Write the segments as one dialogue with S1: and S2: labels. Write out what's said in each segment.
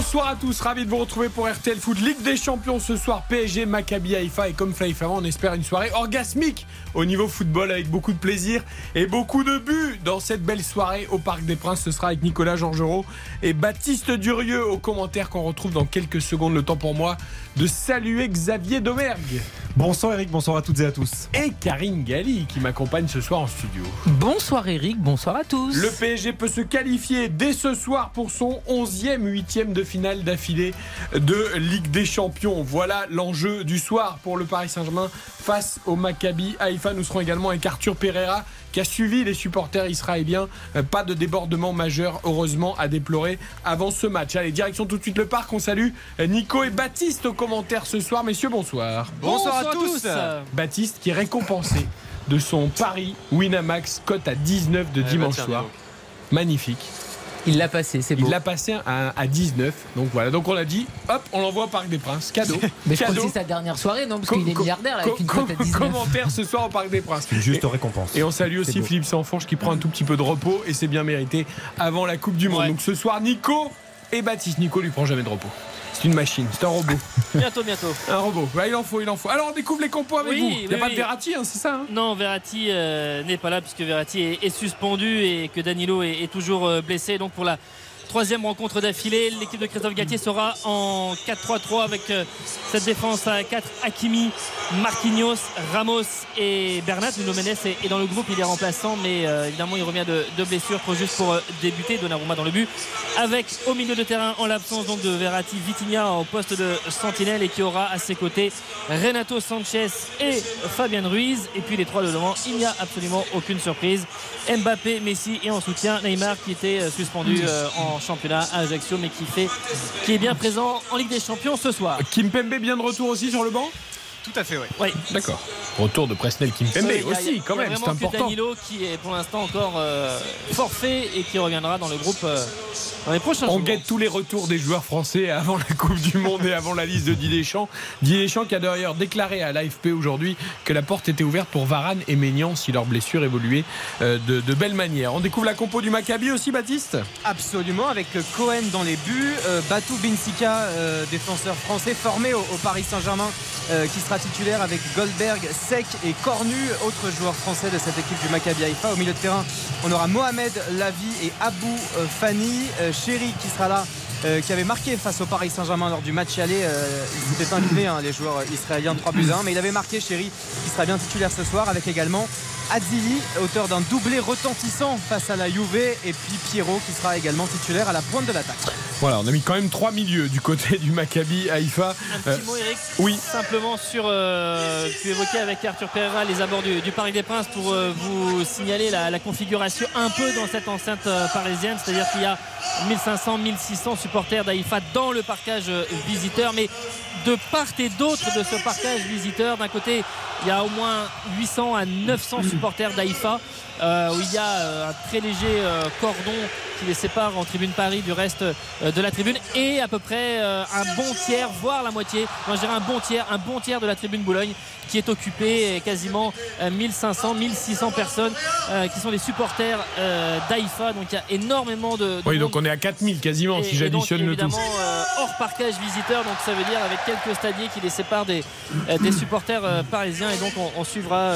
S1: Bonsoir à tous, ravi de vous retrouver pour RTL Foot Ligue des Champions ce soir PSG Maccabi Haïfa et comme Flaïf avant on espère une soirée orgasmique au niveau football avec beaucoup de plaisir et beaucoup de buts dans cette belle soirée au Parc des Princes ce sera avec Nicolas Georgerot et Baptiste Durieux aux commentaires qu'on retrouve dans quelques secondes le temps pour moi de saluer Xavier Domergue
S2: Bonsoir Eric, bonsoir à toutes et à tous.
S1: et Karine Galli qui m'accompagne ce soir en studio.
S3: Bonsoir Eric, bonsoir à tous.
S1: Le PSG peut se qualifier dès ce soir pour son 11e huitième de finale d'affilée de Ligue des Champions. Voilà l'enjeu du soir pour le Paris Saint-Germain face au Maccabi Haïfa. Nous serons également avec Arthur Pereira qui a suivi les supporters israéliens. Euh, Pas de débordement majeur, heureusement, à déplorer avant ce match. Allez, direction tout de suite le parc. On salue euh, Nico et Baptiste aux commentaires ce soir. Messieurs, bonsoir.
S3: Bonsoir, à tous.
S1: Baptiste qui est récompensé de son pari Winamax cote à 19 de dimanche soir. Magnifique.
S3: Il l'a passé, c'est beau.
S1: Il l'a passé à, à 19. Donc voilà. Donc on a dit, hop, on l'envoie au Parc des Princes. Cadeau.
S3: Mais je crois que
S1: Cadeau.
S3: c'est sa dernière soirée, non Parce qu'il est milliardaire là, avec une cote à
S1: com-
S3: 19.
S1: Commentaire ce soir au Parc des Princes.
S2: Une juste
S1: Et-
S2: récompense.
S1: Et on salue aussi
S2: beau.
S1: Philippe Sanfonge qui prend un tout petit peu de repos et c'est bien mérité avant la Coupe du Monde.
S4: Ouais.
S1: Donc ce soir, Nico et Baptiste. Nico lui prend jamais de repos. C'est une machine, c'est un robot.
S4: Bientôt, bientôt.
S1: Un robot. Ouais, il en faut, il en faut. Alors on découvre les compos avec
S4: Oui,
S1: vous. Il n'y a
S4: oui,
S1: pas de. Verratti, hein, c'est ça hein?
S4: Non, Verratti euh, n'est pas là puisque Verratti est, est suspendu et que Danilo est, est toujours euh, blessé. Donc pour la troisième rencontre d'affilée, l'équipe de Christophe Galtier sera en 4-3-3 avec euh, cette défense à 4 Hakimi, Marquinhos, Ramos et Bernat. Nuno Mendes est, dans le groupe, il est remplaçant, mais euh, évidemment il revient de, blessure juste pour euh, débuter. Donnarumma dans le but avec au milieu de terrain en l'absence donc de Verratti, Vitinha au poste de sentinelle et qui aura à ses côtés Renato Sanchez et Fabien Ruiz. Et puis les trois de devant, il n'y a absolument aucune surprise. Mbappé, Messi et en soutien Neymar qui était suspendu en championnat à Ajaccio mais qui fait qui est bien présent en Ligue des Champions ce soir.
S1: Kimpembe bien de retour aussi sur le banc?
S5: Tout à fait, oui.
S4: Oui.
S1: D'accord. Retour de Presnel Kimpembe
S4: Oui,
S1: aussi,
S4: a
S1: quand même, c'est
S4: que
S1: important.
S4: Danilo qui est pour l'instant encore euh, forfait et qui reviendra dans le groupe euh, dans les prochains
S1: On
S4: jours.
S1: guette tous les retours des joueurs français avant la Coupe du Monde et avant la liste de Didier Deschamps. Didier Deschamps qui a d'ailleurs déclaré à l'AFP aujourd'hui que la porte était ouverte pour Varane et Maignan si leur blessure évoluait euh, de, de belle manière. On découvre la compo du Maccabi aussi, Baptiste?
S5: Absolument, avec Cohen dans les buts, euh, Batou Binsika, euh, défenseur français formé au, au Paris Saint-Germain, euh, qui titulaire avec Goldberg, Sec et Cornu, autres joueurs français de cette équipe du Maccabi Haïfa. Au milieu de terrain, on aura Mohamed Lavi et Abou euh, Fani, euh, Chéri qui sera là. euh, qui avait marqué face au Paris Saint-Germain lors du match aller. Euh, ils étaient inclinés, hein, les joueurs israéliens, 3 buts à 1, mais il avait marqué Chéri, qui sera bien titulaire ce soir, avec également Adzili, auteur d'un doublé retentissant face à la Juve, et puis Pierrot qui sera également titulaire à la pointe de l'attaque.
S1: Voilà, on a mis quand même trois milieux du côté du Maccabi Haïfa.
S4: Un
S1: Euh,
S4: petit mot, Eric.
S1: oui.
S4: Simplement sur. Euh, tu évoquais avec Arthur Pereira les abords du, du Parc des Princes pour euh, vous signaler la, la configuration un peu dans cette enceinte euh, parisienne. C'est-à-dire qu'il y a 1500, 1600 supporters d'Haïfa dans le parcage euh, visiteur. Mais de part et d'autre de ce parcage visiteur, d'un côté, il y a au moins 800 à 900 supporters d'Haïfa. Euh, où il y a euh, un très léger euh, cordon qui les sépare en tribune Paris du reste de la tribune et à peu près un bon tiers, voire la moitié, moi je dirais un bon tiers, un bon tiers de la tribune Boulogne qui est occupée quasiment euh, 1500, 1600 personnes qui sont des supporters d'Haïfa. Donc il y a énormément de, de
S1: Oui, donc on est à 4000 quasiment
S4: et-
S1: si j'additionne le tout.
S4: évidemment hors parcage visiteur. Donc ça veut dire avec quelques stadiers qui les séparent des, des supporters parisiens. Et donc on, on suivra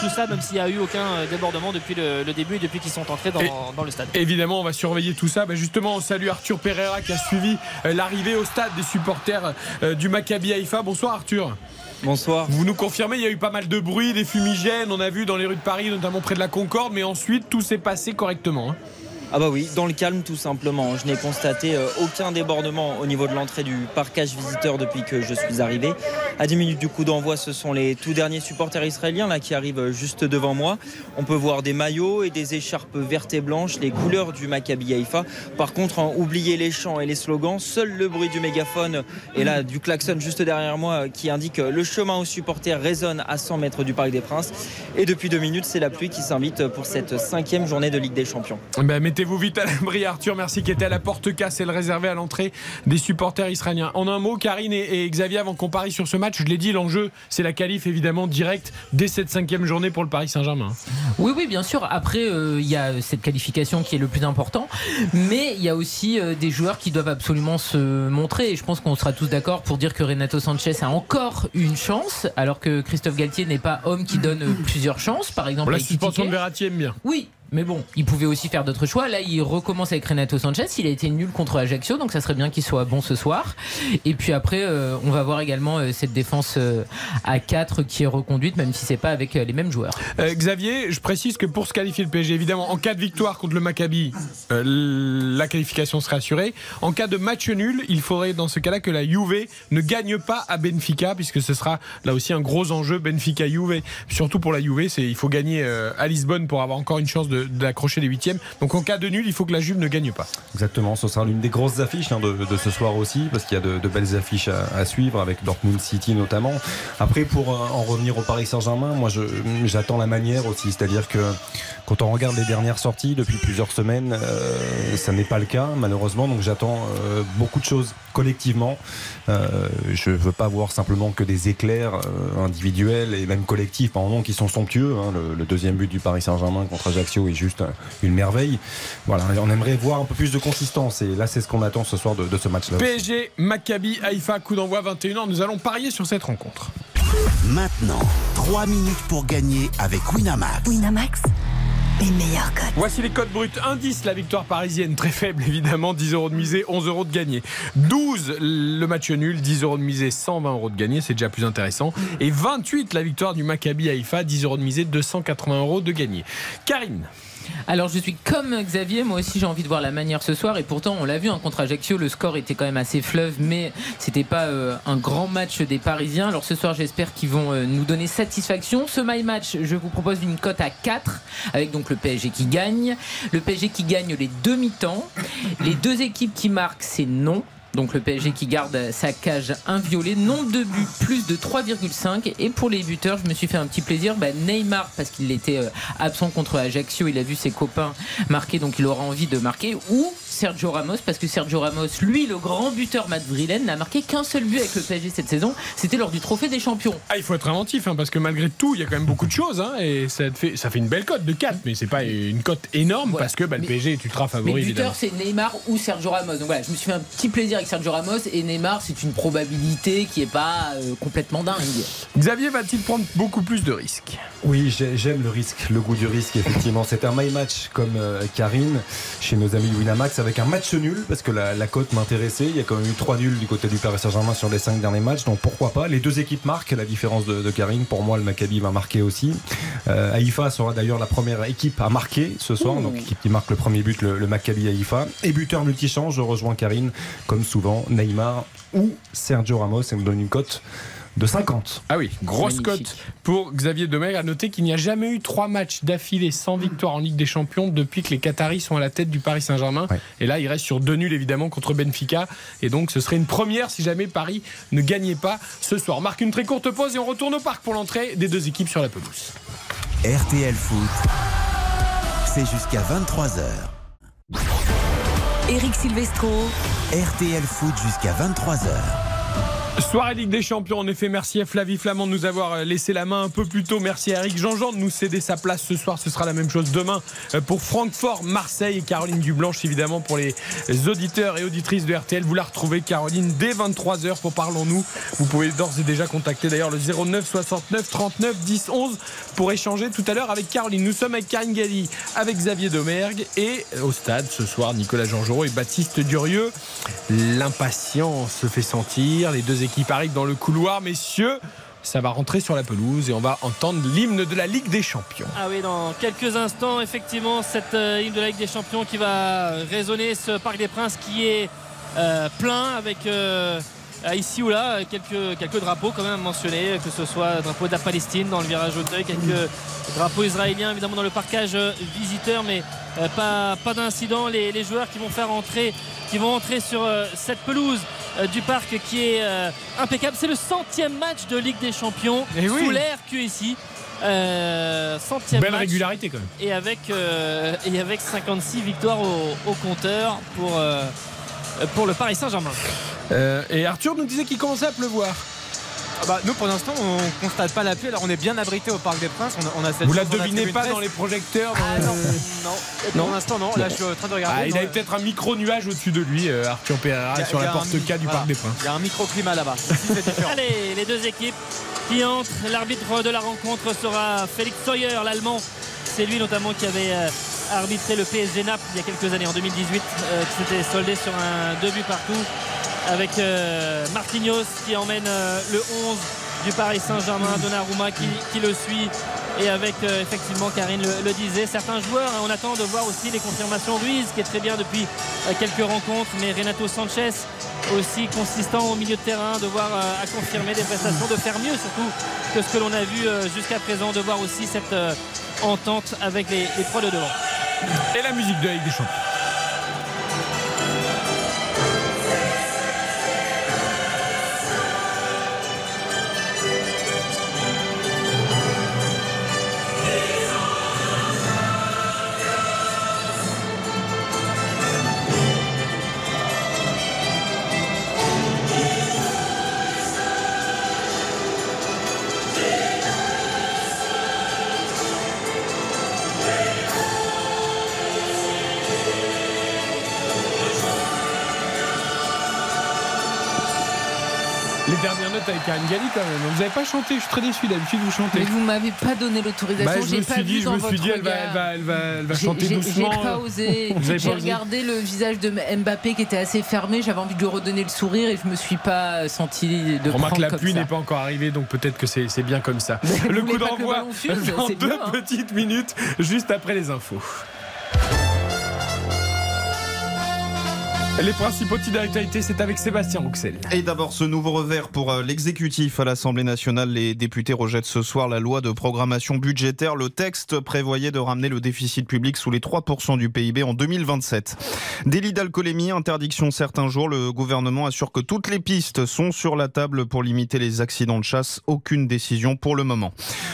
S4: tout ça même s'il n'y a eu aucun euh, depuis le, le début et depuis qu'ils sont entrés dans,
S1: Et-
S4: dans le stade
S1: Évidemment, on va surveiller tout ça. Ben justement, on salue Arthur Pereira qui a suivi euh, l'arrivée au stade des supporters euh, du Maccabi Haïfa. Bonsoir Arthur.
S6: Bonsoir.
S1: Vous nous confirmez, il y a eu pas mal de bruit, des fumigènes, on a vu dans les rues de Paris, notamment près de la Concorde, mais ensuite tout s'est passé correctement. hein.
S6: Ah bah oui, dans le calme tout simplement. Je n'ai constaté euh, aucun débordement au niveau de l'entrée du parcage visiteur depuis que je suis arrivé. À 10 minutes du coup d'envoi, ce sont les tout derniers supporters israéliens là qui arrivent euh, juste devant moi. On peut voir des maillots et des écharpes vertes et blanches, les couleurs du Maccabi Haïfa. Par contre, hein, oubliez les chants et les slogans, seul le bruit du mégaphone et là du klaxon juste derrière moi euh, qui indique le chemin aux supporters résonne à 100 mètres du Parc des Princes. Et depuis deux minutes, c'est la pluie qui s'invite pour cette cinquième journée de Ligue des Champions.
S1: Ben, Mettez-vous vite à l'abri, Arthur. Merci qui était à la porte casse et le réservé à l'entrée des supporters israéliens. En un mot, Karine et, et Xavier, avant qu'on parie sur ce match, je l'ai dit, l'enjeu, c'est la qualif évidemment direct dès cette cinquième journée pour le Paris Saint-Germain.
S3: Oui, oui, bien sûr. Après, euh, il y a cette qualification qui est le plus important, mais il y a aussi euh, des joueurs qui doivent absolument se montrer. Et je pense qu'on sera tous d'accord pour dire que Renato Sanchez a encore une chance, alors que Christophe Galtier n'est pas homme qui donne plusieurs chances. Par exemple,
S1: Bon, la suspension de. Verratti aime bien.
S3: Oui, mais bon, il pouvait aussi faire d'autres choix. Là, il recommence avec Renato Sanchez. Il a été nul contre Ajaccio, donc ça serait bien qu'il soit bon ce soir. Et puis après, euh, on va voir également euh, cette défense euh, à 4 qui est reconduite, même si c'est pas avec les mêmes joueurs.
S1: Xavier, je précise que pour se qualifier le PSG, évidemment, en cas de victoire contre le Maccabi, la qualification serait assurée. En cas de match nul, il faudrait dans ce cas-là que la Juve ne gagne pas à Benfica, puisque ce sera là aussi un gros enjeu Benfica-Juve. Surtout pour la Juve, il faut gagner à Lisbonne pour avoir encore une chance de- d'accrocher les huitièmes. Donc en cas de nul, il faut que la Juve ne gagne pas.
S2: Exactement, ce sera l'une des grosses affiches hein, de, ce soir aussi, parce qu'il y a de, belles affiches à, suivre, avec Dortmund City notamment. Après, pour euh, en revenir au Paris Saint-Germain, moi j'attends la manière aussi, c'est-à-dire que quand on regarde les dernières sorties depuis plusieurs semaines, euh, ça n'est pas le cas malheureusement, donc j'attends euh, beaucoup de choses collectivement. Euh, je veux pas voir simplement que des éclairs euh, individuels et même collectifs, par moments qui sont somptueux. hein. Le, le deuxième but du Paris Saint-Germain contre Ajaccio est juste euh, une merveille. Voilà, on aimerait voir un peu plus de consistance et là c'est ce qu'on attend ce soir de, de ce match-là.
S1: PSG, Maccabi, Haïfa, coup d'envoi 21h. Nous allons parier sur cette rencontre.
S7: Maintenant, 3 minutes pour gagner avec Winamax.
S8: Winamax,
S1: Voici les codes bruts. Indice, la victoire parisienne, très faible évidemment, 10 euros de misée, 11 euros de gagné. 12, le match nul, 10 euros de misée, 120 euros de gagné, c'est déjà plus intéressant. Et 28, la victoire du Maccabi Haïfa, 10 euros de misée, 280 euros de gagné. Karine,
S3: Alors je suis comme Xavier, moi aussi j'ai envie de voir la manière ce soir et pourtant on l'a vu hein, contre Ajaccio, le score était quand même assez fleuve mais c'était pas euh, un grand match des Parisiens. Alors ce soir j'espère qu'ils vont euh, nous donner satisfaction. Ce my match, je vous propose une cote à 4 avec donc le PSG qui gagne, le PSG qui gagne les demi-temps, les deux équipes qui marquent c'est non. Donc le PSG qui garde sa cage inviolée, nombre de buts plus de 3,5 et pour les buteurs je me suis fait un petit plaisir, bah, Neymar parce qu'il était euh, absent contre Ajaccio, il a vu ses copains marquer donc il aura envie de marquer ou Sergio Ramos parce que Sergio Ramos lui le grand buteur madrilène n'a marqué qu'un seul but avec le PSG cette saison, c'était lors du trophée des champions.
S1: ah, il faut être inventif hein, parce que malgré tout, il y a quand même beaucoup de choses hein, et ça fait, ça fait une belle cote de 4, mais c'est pas une cote énorme parce que bah, le
S3: Mais-
S1: PSG est ultra
S3: Mais
S1: favori évidemment.
S3: buteur c'est Neymar ou Sergio Ramos. Donc voilà, je me suis fait un petit plaisir avec Sergio Ramos et Neymar c'est une probabilité qui est pas euh, complètement dingue.
S1: Xavier va-t-il prendre beaucoup plus de risques?
S2: Oui, j'ai- j'aime le risque, le goût du risque, effectivement. C'est un my match comme euh, Karine, chez nos amis Winamax, avec un match nul, parce que la, la cote m'intéressait. Il y a quand même eu 3 nuls du côté du Paris Saint-Germain sur les 5 derniers matchs, donc pourquoi pas. Les deux équipes marquent, à la différence de, de Karine. Pour moi, le Maccabi va marquer aussi. Euh, Haïfa sera d'ailleurs la première équipe à marquer ce soir, donc équipe qui marque le premier but, le, le Maccabi Haïfa. Et buteur multichange, je rejoins Karine, comme souvent, Neymar ou Sergio Ramos, et me donne une cote de 50.
S1: Ah oui, grosse cote pour Xavier Domergue. À noter qu'il n'y a jamais eu trois matchs d'affilée sans victoire en Ligue des Champions depuis que les Qataris sont à la tête du Paris Saint-Germain.
S2: Ouais.
S1: Et là, il reste sur deux nuls évidemment contre Benfica. Et donc, ce serait une première si jamais Paris ne gagnait pas ce soir. On marque une très courte pause et on retourne au parc pour l'entrée des deux équipes sur la pelouse.
S7: RTL Foot, c'est jusqu'à 23h.
S8: Eric Silvestro,
S7: RTL Foot jusqu'à 23h.
S1: Soirée Ligue des Champions, en effet, merci à Flavie Flamand de nous avoir euh, laissé la main un peu plus tôt. Merci à Eric Jean-Jean de nous céder sa place ce soir. Ce sera la même chose demain euh, pour Francfort, Marseille et Caroline Dublanche, évidemment, pour les auditeurs et auditrices de RTL. Vous la retrouvez, Caroline, dès 23h pour Parlons-nous. Vous pouvez d'ores et déjà contacter d'ailleurs le 09 69 39 10 11 pour échanger tout à l'heure avec Caroline. Nous sommes avec Karine Galli, avec Xavier Domergue et euh, au stade ce soir, Nicolas Jean-Jean et Baptiste Durieux. L'impatience se fait sentir. Les deux équipes arrivent dans le couloir, messieurs. Ça va rentrer sur la pelouse et on va entendre l'hymne de la Ligue des Champions.
S4: Ah oui, dans quelques instants, effectivement, cette euh, hymne de la Ligue des Champions qui va résonner ce Parc des Princes qui est euh, plein avec euh, ici ou là quelques, quelques drapeaux quand même mentionnés, que ce soit drapeau de la Palestine dans le virage Auteuil, quelques drapeaux israéliens évidemment dans le parcage euh, visiteur, mais euh, pas, pas d'incident. Les, les joueurs qui vont faire entrer, qui vont entrer sur euh, cette pelouse euh, du parc qui est euh, impeccable. C'est le centième match de Ligue des Champions
S1: Eh oui.
S4: sous l'ère QSI. Euh, centième
S1: Belle
S4: match
S1: régularité quand même.
S4: et avec, euh, et avec 56 victoires au, au compteur pour, euh, pour le Paris Saint-Germain.
S1: Euh, et Arthur nous disait qu'il commençait à pleuvoir.
S5: Ah bah, nous, pour l'instant, on constate pas la pluie. Alors, on est bien abrité au Parc des Princes. On a, on a cette
S1: Vous la devinez pas dans les projecteurs dans
S5: Ah
S1: le-
S5: non, non.
S1: Non
S5: Pour l'instant, non. Là, je suis en train de regarder.
S1: Ah, il avait peut-être un micro-nuage au-dessus de lui, euh, Arthur Pereira, sur la porte K du
S5: voilà.
S1: Parc des Princes.
S5: Il y a un microclimat là-bas.
S4: Allez, les deux équipes qui entrent. L'arbitre de la rencontre sera Félix Sawyer, l'Allemand. C'est lui notamment qui avait euh, arbitré le PSG Naples il y a quelques années, en 2018, euh, qui s'était soldé sur un deux buts partout avec euh, qui emmène euh, le 11 du Paris Saint-Germain, Donnarumma qui, qui le suit. Et avec euh, effectivement, Karine le, disait, certains joueurs, hein, on attend de voir aussi les confirmations. Ruiz qui est très bien depuis quelques rencontres, mais Renato Sanchez aussi consistant au milieu de terrain, de voir à confirmer des prestations, de faire mieux surtout que ce que l'on a vu jusqu'à présent, de voir aussi cette entente avec les, les trois de devant.
S1: Et la musique de la Ligue. Avec Karine Galli quand même. Vous n'avez pas chanté, je suis très déçu. D'habitude, vous chantez.
S3: Mais vous m'avez pas donné l'autorisation.
S1: Bah, je me
S3: pas
S1: suis
S3: vu
S1: dit, je me suis dit, elle va, elle va, elle va, elle va
S3: J'ai-
S1: chanter doucement.
S3: J'ai pas osé. J'ai regardé le visage de Mbappé qui était assez fermé. J'avais envie de lui redonner le sourire et je me suis pas senti de
S1: Remarque,
S3: prendre
S1: la pluie n'est pas encore arrivée, donc peut-être que c'est bien comme ça. Le coup d'envoi dans deux
S3: bien, hein.
S1: petites minutes, juste après les infos. Les principaux titres d'actualité, c'est avec Sébastien Rouxel.
S9: Et d'abord, ce nouveau revers pour euh, l'exécutif à l'Assemblée nationale. Les députés rejettent ce soir la loi de programmation budgétaire. Le texte prévoyait de ramener le déficit public sous les 3% du PIB en 2027. Délit d'alcoolémie, interdiction certains jours. Le gouvernement assure que toutes les pistes sont sur la table pour limiter les accidents de chasse. Aucune décision pour le moment.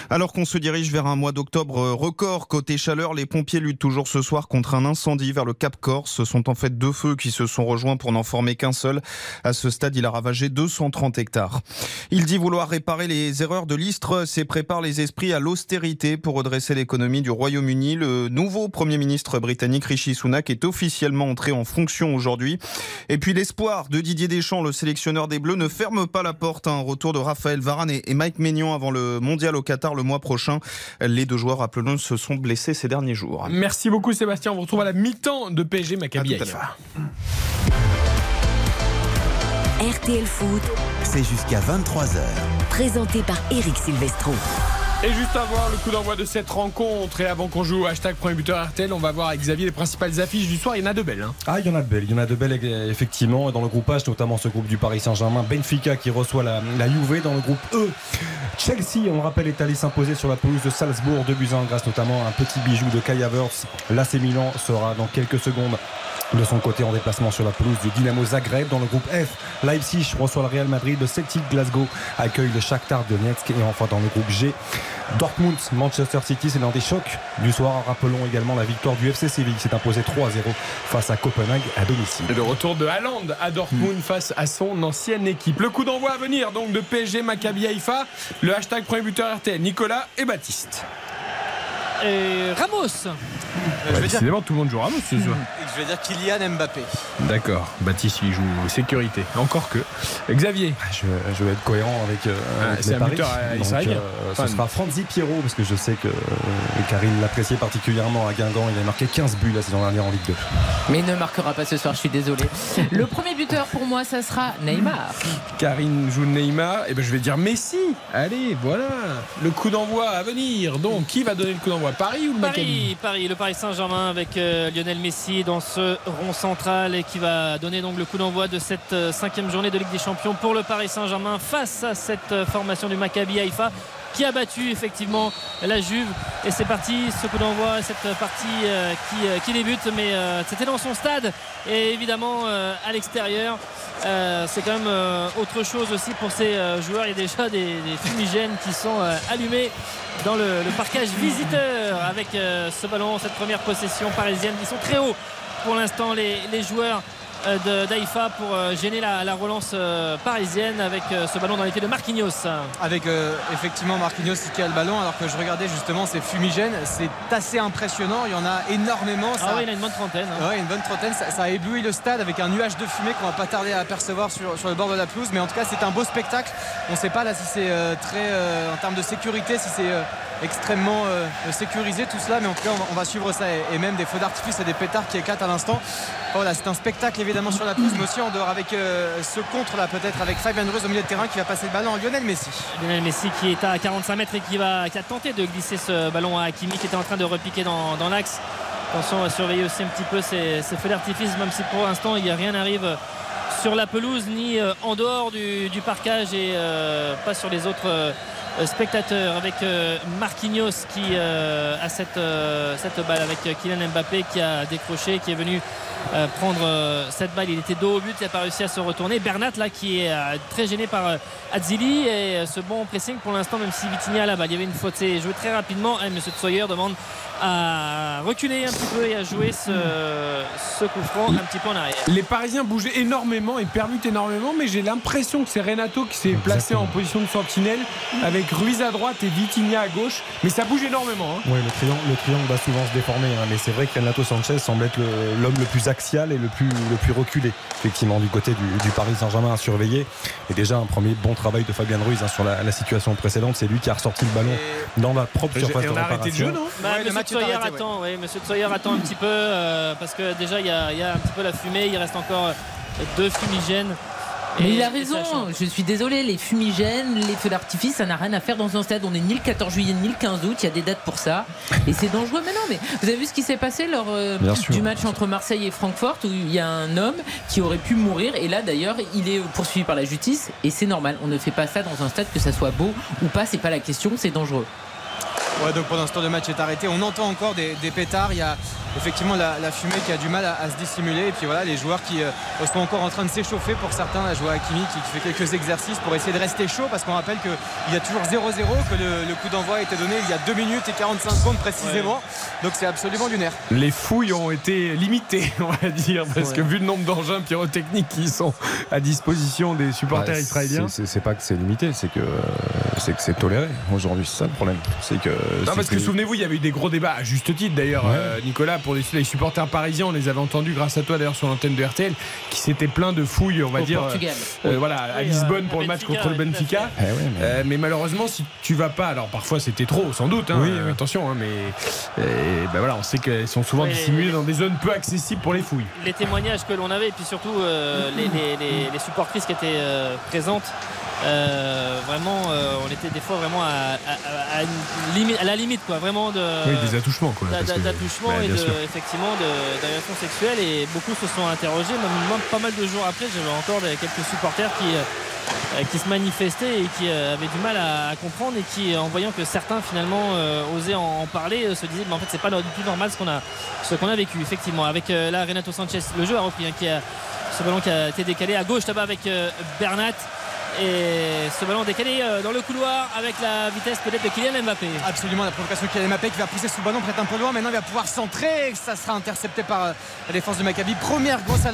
S9: Alors qu'on se dirige vers un mois d'octobre euh, record côté chaleur, les pompiers luttent toujours ce soir contre un incendie vers le Cap Corse. Ce sont en fait deux feux qui se sont rejoints pour n'en former qu'un seul. À ce stade, il a ravagé 230 hectares. Il dit vouloir réparer les erreurs de l'Istre et prépare les esprits à l'austérité pour redresser l'économie du Royaume-Uni. Le nouveau Premier ministre britannique Rishi Sunak est officiellement entré en fonction aujourd'hui. Et puis l'espoir de Didier Deschamps, le sélectionneur des Bleus, ne ferme pas la porte à un retour de Raphaël Varane et et Mike Maignan avant le mondial au Qatar le mois prochain. Les deux joueurs, rappelons se sont blessés ces derniers jours.
S1: Merci beaucoup Sébastien, on vous retrouve à la mi-temps de PSG Maccabi
S8: RTL Foot,
S7: C'est jusqu'à 23h.
S8: présenté par Eric Silvestro.
S1: Et juste avant le coup d'envoi de cette rencontre et avant qu'on joue hashtag premier buteur RTL, on va voir avec Xavier les principales affiches du soir. Il y en a de belles. hein.
S2: Ah, il y en a de belles, il y en a de belles euh, effectivement. Dans le groupe H, notamment ce groupe du Paris Saint-Germain, Benfica qui reçoit la, Juve. Dans le groupe E, Chelsea, on le rappelle, est allé s'imposer sur la pelouse de Salzbourg, 2 buts à 1 grâce notamment à un petit bijou de Kai Havertz. L'AC Milan sera dans quelques secondes de son côté en déplacement sur la pelouse du Dynamo Zagreb. Dans le groupe F, Leipzig reçoit le Real Madrid, le Celtic Glasgow accueille le Shakhtar Donetsk et enfin dans le groupe G, Dortmund Manchester City, c'est l'un des chocs du soir. Rappelons également la victoire du FC Séville qui s'est imposé 3-0 face à Copenhague à domicile.
S1: Le retour de Haaland à Dortmund face à son ancienne équipe. Le coup d'envoi à venir donc de PSG Maccabi Haïfa. Le hashtag premier buteur RTL, Nicolas et Baptiste.
S4: Et Ramos,
S5: Euh, je, vais dire,
S1: Décidément, tout le monde joue Ramos ce soir.
S5: je vais dire Kylian Mbappé.
S1: D'accord, Baptiste il joue sécurité. Encore que. Xavier.
S2: Je, je vais être cohérent avec, euh,
S1: Ah,
S2: avec
S1: c'est
S2: mes
S1: un
S2: paris.
S1: buteur, euh, israélien.
S2: euh, ce sera Franzi Pierrot parce que je sais que euh, Karine l'appréciait particulièrement à Guingamp. Il a marqué 15 buts la saison dernière en Ligue 2.
S3: Mais il ne marquera pas ce soir, je suis désolé. Le premier buteur pour moi, ça sera Neymar.
S1: Karine joue Neymar. Et ben je vais dire Messi. Allez, voilà. Le coup d'envoi à venir. Donc, qui va donner le coup d'envoi? Paris ou le Maccabi?
S4: Paris, Paris, le Paris Saint-Germain avec euh, Lionel Messi dans ce rond central et qui va donner donc le coup d'envoi de cette euh, cinquième journée de Ligue des Champions pour le Paris Saint-Germain face à cette euh, formation du Maccabi Haïfa qui a battu effectivement la Juve. Et c'est parti, ce coup d'envoi, cette partie euh, qui, euh, qui, débute, mais euh, c'était dans son stade et évidemment à l'extérieur. c'est quand même autre chose aussi pour ces joueurs. Il y a déjà des, fumigènes qui sont allumés dans le, parcage visiteur avec ce ballon, cette première possession parisienne. Ils sont très hauts pour l'instant les, les joueurs d'Aïfa pour euh, gêner la, relance euh, parisienne avec ce ballon dans les pieds de Marquinhos.
S5: Avec effectivement Marquinhos qui a le ballon alors que je regardais justement ces fumigènes. C'est assez impressionnant. Il y en a énormément.
S4: Ah oui, il y en a une bonne trentaine.
S5: Hein. une bonne trentaine. Ça, a ébloui le stade avec un nuage de fumée qu'on va pas tarder à apercevoir sur, sur, le bord de la pelouse. Mais en tout cas, c'est un beau spectacle. On ne sait pas là si c'est très en termes de sécurité, si c'est extrêmement sécurisé tout cela mais en tout cas on va, suivre ça et, même des feux d'artifice et des pétards qui éclatent à l'instant voilà c'est un spectacle évidemment sur la pelouse, mais aussi en dehors avec euh, ce contre là peut-être avec Fabien Ruiz au milieu de terrain qui va passer le ballon à Lionel Messi.
S4: Lionel Messi qui est à 45 mètres et qui, va, qui a tenté de glisser ce ballon à Hakimi qui était en train de repiquer dans, l'axe. Attention à surveiller aussi un petit peu ces, feux d'artifice, même si pour l'instant il rien n'arrive sur la pelouse ni euh, en dehors du, parcage et euh, pas sur les autres spectateurs avec Marquinhos qui a cette, cette balle avec Kylian Mbappé qui a décroché qui est venu euh, prendre euh, cette balle. Il était dos au but, il n'a pas réussi à se retourner. Bernat là qui est euh, très gêné par Azzili et ce bon pressing pour l'instant même si Vitinha là bas il y avait une faute c'est joué très rapidement et Monsieur Tsoyer demande à reculer un petit peu et à jouer ce, ce coup franc un petit peu en arrière.
S1: Les Parisiens bougeaient énormément et permutent énormément mais j'ai l'impression que c'est Renato qui s'est placé en position de sentinelle avec Ruiz à droite et Vitinha à gauche mais ça bouge énormément. Hein.
S2: Oui le triangle, le triangle va souvent se déformer hein, mais c'est vrai que Renato Sanchez semble être l'homme le, plus axial et le plus, le plus reculé effectivement du côté du, Paris Saint-Germain à surveiller et déjà un premier bon travail de Fabien Ruiz hein, sur la, situation précédente c'est lui qui a ressorti le ballon dans la propre surface de réparation.
S4: Monsieur attend, oui, Monsieur attend un petit peu euh, parce que déjà il y, a, un petit peu la fumée, il reste encore deux fumigènes.
S3: Mais il a raison, je suis désolé, les fumigènes, les feux d'artifice, ça n'a rien à faire dans un stade. On est ni le 14 juillet ni le 15 août, il y a des dates pour ça. Et c'est dangereux. Mais non, mais vous avez vu ce qui s'est passé lors euh, du match entre Marseille et Francfort où il y a un homme qui aurait pu mourir. Et là d'ailleurs, il est poursuivi par la justice. Et c'est normal, on ne fait pas ça dans un stade, que ça soit beau ou pas, c'est pas la question, c'est dangereux.
S5: Ouais, donc pendant ce temps, le match est arrêté. On entend encore des, pétards. Il y a effectivement la, fumée qui a du mal à, se dissimuler. Et puis voilà, les joueurs qui euh, sont encore en train de s'échauffer pour certains. La joueur Hakimi qui, qui, fait quelques exercices pour essayer de rester chaud parce qu'on rappelle qu'il y a toujours 0-0, que le, coup d'envoi a été donné il y a 2 minutes et 45 secondes précisément. Donc c'est absolument lunaire.
S1: Les fouilles ont été limitées, on va dire, parce que vu le nombre d'engins pyrotechniques qui sont à disposition des supporters bah, israéliens.
S2: C'est pas que c'est limité, c'est que c'est que c'est toléré aujourd'hui. C'est ça le problème. C'est que
S1: non, parce que souvenez-vous, il y avait eu des gros débats, à juste titre d'ailleurs, euh, Nicolas, pour les, supporters parisiens, on les avait entendus grâce à toi d'ailleurs sur l'antenne de RTL, qui s'étaient plein de fouilles, on va dire.
S3: Euh,
S1: euh, voilà, à Lisbonne pour le match contre le Benfica. Eh mais... malheureusement, si tu vas pas, alors parfois c'était trop, sans doute, hein, attention, hein, mais ben voilà, on sait qu'elles sont souvent dissimulées dans des zones peu accessibles pour les fouilles.
S4: Les témoignages que l'on avait, et puis surtout les, les, supportrices qui étaient présentes. Euh, vraiment, euh, on était des fois vraiment à, à, la limite, quoi, vraiment de.
S1: Oui, des attouchements, quoi.
S4: D'attouchements et de, effectivement d'agression sexuelle. Et beaucoup se sont interrogés. Même, pas mal de jours après, j'avais encore quelques supporters qui. Euh, qui se manifestaient et qui avaient du mal à, comprendre et qui en voyant que certains finalement osaient en, parler se disaient mais en fait c'est pas du tout normal ce qu'on a ce qu'on a vécu effectivement avec là Renato Sanchez le jeu a repris hein, qui a ce ballon qui a été décalé à gauche là-bas avec Bernat et ce ballon décalé euh, dans le couloir avec la vitesse peut-être de Kylian Mbappé.
S5: Absolument, la provocation de Kylian Mbappé qui va pousser ce ballon peut-être un peu loin. Maintenant, il va pouvoir centrer. Ça sera intercepté par euh, la défense de Maccabi. Première grosse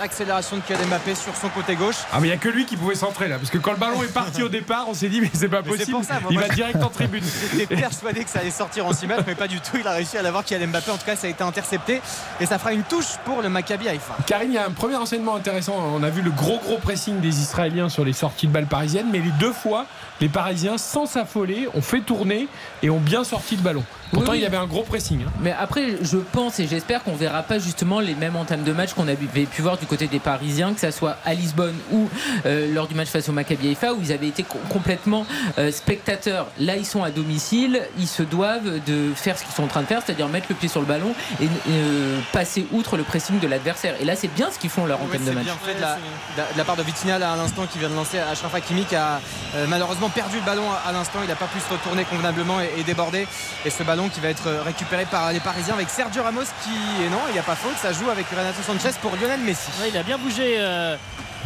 S5: accélération de Kylian Mbappé sur son côté gauche.
S1: Ah, mais il n'y a que lui qui pouvait centrer là. Parce que quand le ballon est parti au départ, on s'est dit, mais c'est pas possible. il va direct en tribune.
S5: J'étais persuadé que ça allait sortir en 6 mètres, mais pas du tout. Il a réussi à l'avoir Kylian Mbappé. En tout cas, ça a été intercepté. Et ça fera une touche pour le Maccabi Haïfa.
S1: Karine, il y a un premier enseignement intéressant. On a vu le gros gros pressing des Israéliens sur les sorties de balles parisiennes, mais les deux fois, les Parisiens, sans s'affoler, ont fait tourner et ont bien sorti le ballon. Pourtant,
S3: Oui, oui.
S1: il y avait un gros pressing. hein.
S3: Mais après, je pense et j'espère qu'on verra pas justement les mêmes entames de match qu'on avait pu voir du côté des Parisiens, que ça soit à Lisbonne ou euh, lors du match face au Maccabi Haifa, où ils avaient été co- complètement euh, spectateurs. Là, ils sont à domicile, ils se doivent de faire ce qu'ils sont en train de faire, c'est-à-dire mettre le pied sur le ballon et euh, passer outre le pressing de l'adversaire. Et là, c'est bien ce qu'ils font leur
S5: Oui,
S3: entame de
S5: c'est
S3: match.
S5: bien fait de la, de la part de Vitinha là, à l'instant qui vient de lancer Achraf Hakimi qui a euh, malheureusement perdu le ballon à, à l'instant. Il n'a pas pu se retourner convenablement et, et déborder. Et ce ballon qui va être euh, récupéré par les Parisiens avec Sergio Ramos qui. Et non, il n'y a pas faute. Ça joue avec Renato Sanchez pour Lionel Messi.
S4: Ouais, il a bien bougé. euh,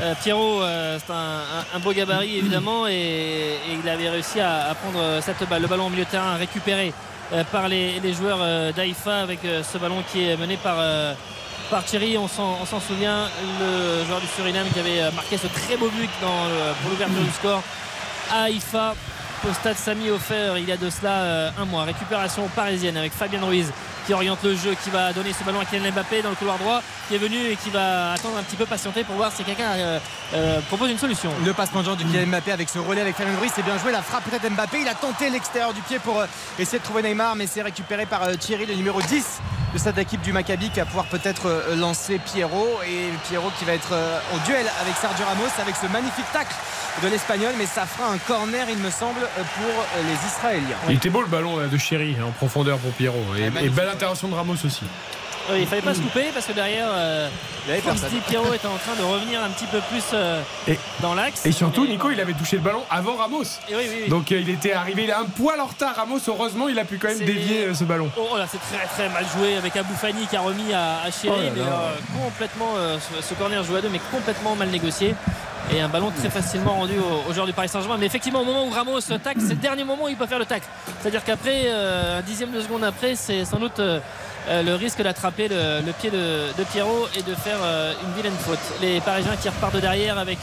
S4: euh, Pierrot, euh, c'est un, un- un beau gabarit évidemment, et, et il avait réussi à, à prendre cette balle, le ballon au milieu de terrain récupéré euh, par les, les joueurs euh, d'Aïfa avec euh, ce ballon qui est mené par, euh, par Thierry. On s'en souvient, le joueur du Suriname qui avait euh, marqué ce très beau but dans le- pour l'ouverture du score à Haïfa au stade Sami Ofer il y a de cela euh, un mois. Récupération parisienne avec Fabien Ruiz qui oriente le jeu, qui va donner ce ballon à Kylian Mbappé dans le couloir droit, qui est venu et qui va attendre un petit peu patienter pour voir si quelqu'un euh, euh, propose une solution.
S5: Le passement de genre du Kylian Mbappé avec ce relais avec Fabien Ruiz, c'est bien joué. La frappe peut-être. Il a tenté l'extérieur du pied pour essayer de trouver Neymar, mais c'est récupéré par Thierry, le numéro 10 de cette équipe du Maccabi, qui va pouvoir peut-être lancer Pierrot. Et Pierrot qui va être au duel avec Sergio Ramos avec ce magnifique tacle de l'Espagnol, mais ça fera un corner, il me semble, pour les Israéliens.
S1: Il était beau le ballon de Chéri en profondeur pour Pierrot. Et, et belle intervention de Ramos aussi.
S4: Oui, il fallait pas se couper parce que derrière, euh, dit Pierrot est en train de revenir un petit peu plus euh,
S1: Et-
S4: dans l'axe.
S1: Et surtout, Nico, il avait touché le ballon avant Ramos.
S4: Et oui, oui, oui.
S1: Donc euh, il était arrivé, il a un poil en retard. Ramos, heureusement, il a pu quand même dévier euh, ce ballon.
S4: Oh, là, c'est très très mal joué avec Abou Fani qui a remis à, à Chéri,
S1: Oh là
S4: mais
S1: là.
S4: euh, complètement euh, ce, ce corner joué à deux, mais complètement mal négocié. Et un ballon très facilement rendu au, au joueur du Paris Saint-Germain. Mais effectivement, au moment où Ramos tacle, c'est le dernier moment où il peut faire le tacle. C'est-à-dire qu'après, euh, un dixième de seconde après, c'est sans doute euh, euh, le risque d'attraper le, pied de, Pierrot et de faire une vilaine faute. Les Parisiens qui repartent de derrière avec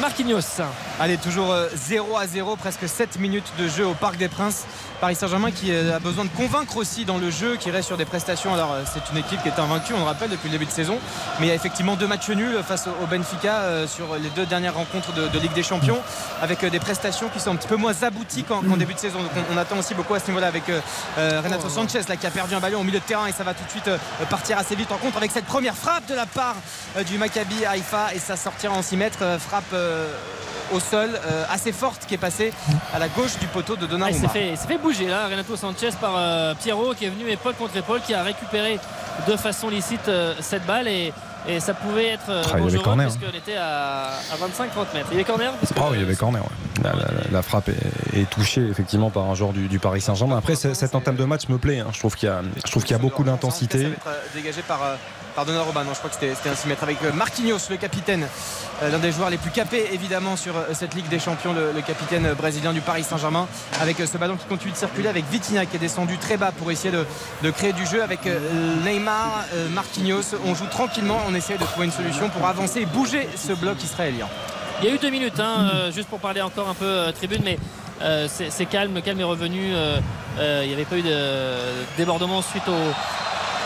S4: Marquinhos.
S5: Allez, toujours euh, 0 à 0, presque 7 minutes de jeu au Parc des Princes. Paris Saint-Germain qui euh, a besoin de convaincre aussi dans le jeu, qui reste sur des prestations. Alors, euh, c'est une équipe qui est invaincue, on le rappelle, depuis le début de saison. Mais il y a effectivement deux matchs nuls face au Benfica euh, sur les deux dernières rencontres de, Ligue des Champions, avec euh, des prestations qui sont un petit peu moins abouties qu'en début de saison. Donc, on, attend aussi beaucoup à ce niveau-là avec euh, euh, Renato Sanchez, là, qui a perdu un ballon au milieu de terrain et ça va tout de suite euh, partir assez vite en contre avec cette première frappe de la part euh, du Maccabi Haïfa et ça sortira en 6 mètres. euh, frappe. euh, au sol euh, assez forte qui est passée à la gauche du poteau de
S4: Ah, il
S5: Donnarumma.
S4: s'est fait, bouger là, Renato Sanchez par euh, Pierrot qui est venu épaule contre épaule, qui a récupéré de façon licite euh, cette balle et, et ça pouvait être euh,
S2: Ah, il y avait
S4: dangereux
S2: corner, hein.
S4: puisqu'elle était à, à 25-30 mètres. Il y avait corner parce que,
S2: Oh, il y avait corner. ouais. La, la- la frappe est, est touchée effectivement par un joueur du, du Paris Saint-Germain. Après, cette entame de match me plaît. hein. Je trouve qu'il y a, je trouve qu'il y a beaucoup
S5: Ça
S2: d'intensité.
S5: va être dégagé par, euh, par Donnarumma. Non, je crois que c'était un 6 mètres avec euh, Marquinhos, le capitaine, euh, l'un des joueurs les plus capés évidemment sur euh, cette Ligue des Champions, le, capitaine brésilien du Paris Saint-Germain, avec ce ballon qui continue de circuler avec Vitinha qui est descendu très bas pour essayer de, de créer du jeu avec Neymar, Marquinhos. On joue tranquillement, on essaie de trouver une solution pour avancer et bouger ce bloc israélien.
S4: Il y a eu deux minutes, hein, juste pour parler encore un peu tribune, mais c'est calme, calme est revenu. il n'y avait pas eu de débordement suite au,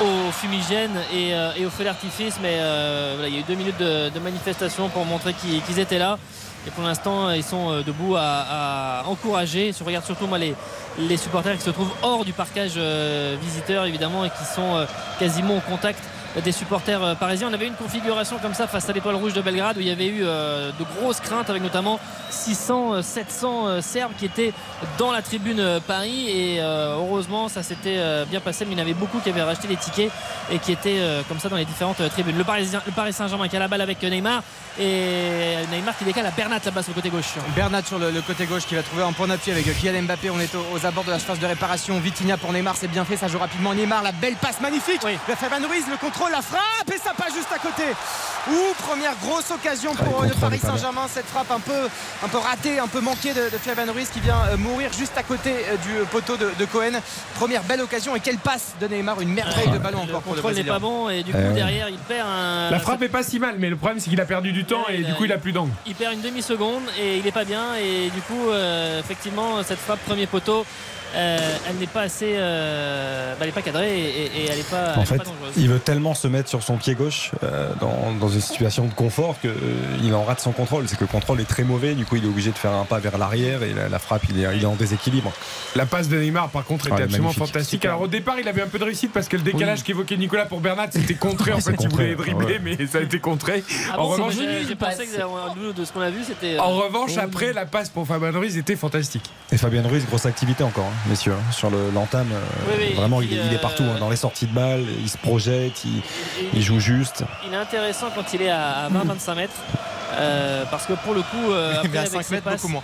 S4: au fumigène et, euh, et au feu d'artifice, mais euh, il y a eu deux minutes de, manifestation pour montrer qu'ils étaient là. Et pour l'instant, ils sont euh, debout à, encourager. Je regarde surtout moi les, supporters qui se trouvent hors du parcage visiteur évidemment et qui sont quasiment au contact des supporters euh, parisiens. On avait une configuration comme ça face à l'étoile rouge de Belgrade où il y avait eu euh, de grosses craintes avec notamment 600, euh, 700 euh, Serbes qui étaient dans la tribune Paris et heureusement ça s'était bien passé mais il y en avait beaucoup qui avaient racheté les tickets et qui étaient comme ça dans les différentes tribunes. Le, Parisien, le Paris Saint-Germain qui a la balle avec Neymar et Neymar qui décale à Bernat là-bas sur le côté gauche.
S5: Bernat sur le, le côté gauche qui va trouver un point d'appui avec Kylian Mbappé. On est aux, aux abords de la phase de réparation. Vitinha pour Neymar, c'est bien fait. Ça joue rapidement. Neymar, la belle passe magnifique.
S4: Oui.
S5: Le Fabien Ruiz, le contrôle, la frappe et ça passe juste à côté. Ouh, première grosse occasion
S2: Ah,
S5: pour
S2: le
S5: Paris. Saint-Germain. Cette frappe un peu, un peu ratée, un peu manquée de, de Fabien Ruiz qui vient euh, mourir juste à côté euh, du poteau de, de Cohen. Première belle occasion et quelle passe de Neymar. Une merveille de ballon
S4: Le
S5: encore pour le
S4: contrôle n'est pas bon et du coup
S2: Eh oui.
S4: derrière il perd un.
S1: La frappe est pas si mal, mais le problème c'est qu'il a perdu du temps
S4: Ouais,
S1: et du coup il a plus d'angle.
S4: il perd une demi-seconde et il est pas bien et du coup euh, effectivement cette frappe premier poteau euh, elle n'est pas assez euh, bah, elle n'est pas cadrée et, et- et elle n'est pas,
S2: En fait,
S4: pas dangereuse.
S2: il veut tellement se mettre sur son pied gauche euh, dans, dans une situation de confort qu'il en rate son contrôle. C'est que le contrôle est très mauvais, du coup il est obligé de faire un pas vers l'arrière et la, la frappe il est, il est en déséquilibre.
S1: La passe de Neymar, par contre, était
S2: Ouais,
S1: absolument
S2: magnifique.
S1: fantastique. Alors, au départ, il avait un peu de réussite parce que le décalage qu'évoquait Nicolas pour Bernat, c'était contré. En fait, il voulait dribbler,
S2: ouais.
S1: mais ça a été contré.
S4: Ah
S1: en
S4: bon,
S1: revanche,
S4: j'ai-
S3: nul,
S4: j'ai
S3: il
S4: pensé
S3: passe.
S4: que nous, de ce qu'on a vu, c'était.
S1: en revanche après, la passe pour Fabien Ruiz était fantastique.
S2: Et Fabien Ruiz, grosse activité encore, hein, messieurs, hein, sur le- l'entame. euh,
S4: Oui, oui,
S2: vraiment, il, est,
S4: puis,
S2: il est partout,
S4: euh,
S2: hein, dans les sorties de balles, il se projette, il, joue juste.
S4: il est intéressant quand il est à 20-25 mètres. euh, parce que pour le coup, euh, après,
S5: Mais à
S4: avec
S5: 5
S4: ses
S5: mètres,
S4: passes-
S5: beaucoup moins.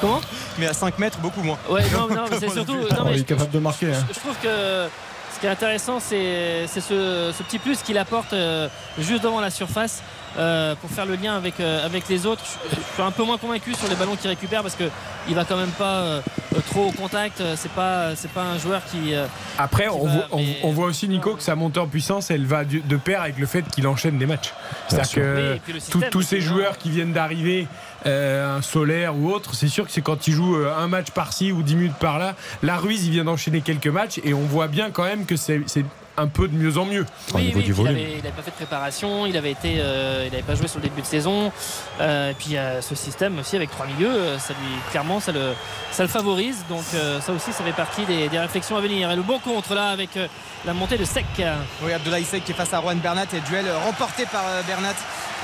S4: Comment?
S5: Mais à 5 mètres, beaucoup moins.
S4: Ouais, non, non, mais c'est surtout. non, mais
S2: il
S4: je-
S2: est capable de marquer. hein.
S4: je, je trouve que ce qui est intéressant, c'est c'est ce, ce petit plus qu'il apporte euh, juste devant la surface euh, pour faire le lien avec, euh, avec les autres. Je, je suis un peu moins convaincu sur les ballons qu'il récupère parce qu'il va quand même pas euh, trop au contact. C'est pas, c'est pas un joueur qui. euh,
S1: Après,
S4: Qui
S1: on,
S4: va,
S1: voit, on-
S4: mais-
S1: on voit aussi, Nico, que sa montée en puissance, elle va de pair avec le fait qu'il enchaîne des matchs. C'est-à-dire que tous- ces joueurs qui viennent d'arriver, euh, un solaire ou autre, c'est sûr que c'est quand ils jouent euh, un match par-ci ou 10 minutes par-là. La Ruiz, il vient d'enchaîner quelques matchs et on voit bien quand même que c'est un peu de mieux en mieux.
S2: Au niveau
S4: puis
S2: du
S4: il
S2: volume.
S4: avait, il avait pas fait de préparation, il avait été, euh, il avait pas joué sur le début de saison. Euh, et puis euh, ce système aussi avec trois milieux, euh, ça lui clairement ça le, ça le favorise. Donc euh, ça aussi ça fait partie des, des réflexions à venir. Et le bon contre là avec euh, la montée de Sec.
S5: Oui, Abdoulaye Sek qui est face à Juan Bernat et duel remporté par euh, Bernat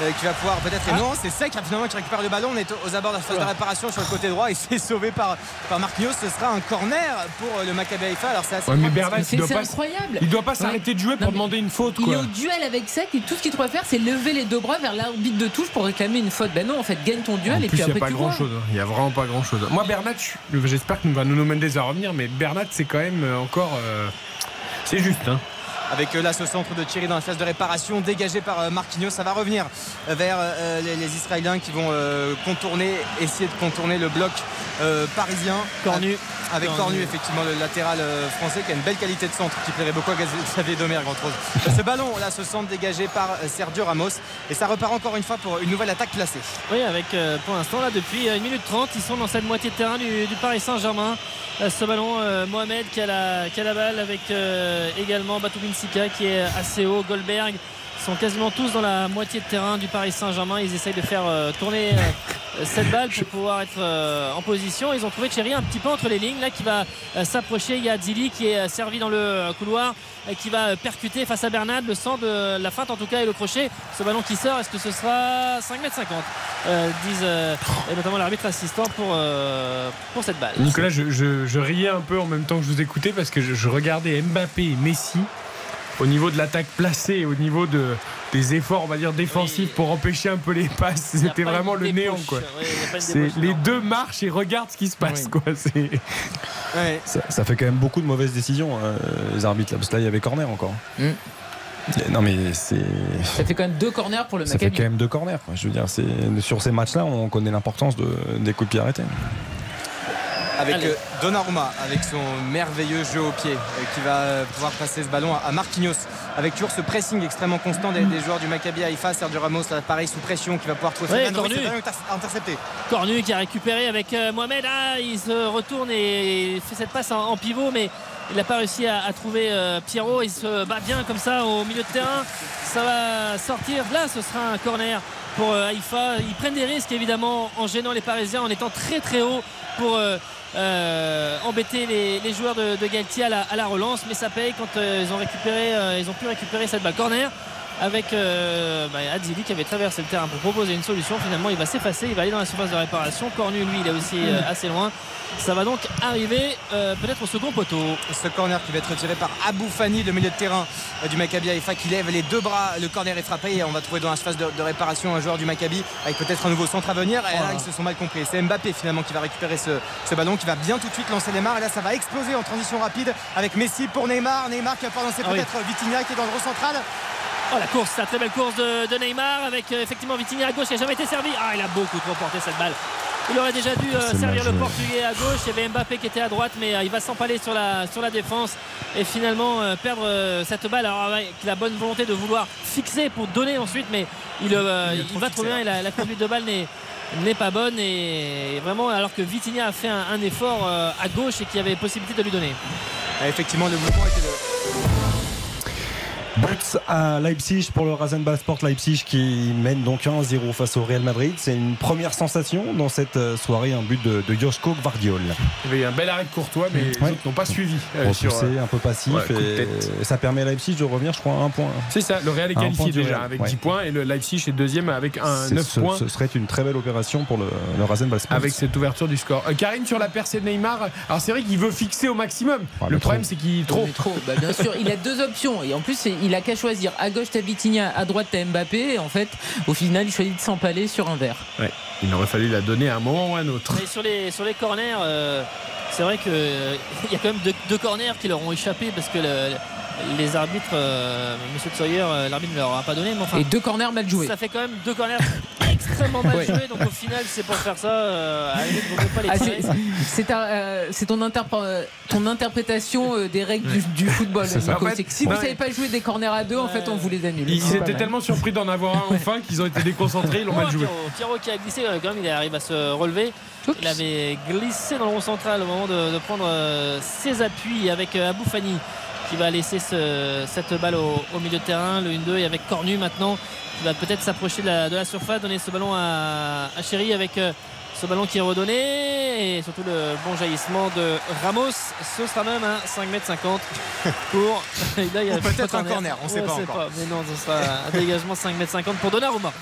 S5: euh, qui va pouvoir peut-être. Et non, c'est Sek finalement qui récupère le ballon. On est aux abords de la phase de réparation sur le côté droit. Il s'est sauvé par, par Marquinhos. Ce sera un corner pour euh, le Maccabi Haïfa. Alors c'est assez.
S1: Ouais, mais il
S3: C'est
S1: doit
S3: c'est
S1: pas,
S3: incroyable.
S1: il doit pas s'arrêter de jouer pour
S3: Non,
S1: demander une faute.
S3: Il est au duel avec Sec et tout ce qu'il doit faire, c'est lever les deux bras vers l'arbitre de touche pour réclamer une faute. Ben non, en fait, gagne ton duel
S1: En
S3: et
S1: plus,
S3: puis
S1: il n'y
S3: après
S1: a pas grand
S3: vois.
S1: chose. Il y a vraiment pas grand chose. Moi, Bernat, je- j'espère que nous va Nuno Mendes à revenir, mais Bernat, c'est quand même euh, encore. euh, c'est juste. Hein.
S5: Avec euh, là ce centre de Thierry dans la phase de réparation dégagé par euh, Marquinhos ça va revenir vers euh, les, les Israéliens qui vont contourner essayer de contourner le bloc parisien
S4: Cornu.
S5: avec
S4: Cornu.
S5: Cornu effectivement le latéral français qui a une belle qualité de centre qui plairait beaucoup à Xavier Domergue entre autres Euh, ce ballon là ce centre dégagé par Sergio Ramos et ça repart encore une fois pour une nouvelle attaque placée
S4: Oui, avec pour l'instant là depuis 1 minute 30, ils sont dans cette moitié de terrain du, du Paris Saint-Germain. Ce ballon, Mohamed qui a, la, qui a la balle avec euh, également Batou Binsika qui est assez haut, Goldberg. Sont quasiment tous dans la moitié de terrain du Paris Saint-Germain. Ils essayent de faire euh, tourner euh, cette balle pour pouvoir être euh, en position. Ils ont trouvé Thierry un petit peu entre les lignes là qui va s'approcher. Il y a Zili qui est servi dans le couloir et qui va percuter face à Bernat. Le sang de la feinte en tout cas et le crochet. Ce ballon qui sort, est-ce que ce sera 5 m 50 euh, disent et notamment l'arbitre assistant pour, pour cette balle.
S1: Nicolas, je- je riais un peu en même temps que je vous écoutais parce que je, je regardais Mbappé et Messi au niveau de l'attaque placée, au niveau de, des efforts, on va dire, défensifs
S4: Oui.
S1: pour empêcher un peu les passes. C'était
S4: pas
S1: vraiment le néant.
S4: débauche.
S1: Quoi. C'est les deux marchent et regardent ce qui se passe.
S5: Oui.
S1: Quoi.
S2: Ça, ça fait quand même beaucoup de mauvaises décisions, euh, les arbitres, là, parce que là, il y avait corner encore.
S3: Mm.
S2: Non, mais c'est.
S3: Ça fait quand même deux corners pour le
S2: Ça fait
S3: Maccabi.
S2: quand même deux corners. Je veux dire, c'est sur ces matchs-là, on connaît l'importance de, des coups de pied arrêtés.
S5: Avec
S4: Allez.
S5: euh, Donnarumma avec son merveilleux jeu au pied euh, qui va euh, pouvoir passer ce ballon à, Marquinhos avec toujours ce pressing extrêmement constant des, des joueurs du Maccabi Haïfa Sergio Ramos pareil sous pression qui va pouvoir trouver
S4: Ouais, Cornu.
S5: intercepté
S4: Cornu qui a récupéré avec Mohamed. Ah, il se retourne et fait cette passe en, en pivot, mais il n'a pas réussi à, à trouver euh, Pierrot. Il se bat bien comme ça au milieu de terrain. Ça va sortir. Là, ce sera un corner pour euh, Haïfa. Ils prennent des risques évidemment en gênant les Parisiens, en étant très très haut pour. euh, euh, embêter les, joueurs de, de Galtier à la, à la relance mais ça paye quand euh, ils ont récupéré euh, ils ont pu récupérer cette balle. Corner avec euh, bah, Adzili qui avait traversé le terrain pour proposer une solution. Finalement, il va s'effacer, il va aller dans la surface de réparation. Cornu, lui, il est aussi euh, assez loin. Ça va donc arriver euh, peut-être au second poteau.
S5: ce corner qui va être tiré par Abou Fani le milieu de terrain du Maccabi Haïfa qui lève les deux bras le corner est frappé et on va trouver dans la surface de, de réparation un joueur du Maccabi avec peut-être un nouveau centre à venir et là ils se sont mal compris c'est Mbappé finalement qui va récupérer ce, ce ballon qui va bien tout de suite lancer Neymar et là ça va exploser en transition rapide avec Messi pour Neymar Neymar qui va pouvoir lancer
S4: Ah oui.
S5: peut-être Vitinha qui est dans le rond central
S4: Oh la course, la très belle course de, de Neymar avec euh, effectivement Vitinha à gauche qui n'a jamais été servi. Ah il a beaucoup trop porté cette balle. Il aurait déjà dû euh, servir le portugais à gauche. Il y avait Mbappé qui était à droite, mais euh, il va s'empaler sur la, sur la défense et finalement euh, perdre euh, cette balle. Alors avec la bonne volonté de vouloir fixer pour donner ensuite, mais il, euh,
S5: Il
S4: il
S5: trop
S4: va trop bien
S5: là.
S4: et la, la conduite de balle n'est n'est pas bonne et vraiment alors que Vitinha a fait un, un effort euh, à gauche et qu'il y avait possibilité de lui donner.
S5: Ah, effectivement le mouvement était de
S2: Face à Leipzig pour le Rasenball Sport Leipzig qui mène donc 1-0 face au Real Madrid. C'est une première sensation dans cette euh, soirée, un but de, de Joshko Gvardiol.
S1: Il y avait eu un bel arrêt de Courtois, mais les
S2: Ouais.
S1: autres n'ont pas suivi. euh, sur, euh,
S2: un peu passif.
S1: ouais,
S2: et
S1: tête.
S2: ça permet à Leipzig de revenir, je crois, à un point.
S1: C'est ça, le Real est qualifié déjà
S2: Real,
S1: avec
S2: ouais.
S1: 10 points et le Leipzig est deuxième avec un
S2: C'est-
S1: 9
S2: ce,
S1: points.
S2: ce serait une très belle opération pour le, le Rasenball Sport.
S1: Avec cette ouverture du score. Euh, Karine, sur la percée de Neymar, alors c'est vrai qu'il veut fixer au maximum. Le problème, c'est qu'il
S3: Trop. Bah, bien sûr, il a deux options. Et en plus, il a qu'à choisir. À gauche, t'as Vitinha, à droite, t'as Mbappé. Et en fait, au final, il choisit de s'empaler sur un verre.
S1: Il aurait fallu la donner à un moment ou à un autre.
S4: Mais sur les, sur les corners, euh, c'est vrai qu'il y a quand même deux, deux corners qui leur ont échappé parce que le- les arbitres, euh, Monsieur Sawyer, euh, l'arbitre ne leur a pas donné. Mais enfin,
S3: Et deux corners mal joués.
S4: ça fait quand même deux corners extrêmement mal
S3: Ouais.
S4: joués. Donc au final, c'est pour faire ça. euh,
S3: Ah, c'est- euh, c'est ton, interpr- euh, ton interprétation euh, des règles du, du football.
S1: C'est ça.
S3: Nico.
S1: En fait,
S3: C'est que si vous
S1: ouais.
S3: savez pas jouer des corners à deux, en fait, on vous les annule.
S1: Ils étaient tellement surpris d'en avoir un enfin qu'ils ont été déconcentrés, ils l'ont
S4: Oh,
S1: mal joué.
S4: Pierrot, Pierrot qui a glissé, euh, quand même, il arrive à se relever. Il avait glissé dans le rond central au moment de, de prendre euh, ses appuis avec euh, Abou Fani qui va laisser ce- cette balle au, milieu de terrain. Le 1-2 et avec Cornu maintenant qui va peut-être s'approcher de la, surface, donner ce ballon à, à Chéri avec euh, ce ballon qui est redonné et surtout le bon jaillissement de Ramos. Ce sera même un 5m50 pour.
S5: Peut-être un corner, on sait pas encore.
S4: Mais non, ce sera un dégagement 5m50 pour Donnarumma.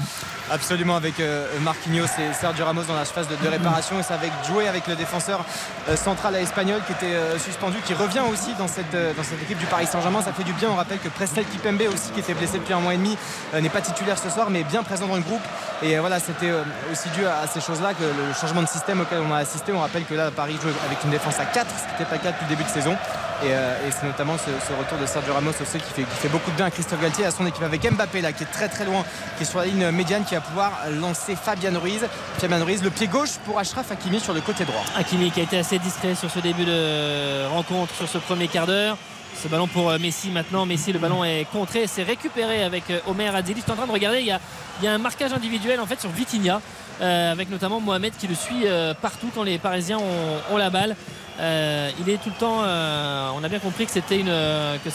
S5: Absolument avec euh, Marquinhos et Sergio Ramos dans la phase de, de réparation et c'est avec jouer avec le défenseur euh, central espagnol qui était euh, suspendu qui revient aussi dans cette, dans cette équipe du Paris Saint-Germain ça fait du bien on rappelle que Prestel Kipembe aussi qui était blessé depuis un mois et demi n'est pas titulaire ce soir mais bien présent dans le groupe et voilà c'était aussi dû à, à ces choses là que le changement de système auquel on a assisté. On rappelle que là Paris joue avec une défense à 4 ce qui n'était pas le cas depuis le début de saison. Et, euh, c'est notamment ce, retour de Sergio Ramos aussi qui fait, qui fait beaucoup de bien à Christophe Galtier à son équipe avec Mbappé là qui est très très loin qui est sur la ligne médiane qui va pouvoir lancer Fabian Ruiz. Fabian Ruiz le pied gauche pour Ashraf Hakimi sur le côté droit.
S4: Hakimi qui a été assez discret sur ce début de rencontre, sur ce premier quart d'heure. Ce ballon pour euh, Messi maintenant. Messi, le ballon est contré, c'est récupéré avec euh, Omer Adili. Je suis en train de regarder, il y a, un marquage individuel en fait sur Vitinha, euh, avec notamment Mohamed qui le suit partout quand les Parisiens ont, la balle. Il est tout le temps. on a bien compris que c'était une que,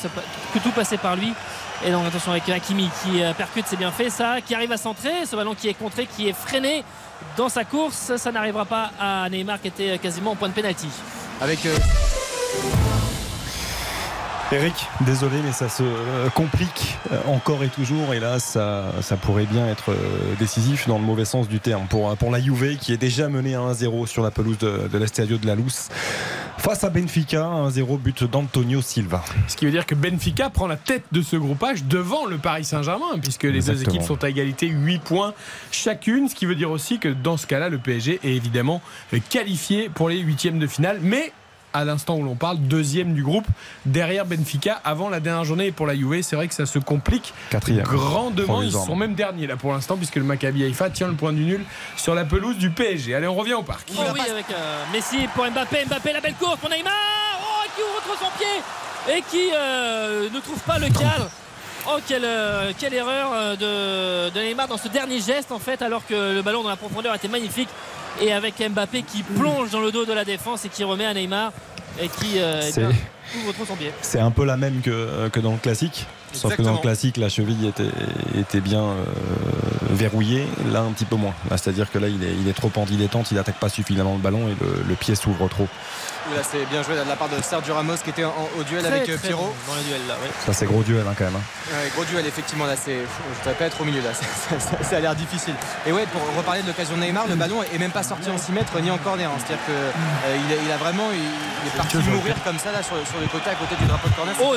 S4: que tout passait par lui. Et donc attention avec Hakimi qui percute, c'est bien fait ça, qui arrive à centrer, ce ballon qui est contré, qui est freiné dans sa course, ça n'arrivera pas à Neymar qui était quasiment au point de pénalty.
S5: avec
S2: Eric, désolé, mais ça se euh, complique euh, encore et toujours. Et là, ça, ça pourrait bien être euh, décisif dans le mauvais sens du terme pour, pour la Juve qui est déjà menée à 1-0 sur la pelouse de, de l'Estadio de la Luce. Face à Benfica, 1-0 but d'Antonio Silva.
S1: Ce qui veut dire que Benfica prend la tête de ce groupage devant le Paris Saint-Germain, puisque les deux équipes sont à égalité 8 points chacune. Ce qui veut dire aussi que dans ce cas-là, le PSG est évidemment qualifié pour les huitièmes de finale. Mais à l'instant où l'on parle, deuxième du groupe, derrière Benfica, avant la dernière journée. Et pour la Juve, c'est vrai que ça se complique
S2: Quatrième.
S1: grandement. Ils sont même derniers là pour l'instant, puisque le Maccabi Haïfa tient le point du nul sur la pelouse du PSG. Allez, on revient au parc.
S4: Oh oui, avec euh, Messi pour Mbappé. Mbappé, la belle course pour Neymar. Oh, qui ouvre trop son pied et qui euh, ne trouve pas le cadre. Oh, quelle, euh, quelle erreur euh, de, de Neymar dans ce dernier geste en fait, alors que le ballon dans la profondeur était magnifique. Et avec Mbappé qui plonge dans le dos de la défense et qui remet à Neymar et qui euh, eh ouvre trop son pied.
S2: C'est un peu la même que, que dans le classique. Sauf que dans le classique, la cheville était, était bien euh, verrouillée. Là, un petit peu moins. Là, C'est-à-dire que là, il est, il est trop en dilettante, il n'attaque pas suffisamment le ballon et le, le pied s'ouvre trop.
S5: là c'est bien joué de la part de Sergio Ramos qui était en- au duel
S4: Très,
S5: avec euh,
S4: très
S5: Pierrot
S4: bon dans le duel là.
S2: Ça, c'est gros duel hein, quand même. hein.
S5: Ouais, gros duel effectivement là c'est je voudrais pas être au milieu là ça, ça- ça a l'air difficile et ouais pour reparler de l'occasion de Neymar le ballon est même pas sorti en 6 mètres ni en corner c'est à dire que euh, il, a, vraiment il, il est parti mourir comme ça là sur, sur le côté à côté du drapeau de corner
S4: Oh,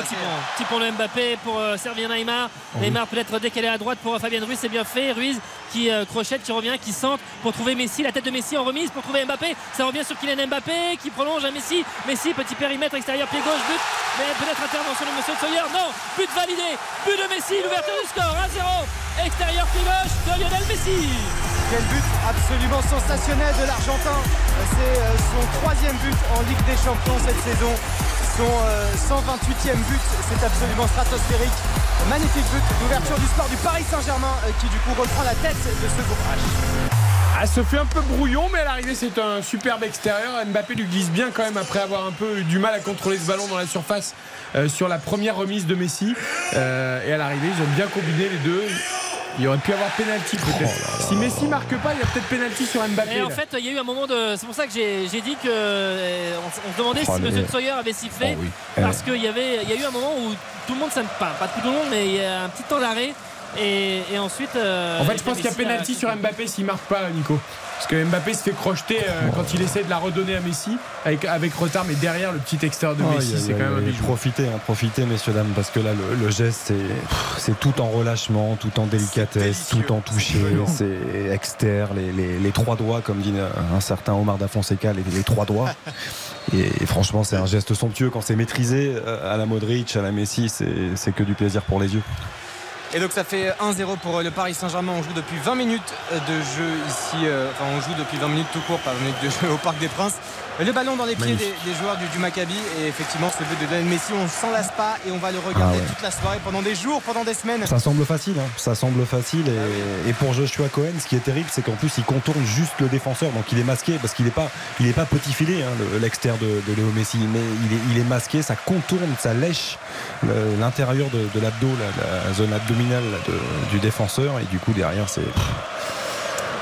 S4: Tipon le Mbappé pour servir Neymar. Neymar peut-être décalé à droite pour euh, Fabien Ruiz, c'est bien fait. Ruiz qui euh, crochette, qui revient, qui centre pour trouver Messi, la tête de Messi en remise pour trouver Mbappé. Ça revient sur Kylian Mbappé qui prolonge à Messi. Messi, petit périmètre extérieur, pied gauche, but. Mais peut-être intervention de Monsieur Sawyer. Non, but validé. But de Messi, l'ouverture du score, 1-0. Extérieur, pied gauche de Lionel Messi.
S5: Quel but absolument sensationnel de l'Argentin. C'est euh, son troisième but en Ligue des Champions cette saison. Son euh, 128e but, c'est absolument stratosphérique. Magnifique but d'ouverture du score du Paris Saint-Germain euh, qui du coup reprend la tête de ce groupe H.
S1: Ah, se fait un peu brouillon, mais à l'arrivée, c'est un superbe extérieur. Mbappé lui glisse bien quand même après avoir un peu eu du mal à contrôler ce ballon dans la surface euh, sur la première remise de Messi. Euh, et à l'arrivée, ils ont bien combiné les deux. Il aurait pu avoir pénalty peut-être. si Messi marque pas, il y a peut-être pénalty sur Mbappé.
S4: Et en
S1: là.
S4: fait, il y a eu un moment de. C'est pour ça que j'ai dit que. euh, On, on se demandait
S2: Oh,
S4: si
S2: mais-
S4: Monsieur Sawyer avait sifflé.
S2: Oh oui.
S4: Parce qu'il y avait. Il y a eu un moment où tout le monde s'aime pas. Pas tout le monde, mais il y a un petit temps d'arrêt. Et, et ensuite. euh,
S1: En fait, je pense qu'il y a pénalty sur Mbappé s'il marque pas, Nico. Parce que Mbappé se fait crocheter euh, quand il essaie de la redonner à Messi avec, avec retard, mais derrière le petit extérieur de Messi, c'est quand même un bijou.
S2: Profitez, hein, profitez, messieurs, dames, parce que là, le, le geste, c'est, tout en relâchement, tout en délicatesse, tout en toucher, c'est externe, les, les- les trois doigts, comme dit un certain Omar da Fonseca, les, les trois doigts. Et, et franchement, c'est un geste somptueux quand c'est maîtrisé euh, à la Modric, à la Messi, c'est, c'est que du plaisir pour les yeux.
S5: Et donc ça fait 1-0 pour euh, le Paris Saint-Germain. On joue depuis 20 minutes euh, de jeu ici. euh, Enfin, on joue depuis 20 minutes tout court, pas 20 minutes de jeu au Parc des Princes. Le ballon dans les pieds des, des joueurs du, du Maccabi. Et effectivement, ce but de Lionel Messi, on s'en lasse pas et on va le regarder
S2: Ah ouais.
S5: toute la soirée, pendant des jours, pendant des semaines.
S2: Ça semble facile, hein. ça semble facile. Et, et pour Joshua Cohen, ce qui est terrible, c'est qu'en plus, il contourne juste le défenseur. Donc il est masqué parce qu'il n'est pas, il est pas petit filet, hein, le- l'extérieur de, de Léo Messi. Mais il est, il est masqué, ça contourne, ça lèche l'intérieur de, de l'abdo, la, la zone abdominale de- du défenseur. Et du coup, derrière, c'est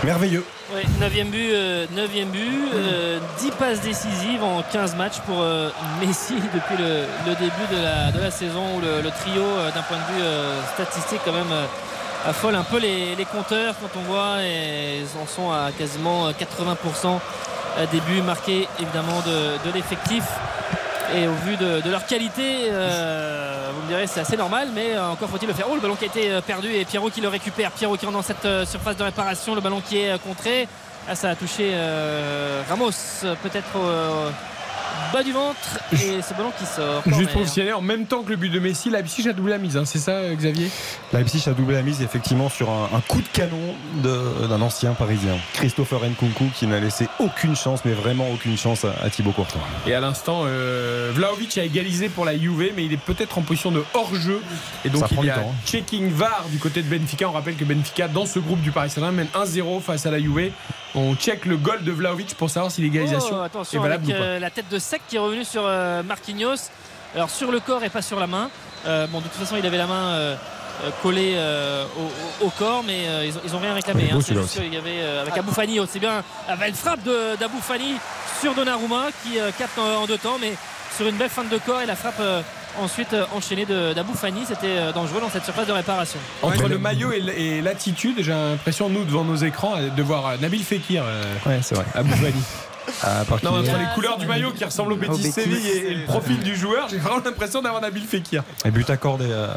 S2: merveilleux.
S4: Ouais, 9e but, euh, 9e but euh, 10 passes décisives en 15 matchs pour euh, Messi depuis le, début de la, saison où le, trio euh, d'un point de vue euh, statistique quand même euh, affole un peu les, compteurs quand on voit et ils en sont à quasiment 80% des buts marqués évidemment de, de l'effectif et au vu de, leur qualité euh, vous me direz c'est assez normal mais euh, encore faut-il le faire. Oh le ballon qui a été euh, perdu et Pierrot qui le récupère. Pierrot qui rentre dans cette surface de réparation. Le ballon qui est contré. Ah, ça a touché Ramos peut-être bas du ventre et ce ballon qui sort
S1: Juste pour vous signaler, en même temps que le but de Messi, Leipzig a doublé la mise, hein, c'est ça, euh, Xavier?
S2: Leipzig a doublé la mise effectivement sur un, un coup de canon d'un ancien parisien, Christopher Nkunku, qui n'a laissé aucune chance, mais vraiment aucune chance à, à Thibaut Courtois.
S1: Et à l'instant, euh, Vlaovic a égalisé pour la Juve, mais il est peut-être en position de hors-jeu. Et donc
S2: Ça prend
S1: il y
S2: du
S1: a
S2: temps, hein.
S1: checking VAR du côté de Benfica. On rappelle que Benfica, dans ce groupe du Paris Saint-Germain, mène 1-0 face à la Juve. On check le goal de Vlaovic pour savoir si l'égalisation
S4: Oh,
S1: est valable
S4: avec
S1: ou pas.
S4: euh, la tête de sec qui est revenue sur euh, Marquinhos. Alors sur le corps et pas sur la main. Euh, bon de toute façon il avait la main euh, collée euh, au, corps mais euh, ils, ont, ils ont rien réclamé.
S2: Il
S4: hein. C'est
S2: celui-là
S4: juste qu'il y avait euh, avec Abou Fani, c'est bien avec une frappe de- d'Abou Fani sur Donnarumma qui euh, capte en, en deux temps mais sur une belle fin de corps et la frappe euh, ensuite enchaînée de- d'Abou Fani c'était dangereux dans cette surface de réparation.
S1: Entre
S2: Ouais,
S1: le maillot et l'attitude, j'ai l'impression, nous, devant nos écrans, de voir Nabil Fekir euh,
S2: Ouais, c'est vrai.
S1: à Non, entre les couleurs du maillot qui ressemble au Betis
S5: Betis.
S1: Séville et, et le profil du joueur, j'ai vraiment l'impression d'avoir Nabil Fekir.
S2: Et but accordé à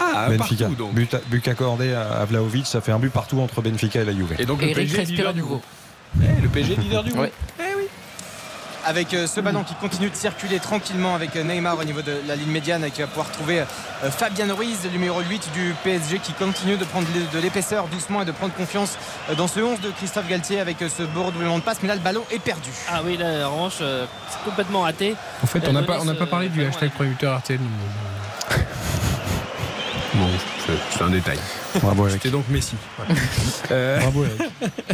S1: Ah,
S2: Benfica.
S1: partout donc.
S2: But, à- but accordé à, Vlahovic, ça fait un but partout entre Benfica et la Juve.
S1: Et donc le PSG est
S3: respire
S1: leader du groupe. Eh, le PSG est leader du groupe.
S3: Ouais.
S5: Avec euh, ce ballon qui continue de circuler tranquillement avec euh, Neymar au niveau de la ligne médiane et qui va pouvoir trouver euh, Fabien Ruiz, le numéro 8 du PSG qui continue de prendre de l'épaisseur doucement et de prendre confiance dans ce 11 de Christophe Galtier avec ce beau redoublement de passe mais là le ballon est perdu.
S4: Ah oui là en revanche c'est complètement raté.
S1: En fait, on n'a pas, on pas parlé du hashtag producteur RTL. Bon, c'est- un détail.
S2: Bravo, Eric.
S1: C'était donc Messi. Euh,
S2: Bravo, Eric.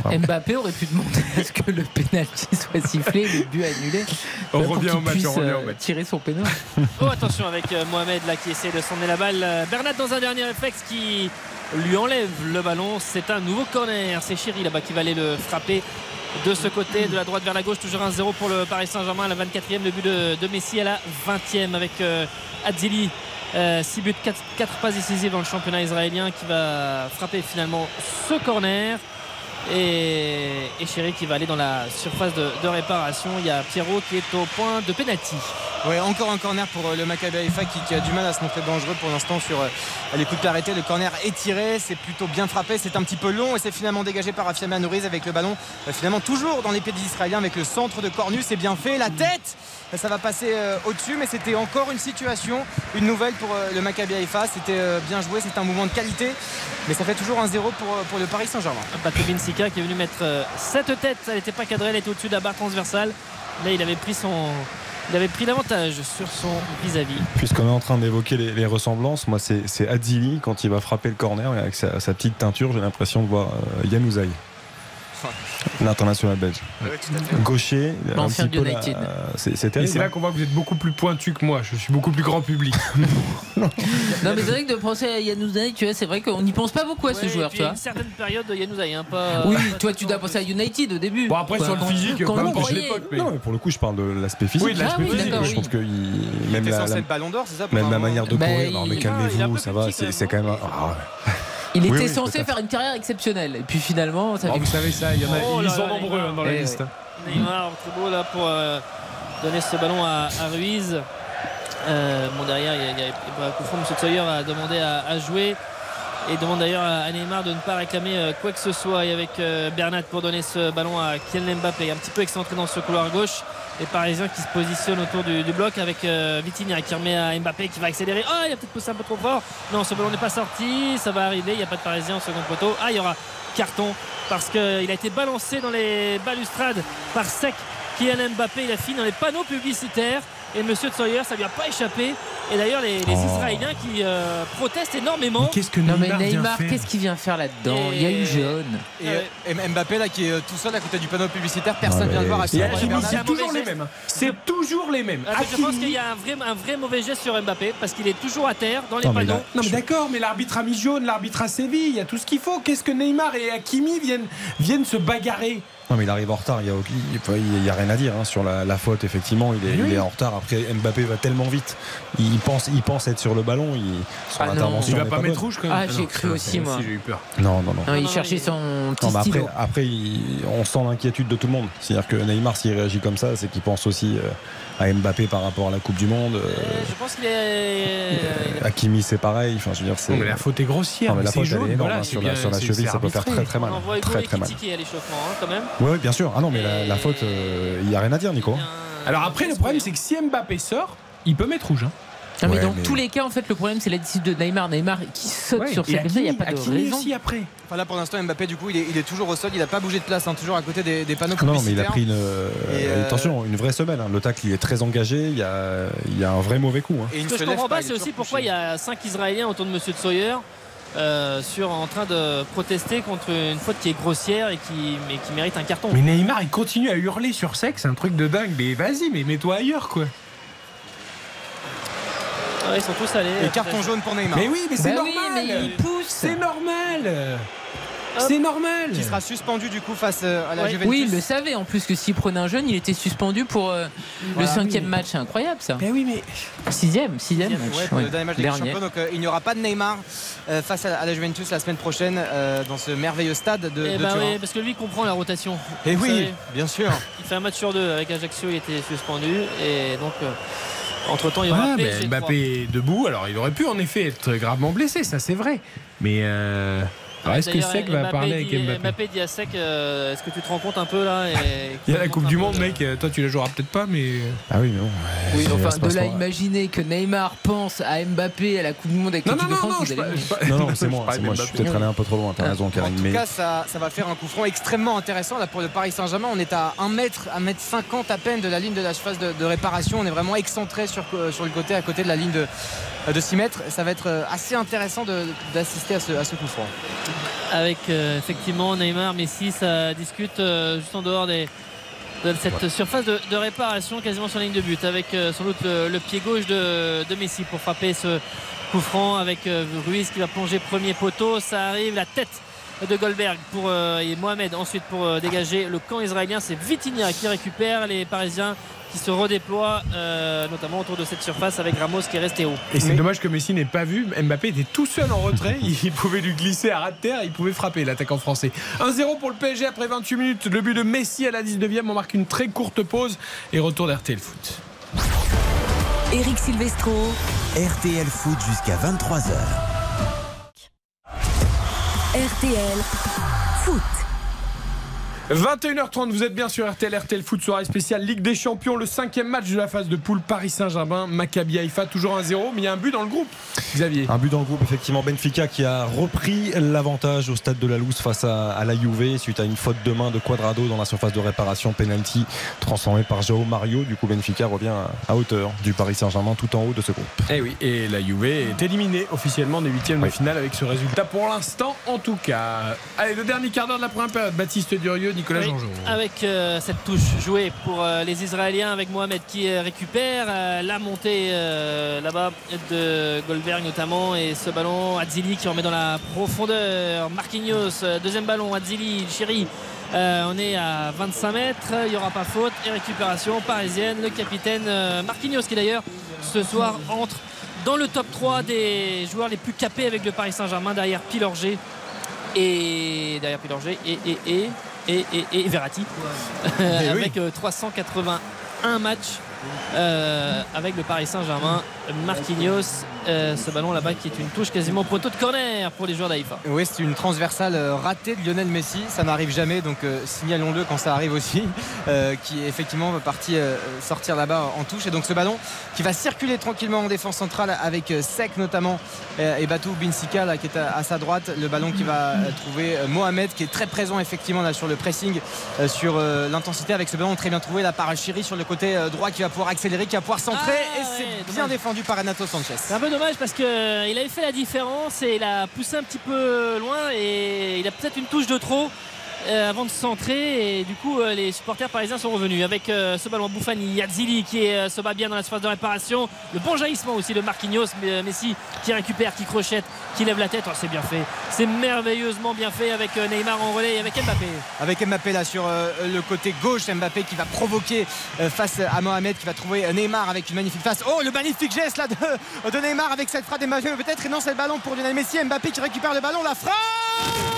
S2: Bravo.
S3: Mbappé aurait pu demander à ce que le penalty soit sifflé, le but annulé.
S1: on revient au match,
S3: puisse,
S1: on revient au
S3: euh,
S1: match.
S3: Tirer son pénal.
S4: Oh attention avec euh, Mohamed là qui essaie de s'emmener la balle. Bernat dans un dernier réflexe qui lui enlève le ballon. C'est un nouveau corner. C'est Chéri là-bas qui va aller le frapper de ce côté, de la droite vers la gauche. Toujours 1-0 pour le Paris Saint-Germain. La 24e, le but de, de Messi à la 20e avec euh, Adzili. 6 buts, 4, passes décisives dans le championnat israélien qui va frapper finalement ce corner. Et, Chéri qui va aller dans la surface de, réparation. Il y a Pierrot qui est au point de pénalty.
S5: Ouais, encore un corner pour euh, le Maccabi Haïfa qui, a du mal à se montrer dangereux pour l'instant sur euh, les coups de pied arrêtés. Le corner est tiré, c'est plutôt bien frappé, c'est un petit peu long et c'est finalement dégagé par Afiama Nouriz avec le ballon euh, finalement toujours dans les pieds des Israéliens avec le centre de Cornu, c'est bien fait. La tête, ça va passer euh, au-dessus, mais c'était encore une situation, une nouvelle pour euh, le Maccabi Haïfa. C'était euh, bien joué, c'était un mouvement de qualité, mais ça fait toujours un 0 pour, pour le Paris Saint-Germain.
S4: Batobin Sika qui est venu mettre euh, cette tête, elle n'était pas cadrée, elle était au-dessus de la barre transversale. Là, il avait pris son. Il avait pris l'avantage sur son vis-à-vis.
S2: Puisqu'on est en train d'évoquer les, les ressemblances, moi c'est c'est Adzili quand il va frapper le corner avec sa, sa petite teinture, j'ai l'impression de voir euh, Yann Ouzaï. L'international belge. Gaucher, un
S3: L'ancien United.
S2: là, c'est
S1: là
S2: hein.
S1: qu'on voit que vous êtes beaucoup plus pointu que moi. Je suis beaucoup plus grand public.
S3: Non, mais c'est vrai que de penser à Yanouzaï, tu vois, c'est vrai qu'on n'y pense pas beaucoup à ce
S4: Ouais,
S3: joueur, tu vois.
S4: une certaine période, Yanouzaï, hein, pas.
S3: Oui,
S4: pas
S3: toi, tu dois penser à United au début.
S1: Bon, après,
S3: Quoi,
S1: sur le
S3: quand-
S1: physique,
S3: quand
S1: importe
S3: croyait-
S1: l'époque. mais-
S2: Non, mais pour le coup, je parle de l'aspect physique.
S1: Oui, de l'aspect
S3: Ah
S1: physique, oui.
S2: Je pense que il- même la,
S5: censé
S2: la-
S5: être ballon d'or, c'est ça
S2: même la manière de
S3: Bah,
S2: courir. Non, mais calmez-vous, ça va. C'est
S4: quand
S2: quand
S4: même,
S2: même. ah,
S3: Il
S2: Oui,
S3: était
S2: oui,
S3: censé faire une carrière exceptionnelle. Et puis finalement, ça
S1: Oh,
S3: fait
S1: vous savez ça, il y en a,
S4: Oh
S1: ils
S4: là
S1: sont
S4: là,
S1: nombreux hein, dans la
S3: Eh
S1: liste.
S4: Neymar, très beau là pour euh, donner ce ballon à, à Ruiz. Euh, bon, derrière, il y a, il y a Koufou. M. Sawyer a demandé à, à jouer. Et demande d'ailleurs à Neymar de ne pas réclamer euh, quoi que ce soit. Et avec euh, Bernat pour donner ce ballon à Kylian Mbappé, un petit peu excentré dans ce couloir gauche. Les Parisiens qui se positionnent autour du, bloc avec euh, Vitinha qui remet à Mbappé qui va accélérer. Oh, il a peut-être poussé un peu trop fort. Non, ce ballon n'est pas sorti. Ça va arriver. Il n'y a pas de Parisien au second poteau. Ah, il y aura carton parce qu'il a été balancé dans les balustrades par Sec. Kylian Mbappé, il a fini dans les panneaux publicitaires. Et Monsieur Tsoyer, ça lui a pas échappé. Et d'ailleurs, les, les
S2: Oh.
S4: Israéliens qui euh, protestent énormément.
S1: Qu'est-ce que
S3: Non mais
S1: Neymar, vient
S3: Neymar,
S1: faire
S3: qu'est-ce qu'il vient faire là-dedans?
S4: Et-
S3: Il y a une jaune.
S5: Et, euh, et Mbappé là qui est euh, tout seul à côté du panneau publicitaire, personne
S2: Non,
S5: vient le voir. à
S2: c'est-
S1: toujours les mêmes. C'est toujours les mêmes.
S4: Ah, je pense qu'il y a un vrai, un vrai mauvais geste sur Mbappé parce qu'il est toujours à terre dans les
S2: Non, mais
S4: panneaux.
S2: là-
S1: Non mais d'accord, mais l'arbitre a mis jaune, l'arbitre a sévi, il y a tout ce qu'il faut. Qu'est-ce que Neymar et Hakimi viennent, viennent se bagarrer?
S2: Non, mais il arrive en retard. Il n'y a, aucun- il y a rien à dire hein, sur la, la faute. Effectivement, il est,
S1: Oui.
S2: il est en retard. Après, Mbappé va tellement vite. Il pense, il pense être sur le ballon. Il, son
S3: Ah non.
S2: intervention
S1: Il va pas mettre rouge quand même.
S3: Ah, j'ai
S1: non,
S3: cru aussi, moi.
S1: j'ai eu peur.
S2: Non, non, non.
S3: Non, il cherchait son petit
S2: Non, mais après, après il- on sent l'inquiétude de tout le monde. C'est-à-dire que Neymar, s'il réagit comme ça, c'est qu'il pense aussi euh, à Mbappé par rapport à la Coupe du Monde. euh,
S4: Euh, je pense qu'il est. il a-
S2: Hakimi, c'est pareil. Enfin, je veux dire, c'est.
S1: Non, mais la faute est grossière.
S2: Non, mais la faute, elle est énorme.
S1: voilà,
S2: hein, sur, la, sur la cheville, ça peut faire très très mal.
S4: On Hugo
S2: Très très mal.
S4: À l'échauffement hein, quand même.
S2: Oui, bien sûr. Ah non, mais la, la faute, euh, il n'y a rien à dire, Nico.
S1: Alors après, le problème, c'est que si Mbappé sort, il peut mettre rouge. hein.
S3: Non, mais
S2: Ouais,
S3: dans
S2: mais-
S3: tous les cas, en fait, le problème, c'est l'attitude de Neymar. Neymar qui saute
S1: Ouais,
S3: sur cette il n'y a pas de
S1: Hakimi
S3: raison.
S1: aussi après.
S5: Enfin, là pour l'instant Mbappé du coup il est, il est toujours au sol, il n'a pas bougé de place, hein, toujours à côté des, des panneaux
S2: Non, mais il a pris une, euh,
S5: Et, euh,
S2: attention, une vraie semaine. hein. Le tacle, il est très engagé. Il y a, il y a un vrai mauvais coup. hein.
S5: Et ne
S4: Ce que je
S5: lève
S4: comprends
S5: pas,
S4: c'est aussi pourquoi il y a 5 Israéliens autour de Monsieur Tsoyer. euh, sur, en train de protester contre une faute qui est grossière et qui, mais qui mérite un carton.
S1: Mais Neymar, il continue à hurler sur sexe, c'est un truc de dingue. Mais vas-y, mais mets-toi ailleurs, quoi.
S4: Ouais, ils sont tous allés.
S5: Et carton jaune pour Neymar.
S1: Mais oui, mais c'est
S3: Bah oui,
S1: normal.
S3: mais il pousse.
S1: C'est normal. C'est normal.
S5: Qui sera suspendu du coup face euh, à la
S4: Ouais.
S5: Juventus.
S3: Oui, il le savait en plus que s'il prenait un jeune, il était suspendu pour euh, le cinquième match. C'est incroyable ça.
S1: Mais oui, mais
S3: Sixième, sixième match.
S5: Ouais, le dernier match
S3: Dernier.
S5: Champions. Donc euh, il n'y aura pas de Neymar euh, face à, à la Juventus la semaine prochaine euh, dans ce merveilleux stade de,
S4: Eh
S5: de
S4: ben
S5: Turin.
S4: oui, parce que lui comprend la rotation.
S5: Et
S4: Vous
S5: oui,
S4: savez,
S5: bien sûr.
S4: il fait un match sur deux. Avec Ajaccio, il était suspendu. Et donc, entre temps, il y aura
S1: Voilà, mais
S4: PSG
S1: Mbappé est debout, alors il aurait pu en effet être gravement blessé, ça c'est vrai. Mais euh, alors, est-ce que Sec va
S4: Mbappé
S1: parler avec Mbappé
S4: Mbappé dit à Sec euh, Est-ce que tu te rends compte un peu là et
S1: Il y a la Coupe du Monde, mec. euh, Toi, tu la joueras peut-être pas, mais.
S2: Ah oui, mais bon.
S3: Oui, enfin, de là imaginer que Neymar pense à Mbappé à la Coupe du Monde avec
S1: Non,
S3: l'équipe de France,
S1: non,
S3: vous
S2: Non, non, c'est moi.
S1: parlais
S2: c'est moi. Je suis peut-être allé un peu trop loin. T'as raison,
S5: En
S2: Karine.
S5: tout
S2: Mais
S5: cas, ça, ça va faire un coup franc extrêmement intéressant là pour le Paris Saint-Germain. On est à 1 mètre, 1 mètre 50 à peine de la ligne de la surface de, de réparation. On est vraiment excentré sur, euh, sur le côté, à côté de la ligne de, de 6 mètres. Ça va être euh, assez intéressant de- d'assister à ce, à ce coup franc.
S4: Avec euh, effectivement Neymar, Messi, ça discute euh, juste en dehors des, de cette surface de, de réparation, quasiment sur la ligne de but, avec euh, sans doute le, le pied gauche de, de Messi pour frapper ce coup franc, avec Ruiz qui va plonger premier poteau. Ça arrive, la tête de Goldberg pour, et Mohamed ensuite pour dégager le camp israélien. C'est Vitinha qui récupère les Parisiens qui se redéploient euh, notamment autour de cette surface avec Ramos qui est resté haut.
S1: Et c'est
S5: Mais-
S1: dommage que Messi n'ait pas vu. Mbappé était tout seul en retrait. il pouvait lui glisser à ras de terre. Il pouvait frapper l'attaquant français. 1-0 pour le PSG après 28 minutes. Le but de Messi à la 19e. On marque une très courte pause et retour d'RTL Foot.
S8: Eric Silvestro.
S7: RTL Foot jusqu'à 23h.
S8: RTL Foot.
S1: 21h30, vous êtes bien sur RTL, RTL Foot, soirée spéciale Ligue des Champions, le cinquième match de la phase de poule Paris Saint-Germain, Maccabi Haïfa, toujours 1-0, mais il y a un but dans le groupe, Xavier.
S2: Un but dans le groupe, effectivement. Benfica qui a repris l'avantage au stade de la Louse face à, à, la Juve suite à une faute de main de Quadrado dans la surface de réparation, penalty transformé par Joao Mario. Du coup, Benfica revient à, hauteur du Paris Saint-Germain tout en haut de ce groupe.
S1: Et oui, et la Juve est éliminée officiellement des huitièmes oui. de finale avec ce résultat pour l'instant, en tout cas. Allez, le dernier quart d'heure de la première période, Baptiste Durieux, Nicolas oui, Jean-Jean.
S4: Avec euh, cette touche jouée pour euh, les Israéliens, avec Mohamed qui euh, récupère la montée là-bas de Goldberg notamment, et ce ballon, Adzili qui remet dans la profondeur. Marquinhos, deuxième ballon, Adzili, Chéri. on est à 25 mètres, il n'y aura pas faute et récupération parisienne. Le capitaine Marquinhos qui d'ailleurs ce soir entre dans le top 3 des joueurs les plus capés avec le Paris Saint-Germain derrière Pilorgé et derrière Pilorgé et, et, et, et, et, et Verratti. Avec oui. 381 matchs euh, avec le Paris Saint-Germain Marquinhos euh, ce ballon là-bas qui est une touche quasiment poteau de corner pour les joueurs d'Aïfa
S5: oui c'est une transversale ratée de Lionel Messi. Ça n'arrive jamais donc euh, signalons-le quand ça arrive aussi euh, qui est effectivement parti sortir là-bas en touche. Et donc ce ballon qui va circuler tranquillement en défense centrale avec Sec notamment et Batou Binsika là, qui est à, à, sa droite. Le ballon qui va trouver Mohamed qui est très présent effectivement là sur le pressing sur l'intensité avec ce ballon très bien trouvé là par Chiri sur le côté droit qui va pouvoir accélérer qui va pouvoir centrer.
S4: Ah,
S5: et c'est bien défendu par Renato Sanchez.
S4: C'est un peu dommage parce qu'il avait fait la différence et il a poussé un petit peu loin et il a peut-être une touche de trop. euh, avant de centrer. Et du coup euh, les supporters parisiens sont revenus avec euh, ce ballon Bouffani. Yazili qui se bat bien dans la surface de réparation. Le bon jaillissement aussi de Marquinhos Messi qui récupère qui crochette qui lève la tête. Oh, c'est bien fait. C'est merveilleusement bien fait avec Neymar en relais et avec Mbappé.
S5: Avec Mbappé là sur le côté gauche Mbappé qui va provoquer face à Mohamed qui va trouver Neymar avec une magnifique face. Oh le magnifique geste là de, Neymar avec cette frappe d'Mbappé. Peut-être et le ballon pour Lionel Messi. Mbappé qui récupère le ballon la frappe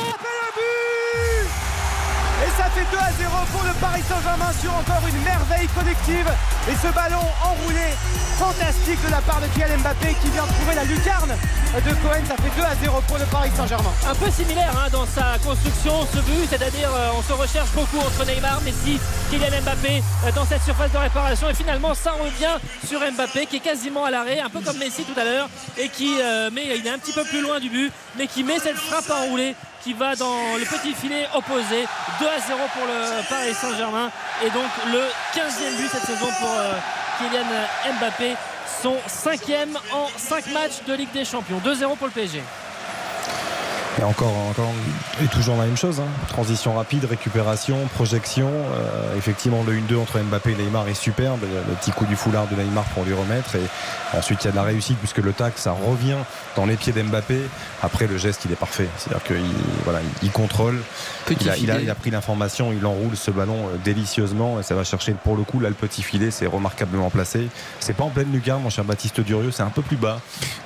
S5: et ça fait 2 à 0 pour le Paris Saint-Germain sur encore une merveille collective. Et ce ballon enroulé, fantastique de la part de Kylian Mbappé qui vient trouver la lucarne de Cohen. Ça fait 2 à 0 pour le Paris Saint-Germain.
S4: Un peu similaire hein, dans sa construction, ce but, c'est-à-dire euh, on se recherche beaucoup entre Neymar, Messi, Kylian Mbappé euh, dans cette surface de réparation. Et finalement, ça revient sur Mbappé qui est quasiment à l'arrêt, un peu comme Messi tout à l'heure, et qui euh, met, il est un petit peu plus loin du but, mais qui met cette frappe enroulée qui va dans le petit filet opposé. 2 à 0 pour le Paris Saint-Germain. Et donc le 15e but cette saison pour euh, Kylian Mbappé. Son cinquième en 5 matchs de Ligue des Champions. 2-0 pour le PSG
S2: et encore, encore et toujours la même chose. Hein. Transition rapide, récupération, projection. Euh, effectivement, le 1-2 entre Mbappé et Neymar est superbe. Le petit coup du foulard de Neymar pour lui remettre. Et ensuite, il y a de la réussite puisque le tac, ça revient dans les pieds d'Mbappé. Après, le geste, il est parfait. C'est-à-dire qu'il voilà, il contrôle. Il a, il a, il a, pris l'information, il enroule ce ballon délicieusement et ça va chercher pour le coup là le petit filet. C'est remarquablement placé. C'est pas en pleine lucarne, mon cher Baptiste Durieux. C'est un peu plus bas,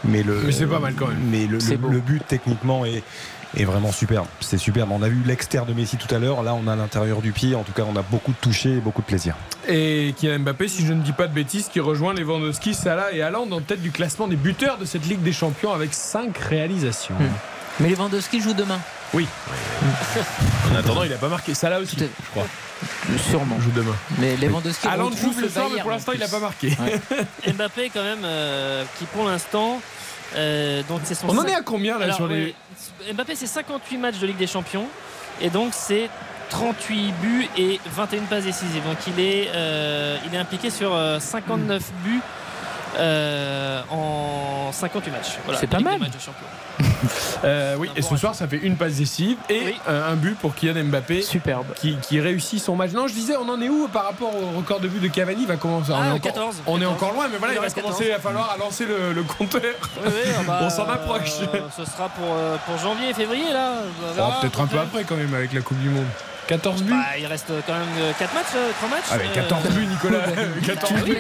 S2: mais le.
S1: Mais c'est pas mal quand même.
S2: Mais le, le, le but techniquement est est vraiment superbe. C'est superbe. On a vu l'extérieur de Messi tout à l'heure. Là, on a l'intérieur du pied. En tout cas, on a beaucoup de toucher et beaucoup de plaisir.
S1: Et Kylian Mbappé, si je ne dis pas de bêtises, qui rejoint Lewandowski, Salah et Haaland en tête du classement des buteurs de cette Ligue des Champions avec 5 réalisations.
S3: Hum. Mais Lewandowski joue demain.
S1: Oui. en attendant, il n'a pas marqué. Salah aussi, je crois.
S3: Sûrement.
S1: Joue demain.
S3: Mais Lewandowski
S1: Haaland joue ce soir, mais pour l'instant, il n'a pas marqué.
S4: Ouais. Mbappé, quand même, euh, qui pour l'instant. Euh, donc c'est son
S1: On en est à combien là
S4: Alors,
S1: sur les.
S4: Mbappé, c'est 58 matchs de Ligue des Champions. Et donc, c'est 38 buts et 21 passes décisives. Donc, il est, euh, il est impliqué sur 59 buts. Euh, en 58 matchs. Voilà,
S3: c'est pas mal.
S1: euh, oui, et ce soir, ça fait une passe décisive et oui. un but pour Kylian Mbappé.
S3: Superbe.
S1: Qui, qui, réussit son match. Non, je disais, on en est où par rapport au record de but de Cavani? Va commencer,
S4: ah,
S1: on, est
S4: 14,
S1: encore, on est encore loin, mais voilà, il,
S4: il
S1: va commencer à falloir à lancer le, le compteur.
S4: Oui, oui, bah,
S1: on s'en approche.
S4: Euh, ce sera pour, pour janvier et février, là.
S1: Oh, Peut-être un peu après, quand même, avec la Coupe du Monde. 14 buts
S4: bah, Il reste quand même 4 matchs, 3 matchs.
S1: Ah, mais 14 euh... buts, Nicolas 14
S4: buts.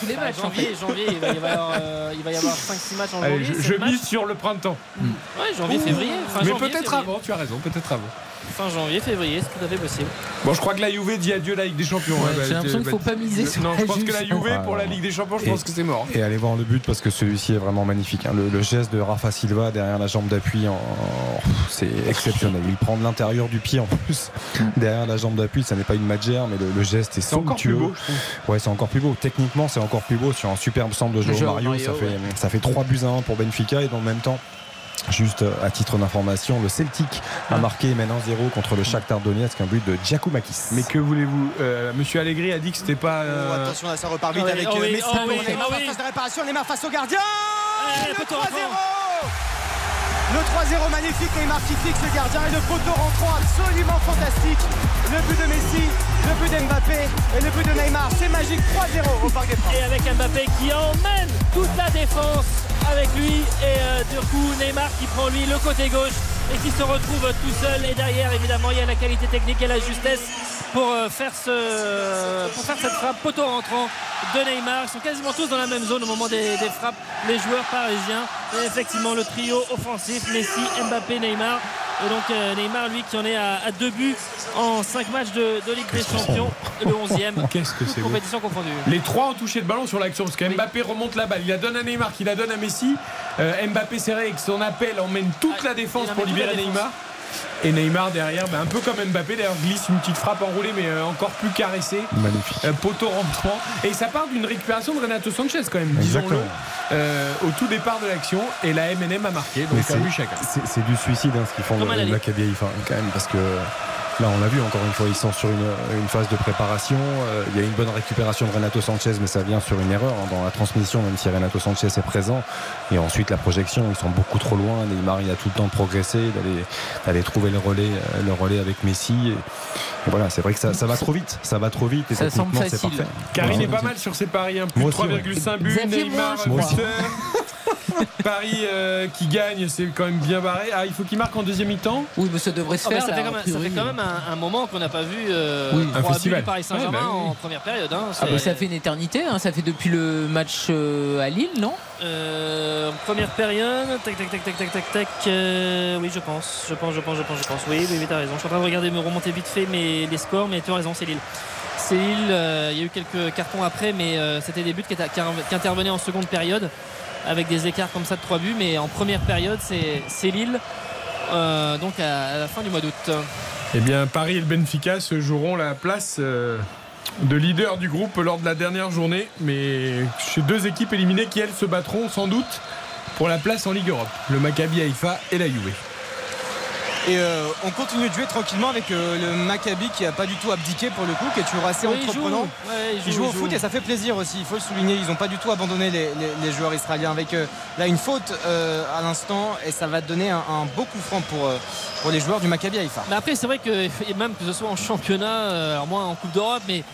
S4: tous les matchs. Janvier, janvier il, va y avoir, euh, il va y avoir 5-6 matchs en
S1: Allez,
S4: janvier.
S1: Je, je mise sur le printemps.
S4: Ouais, janvier, février. Enfin,
S1: mais peut-être avant, tu as raison, peut-être avant.
S4: Fin janvier, février, c'est tout à fait possible.
S1: Bon, je crois que la Juve dit adieu à la Ligue des Champions.
S3: Ouais,
S1: hein, bah,
S3: J'ai l'impression qu'il faut pas miser sur
S1: Non, je pense que la
S3: Juve.
S1: Pour la Ligue des Champions, je pense que c'est mort.
S2: Et allez voir le but parce que celui-ci est vraiment magnifique. hein. Le, le geste de Rafa Silva derrière la jambe d'appui, en- c'est exceptionnel. Il prend de l'intérieur du pied en plus derrière la jambe d'appui. Ça n'est pas une magère, mais le, le geste est
S1: C'est encore plus
S2: somptueux.
S1: beau, je trouve.
S2: Ouais, c'est encore plus beau. Techniquement, c'est encore plus beau sur un superbe centre de Joao Mario.
S3: Mario,
S2: ça, fait,
S3: ouais.
S2: ça fait 3 buts à 1 pour Benfica et dans le même temps. Juste euh, à titre d'information, le Celtic
S1: Ah.
S2: a marqué et mène 1-0 contre le Shakhtar Donetsk, un but de Giacomakis.
S1: Mais que voulez-vous euh, Monsieur Allegri a dit que c'était pas. euh,
S5: Oh, attention là ça repart vite
S4: Ah
S5: avec
S4: ah
S5: euh,
S4: oui,
S5: Messi
S4: ah oui,
S5: Neymar,
S4: ah oui.
S5: phase de réparation Neymar face au gardien
S4: Eh,
S5: le 3-0
S4: poteau rentrant.
S5: le 3-0 magnifique Neymar qui fixe le gardien et le poteau rentrant absolument fantastique le but de Messi le but d'Mbappé et le but de Neymar c'est magique 3-0 au Parc des Princes
S4: Et avec Mbappé qui emmène toute la défense avec lui et euh, du coup Neymar qui prend lui le côté gauche et qui se retrouve tout seul. Et derrière évidemment il y a la qualité technique et la justesse pour euh, faire ce pour faire cette frappe. Poteau rentrant de Neymar. Ils sont quasiment tous dans la même zone au moment des, des frappes les joueurs parisiens. Et effectivement le trio offensif Messi, Mbappé, Neymar et donc euh, Neymar lui qui en est à, à deux buts en cinq matchs de, de Ligue des Champions le 11e
S1: Qu'est-ce que c'est beau.
S4: compétition confondue
S1: Les trois ont touché le ballon sur l'action parce que Mbappé remonte la balle. Il la donne à Neymar, qui la donne à Messi. Euh, Mbappé serré avec son appel emmène toute
S4: Ah,
S1: la défense pour libérer. Neymar. Et Neymar derrière, bah, un peu comme Mbappé d'ailleurs, glisse une petite frappe enroulée mais euh, encore plus caressée.
S2: Magnifique.
S1: Euh, poteau rentrant. Et ça part d'une récupération de Renato Sanchez quand même, disons-le, euh, au tout départ de l'action. Et la MNM a marqué, donc un
S2: c'est-
S1: but chacun.
S2: C'est du suicide hein, ce qu'ils font le. Maccabi Haïfa, quand même parce que là on l'a vu encore une fois ils sont sur une, une phase de préparation Euh, il y a une bonne récupération de Renato Sanchez mais ça vient sur une erreur hein, dans la transmission même si Renato Sanchez est présent et ensuite la projection ils sont beaucoup trop loin Neymar il a tout le temps de progresser d'aller d'aller trouver le relais euh, le relais avec Messi et, et voilà c'est vrai que ça, ça va trop vite ça va trop vite et
S3: Ça semble
S2: techniquement, c'est
S3: facile.
S2: parfait
S1: Karine
S2: Ouais.
S1: est pas mal sur ses paris, hein. plus
S2: Moi
S1: de
S2: aussi, ouais.
S1: 3,5 buts, Neymar. Paris euh, qui gagne, c'est quand même bien barré. Ah, il faut qu'il marque en deuxième mi-temps.
S3: Oui, mais ça devrait se
S4: Ah
S3: faire.
S4: ça,
S3: là,
S4: fait
S3: a
S4: quand même, ça
S3: priori.
S4: fait quand même un, un moment qu'on n'a pas vu euh,
S3: Oui,
S1: un festival.
S4: Paris Saint-Germain
S1: Ouais, bah oui.
S4: en première période. hein.
S3: Ah bah, ça fait une éternité, hein. ça fait depuis le match euh, à Lille, non?
S4: Euh, première période, tac tac tac tac tac tac tac. euh, oui, je pense, je pense, je pense, je pense, je pense. Oui, oui, oui, t'as raison. Je suis en train de regarder me remonter vite fait mes, les scores, mais tu as raison, c'est Lille. C'est Lille. euh, il y a eu quelques cartons après, mais euh, c'était des buts qui, étaient- qui, qui intervenaient en seconde période avec des écarts comme ça de 3 buts, mais en première période, c'est c'est Lille. euh, donc à, à la fin du mois d'août.
S1: Eh bien, Paris et le Benfica se joueront la place euh, de leader du groupe lors de la dernière journée. Mais chez deux équipes éliminées qui, elles, se battront sans doute pour la place en Ligue Europe. Le Maccabi Haïfa et la Juve.
S5: Et euh, on continue de jouer tranquillement avec euh, le Maccabi qui a pas du tout abdiqué pour le coup, qui est toujours assez
S4: Oui, il joue.
S5: entreprenant.
S4: Ouais, il joue,
S5: au foot et ça fait plaisir aussi, il faut le souligner. Ils n'ont pas du tout abandonné les, les- les joueurs israéliens avec euh, là une faute à l'instant et ça va donner un, un beau coup franc pour, pour les joueurs du Maccabi Haïfa.
S4: Mais après, c'est vrai que et même que ce soit en championnat, alors moins en Coupe d'Europe, mais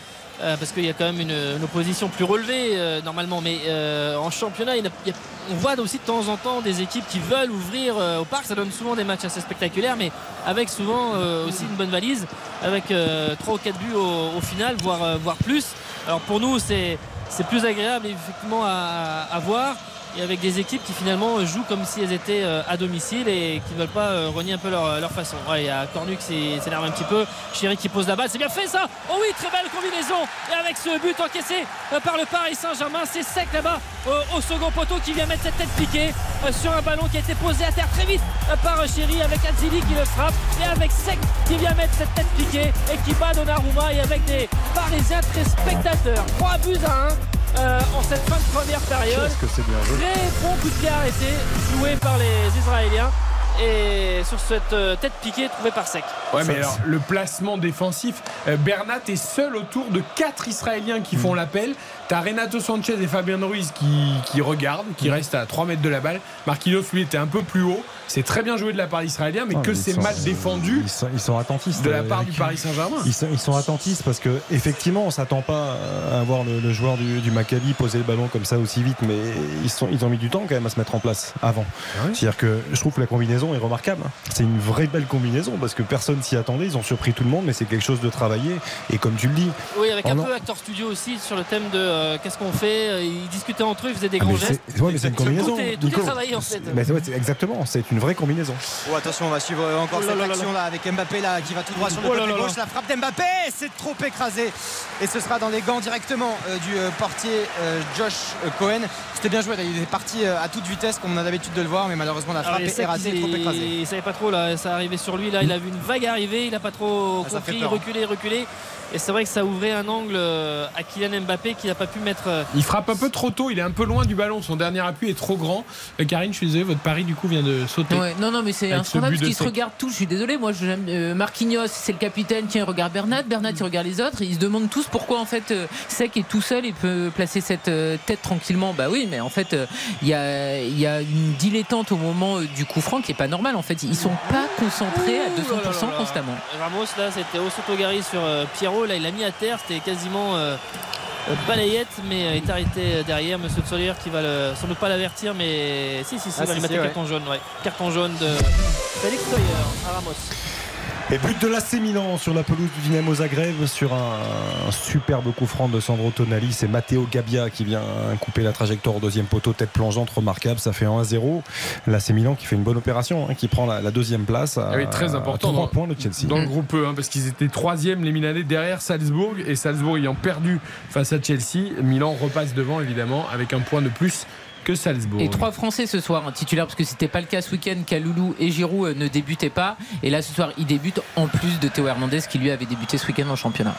S4: euh, parce qu'il y a quand même une, opposition plus relevée euh, normalement. Mais euh, en championnat, on voit aussi de temps en temps des équipes qui veulent ouvrir au parc. Ça donne souvent des matchs assez spectaculaires, mais avec souvent aussi une bonne valise, avec 3 ou 4 buts au, final, voire, voire plus. Alors pour nous, c'est plus agréable effectivement à voir et avec des équipes qui finalement jouent comme si elles étaient euh, à domicile et qui ne veulent pas euh, renier un peu leur, façon. Ouais, il y a Cornu qui s'énerve un petit peu, Chéri qui pose la balle, c'est bien fait ça Oh oui, très belle combinaison Et avec ce but encaissé euh, par le Paris Saint-Germain, c'est sec là-bas au second poteau qui vient mettre cette tête piquée sur un ballon qui a été posé à terre très vite par Chéri avec Azzili qui le frappe et avec Sec qui vient mettre cette tête piquée et qui bat Donnarumma et avec des Parisiens très spectateurs. 3 buts à 1 euh, en cette fin de première période.
S2: Qu'est-ce que c'est bien joué
S4: Très bon coup de pied arrêté joué par les Israéliens et sur cette euh, tête piquée trouvée par Sec.
S1: Ouais, mais alors, le placement défensif, euh, Bernat est seul autour de 4 Israéliens qui font l'appel. T'as Renato Sanchez et Fabien Ruiz qui, qui regardent, qui restent à 3 mètres de la balle. Marquinhos, lui, était un peu plus haut. C'est très bien joué de la part israélien, mais
S2: Ah,
S1: que c'est mal défendu
S2: ils sont, ils sont attentistes
S1: de la
S2: euh,
S1: part du Paris Saint-Germain.
S2: Ils sont, ils sont attentistes parce que effectivement on s'attend pas à voir le, le joueur du, du Maccabi poser le ballon comme ça aussi vite mais ils, sont, ils ont mis du temps quand même à se mettre en place avant
S1: Ah
S2: c'est à dire que je trouve que la combinaison est remarquable. hein. C'est une vraie belle combinaison parce que personne s'y attendait. Ils ont surpris tout le monde, mais c'est quelque chose de travaillé. Et comme tu le dis,
S4: Oui, avec un peu acteur studio aussi sur le thème de euh, qu'est-ce qu'on fait. Euh, Ils discutaient entre eux, ils faisaient des
S2: Ah,
S4: grands gestes.
S2: c'est ouais, une combinaison.
S4: Tout est, tout est
S2: Nico.
S4: travaillé en fait.
S2: Mais ouais, c'est- exactement, c'est une vraie combinaison.
S5: Oh, attention, on va suivre encore
S4: Oh là
S5: cette
S4: là
S5: action là avec Mbappé là qui va tout droit sur le
S4: Oh
S5: côté gauche. La frappe d'Mbappé, c'est trop écrasé. Et ce sera dans les gants directement euh, du euh, portier euh, Josh Cohen. C'était bien joué, là. il est parti euh, à toute vitesse comme on a l'habitude de le voir, mais malheureusement la
S4: Alors,
S5: frappe est
S4: qu'il
S5: trop écrasée.
S4: Il savait pas trop là, ça arrivait sur lui là, il a vu une vague arriver, il a pas trop
S5: Ah,
S4: compris,
S5: peur.
S4: reculé, reculé. Et c'est vrai que ça ouvrait un angle euh, à Kylian Mbappé qui n'a pas pu mettre. euh,
S1: Il frappe un peu trop tôt, il est un peu loin du ballon, son dernier appui est trop grand. Euh, Karine, je suis désolé, votre pari du coup vient de sauter.
S3: Ouais, non, non, mais c'est un scandale
S1: but
S3: parce qu'ils se regardent tous. Je suis désolé, moi, j'aime euh, Marquinhos, c'est le capitaine. Tiens, il regarde Bernat. Bernat, il regarde les autres. Et ils se demandent tous pourquoi, en fait, euh, Sec est tout seul et peut placer cette euh, tête tranquillement. Bah oui, mais en fait, euh, il y, a, il y a une dilettante au moment euh, du coup franc qui est pas normal. En fait, ils sont pas concentrés à 200%
S4: Ouh là là là.
S3: constamment.
S4: Ramos là, c'était au Sotogari sur euh, Là, il l'a mis à terre, c'était quasiment euh, balayette, mais euh, il est arrêté euh, derrière. Monsieur Tsolier qui va le, sans doute pas l'avertir, mais si, si, si,
S5: Ah,
S4: il va
S5: si,
S4: lui mettre
S5: si,
S4: un
S5: ouais.
S4: carton jaune. Ouais. Carton jaune de Félix Tsolier à Ramos.
S2: Et but de l'AC Milan sur la pelouse du Dynamo Zagreb sur un, un superbe coup franc de Sandro Tonali. C'est Matteo Gabbia qui vient couper la trajectoire au deuxième poteau, tête plongeante, remarquable. Ça fait 1-0. L'AC Milan qui fait une bonne opération, hein, qui prend la, la deuxième place. À,
S1: Ah oui, très important
S2: à 3
S1: dans-
S2: points de Chelsea.
S1: Dans le groupe E, hein, parce qu'ils étaient troisième les Milanais derrière Salzbourg et Salzbourg ayant perdu face à Chelsea, Milan repasse devant évidemment avec un point de plus que Salzbourg.
S3: Et trois Français ce soir en titulaire parce que c'était pas le cas ce week-end. Kaloulou et Giroud euh, ne débutaient pas. Et là ce soir ils débutent en plus de Théo Hernandez qui lui avait débuté ce week-end en championnat.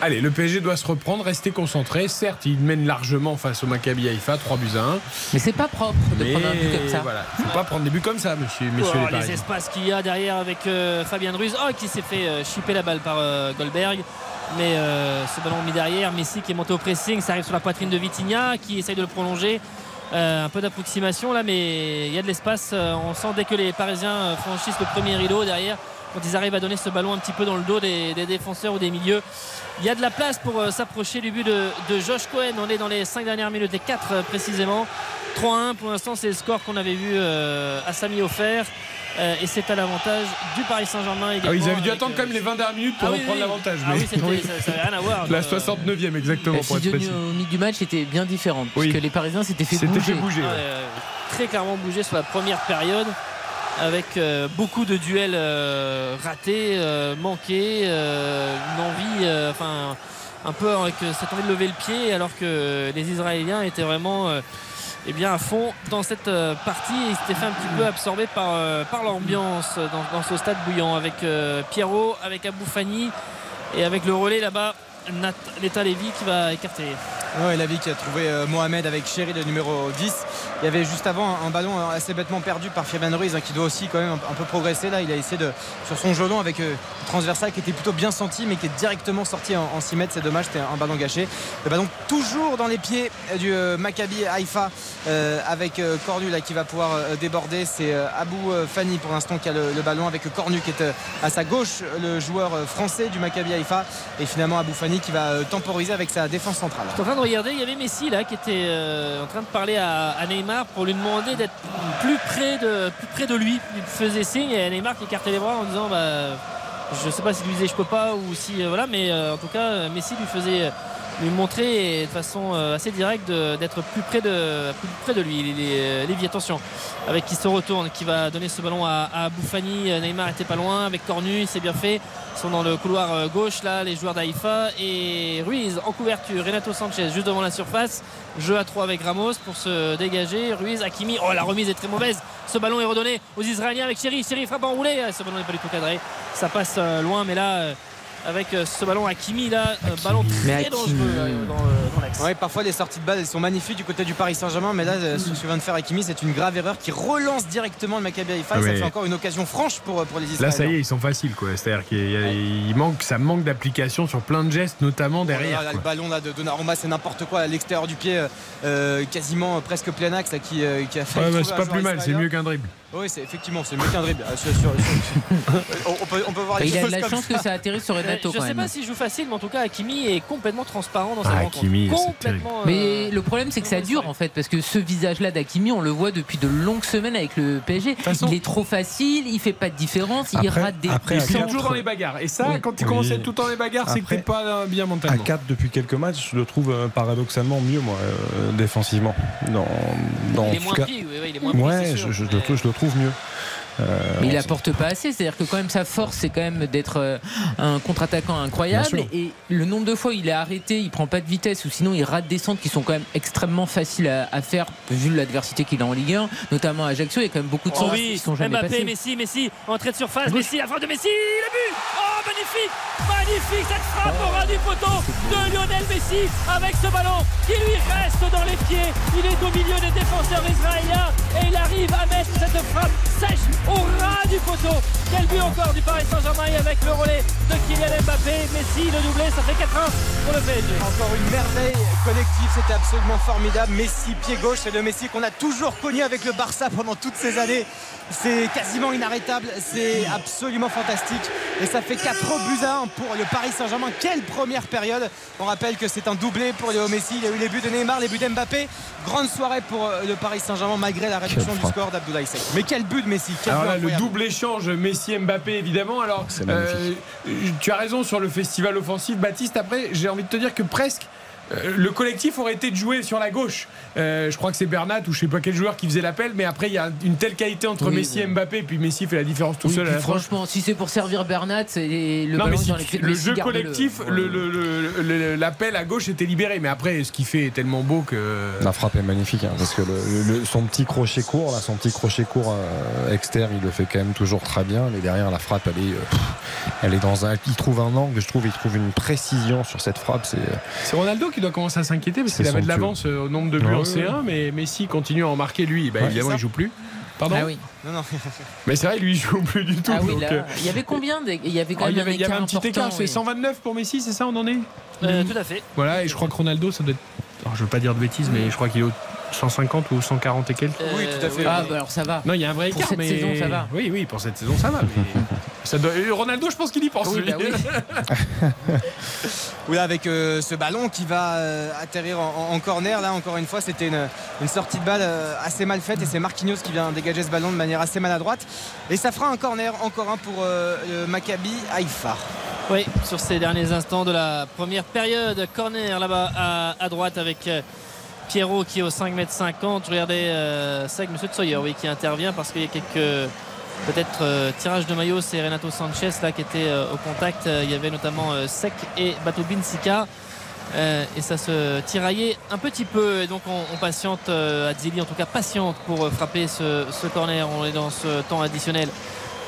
S1: Allez, le PSG doit se reprendre, rester concentré. Certes, il mène largement face au Maccabi Haïfa, 3 buts à 1.
S3: Mais c'est pas propre de
S1: Mais
S3: prendre un but comme ça.
S1: voilà, faut pas prendre des buts comme ça, monsieur, messieurs
S4: Oh,
S1: les
S4: les
S1: Parisiens.
S4: espaces qu'il y a derrière avec euh, Fabien Ruiz oh, qui s'est fait euh, chipper la balle par euh, Goldberg mais euh, ce ballon mis derrière Messi qui est monté au pressing ça arrive sur la poitrine de Vitinha qui essaye de le prolonger Euh, un peu d'approximation là mais il y a de l'espace Euh, on sent dès que les Parisiens euh, franchissent le premier rideau derrière quand ils arrivent à donner ce ballon un petit peu dans le dos des, défenseurs ou des milieux il y a de la place pour s'approcher du but de, Josh Cohen. On est dans les 5 dernières minutes les 4 euh, précisément. 3-1 pour l'instant c'est le score qu'on avait vu à Samy offert Euh, et c'est à l'avantage du Paris Saint-Germain
S1: Ah oui, ils avaient dû attendre
S4: euh,
S1: quand même les 20 dernières minutes pour
S4: ah oui,
S1: reprendre
S4: oui.
S1: l'avantage.
S4: Ah
S1: mais-
S4: oui, ça ça avait rien à voir.
S1: La
S4: Euh,
S1: 69e exactement
S3: La
S1: pour être précis.
S3: physionomie du match était bien différente
S1: Oui.
S3: puisque les Parisiens s'étaient fait
S1: C'était
S3: bouger.
S1: fait bouger.
S4: ouais,
S1: ouais.
S4: euh, très clairement bougé sur la première période avec euh, beaucoup de duels euh, ratés, euh, manqués, euh, une envie, euh, enfin un peu avec euh, cette envie de lever le pied alors que les Israéliens étaient vraiment euh, eh bien, à fond dans cette euh, partie. Et ils s'étaient fait un petit peu absorber par, euh, par l'ambiance dans, ce stade bouillant avec euh, Pierrot, avec Abou Fani et avec le relais là-bas Nat Leta Lévy qui va écarter.
S5: Ouais, la vie qui a trouvé euh, Mohamed avec Chéri, le numéro 10. Il y avait juste avant un, ballon euh, assez bêtement perdu par Fabien Ruiz hein, qui doit aussi quand même un, peu progresser. Là, il a essayé de sur son gelon avec euh, une transversale qui était plutôt bien senti mais qui est directement sorti en, en 6 mètres. C'est dommage, c'était un ballon gâché. Le ballon toujours dans les pieds du Maccabi Haïfa avec Cornu là qui va pouvoir déborder. C'est Abou Fani pour l'instant qui a le, ballon avec Cornu qui est à sa gauche, le joueur français du Maccabi Haïfa. Et finalement Abou Fani qui va euh, temporiser avec sa défense centrale.
S4: Je suis en train de regarder, il y avait Messi là qui était euh, en train de parler à, Neymar pour lui demander d'être plus près de plus près de lui. Il faisait signe et Neymar qui écartait les bras en disant bah je sais pas s'il lui disait je peux pas ou si euh, voilà mais en tout cas Messi lui faisait lui montrer de façon euh, assez directe d'être plus près de plus près de lui. Est Lévy attention avec qui se retourne qui va donner ce ballon à, à Bouffani. Neymar était pas loin avec Cornu, c'est bien fait. Ils sont dans le couloir euh, gauche là, les joueurs d'Aïfa et Ruiz en couverture. Renato Sanchez juste devant la surface. Jeu à 3 avec Ramos pour se dégager. Ruiz, Hakimi. Oh la remise est très mauvaise. Ce ballon est redonné aux Israéliens avec Chéri. Chéri frappe en roulé. Ah, Ce ballon n'est pas du tout cadré. Ça passe euh, loin, mais là. Avec euh, ce ballon Hakimi là, euh, ballon très dangereux euh, dans, dans l'axe.
S5: Ouais, parfois les sorties de balle elles sont magnifiques du côté du Paris Saint-Germain, mais là, ce que vient de faire Hakimi, c'est une grave erreur qui relance directement le Maccabi Haïfa et
S1: Ah
S5: ça fait encore une occasion franche pour, pour les Israéliens.
S1: Là, ça y est, ils sont faciles, quoi. C'est-à-dire qu'il il manque, ça manque d'application sur plein de gestes, notamment derrière.
S5: Voilà, là,
S1: quoi.
S5: le ballon là de Donnarumma, c'est n'importe quoi à l'extérieur du pied, euh, quasiment presque plein axe là, qui, euh, qui a failli
S1: Ouais,
S5: trouver
S1: c'est
S5: un
S1: pas plus mal, c'est mieux qu'un dribble.
S5: Oui, c'est effectivement, c'est mieux qu'un dribble. Euh, sur- sur- sur- on, peut, on peut voir les
S3: Il a de
S5: choses
S3: la
S5: comme
S3: chance
S5: ça.
S3: que ça atterrisse sur Renato
S4: Euh, je
S3: quand
S4: sais
S3: même.
S4: pas s'il joue facile, mais en tout cas, Hakimi est complètement transparent dans sa
S1: Ah,
S4: rencontre.
S1: Hakimi, c'est
S4: complètement.
S3: Mais
S4: euh,
S3: le problème, c'est que ça dure en fait, parce que ce visage-là d'Akimi, on le voit depuis de longues semaines avec le PSG.
S1: façon-
S3: Il est trop facile, il fait pas de différence, il
S2: Après-
S3: rate des
S2: après,
S1: sont
S2: quatre-
S1: toujours dans les bagarres. Et ça,
S3: Oui.
S1: quand tu
S2: Oui.
S1: commences à être tout le temps dans les bagarres, c'est que
S2: Après-
S1: t'es pas euh, bien
S2: À
S1: mentalement.
S2: 4 depuis quelques matchs, je le trouve euh, paradoxalement mieux, moi, euh, défensivement. Dans, dans,
S4: il est moins
S2: tout cas-
S4: oui, oui, il est moins pris,
S2: Ouais, le trouve, je le trouve mieux. Euh,
S3: Mais il apporte pas assez, c'est-à-dire que quand même sa force, c'est quand même d'être euh, un contre-attaquant incroyable. Et le nombre de fois où il est arrêté, il prend pas de vitesse, ou sinon il rate des centres qui sont quand même extrêmement faciles à, à faire vu l'adversité qu'il a en Ligue 1, notamment à Ajaccio. Il y a quand même beaucoup de
S4: Oh
S3: centres
S4: oui,
S3: qui sont jamais
S4: Mbappé,
S3: passés.
S4: Messi, Messi, entrée de surface. Messi, la frappe de Messi, le but Oh, magnifique Magnifique cette frappe au ras du poteau de Lionel Messi avec ce ballon qui lui reste dans les pieds. Il est au milieu des défenseurs israéliens et il arrive à mettre cette frappe sèche au ras du poteau. Quel but encore du Paris Saint-Germain et avec le relais de Kylian Mbappé. Messi, le doublé, ça fait 4-1 pour le PSG.
S5: Encore une merveille collective, c'était absolument formidable. Messi, pied gauche, c'est le Messi qu'on a toujours connu avec le Barça pendant toutes ces années. C'est quasiment inarrêtable, c'est absolument fantastique. Et ça fait 4 buts à 1 pour le Paris Saint-Germain. Quelle première période On rappelle que c'est un doublé pour Léo Messi. Il y a eu les buts de Neymar, les buts d'Mbappé. Grande soirée pour euh, le Paris Saint-Germain malgré la réduction du score d'Abdoulaye Seck. Mais quel but de Messi quel
S1: Alors le double échange Messi-Mbappé, évidemment. Alors, euh, tu as raison sur le festival offensif, Baptiste. Après, j'ai envie de te dire que presque. Euh, Le collectif aurait été de jouer sur la gauche. Euh, je crois que c'est Bernat ou je sais pas quel joueur qui faisait l'appel, mais après il y a une telle qualité entre
S3: Oui,
S1: Messi et. Mbappé, et puis Messi fait la différence tout
S3: Oui,
S1: seul à la
S3: franchement, si c'est pour servir Bernat, c'est le
S1: non, mais si
S3: dans les
S1: tu-
S3: pieds de
S1: le
S3: Messi,
S1: jeu collectif, le- le- le- le- l'appel à gauche était libéré, mais après ce qu'il fait est tellement beau que.
S2: La frappe est magnifique hein, parce que le- le- son petit crochet court, là, son petit crochet court euh, externe, il le fait quand même toujours très bien. Mais derrière, la frappe, elle est, euh, pff, elle est dans un. Il trouve un angle, je trouve, il trouve une précision sur cette frappe. C'est
S1: C'est Ronaldo qui doit commencer à s'inquiéter parce qu'il avait de l'avance euh, au nombre de buts
S2: Ouais,
S1: en
S2: ouais,
S1: C1, mais Messi continue à en marquer lui. Bah,
S2: Ouais,
S1: évidemment, il joue plus. Pardon
S3: Ah oui.
S5: Non, non.
S1: Mais c'est vrai, lui, il joue plus du tout.
S3: Ah oui,
S1: donc,
S3: là,
S1: euh,
S3: il y avait combien de- Il y avait quand
S1: oh,
S3: même
S1: il y avait, il y avait
S3: écart
S1: un petit écart, c'est
S3: oui.
S1: 129 pour Messi, c'est ça, on en est
S4: Euh, tout à fait.
S1: Voilà, et je crois que Ronaldo, ça doit être. alors, je veux pas dire de bêtises, mais je crois qu'il est au 150 ou 140 et quelques.
S5: Oui, tout à fait.
S3: Ah, bah alors ça va.
S1: Non, il y a un vrai
S3: Pour
S1: écart,
S3: cette
S1: mais.
S3: saison, ça va.
S1: Oui, oui, pour cette saison, ça va. mais ça doit- et Ronaldo, je pense qu'il y pense.
S3: Oui,
S1: lui.
S3: bah oui.
S5: Oui, avec euh, ce ballon qui va euh, atterrir en, en corner. Là, encore une fois, c'était une, une sortie de balle euh, assez mal faite et c'est Marquinhos qui vient dégager ce ballon de manière assez maladroite. Et ça fera un corner, encore un pour euh, le Maccabi Haïfa.
S4: Oui, sur ces derniers instants de la première période. Corner là-bas à, à droite avec euh, Pierrot qui est au 5m50. Regardez, euh, c'est avec M. Tsoyer oui, qui intervient parce qu'il y a quelques peut-être euh, tirages de maillot. C'est Renato Sanchez là qui était euh, au contact. Euh, il y avait notamment Sek et Bato Binsika. Euh, et ça se tiraillait un petit peu et donc on, patiente Adzili en tout cas patiente pour frapper ce, corner on est dans ce temps additionnel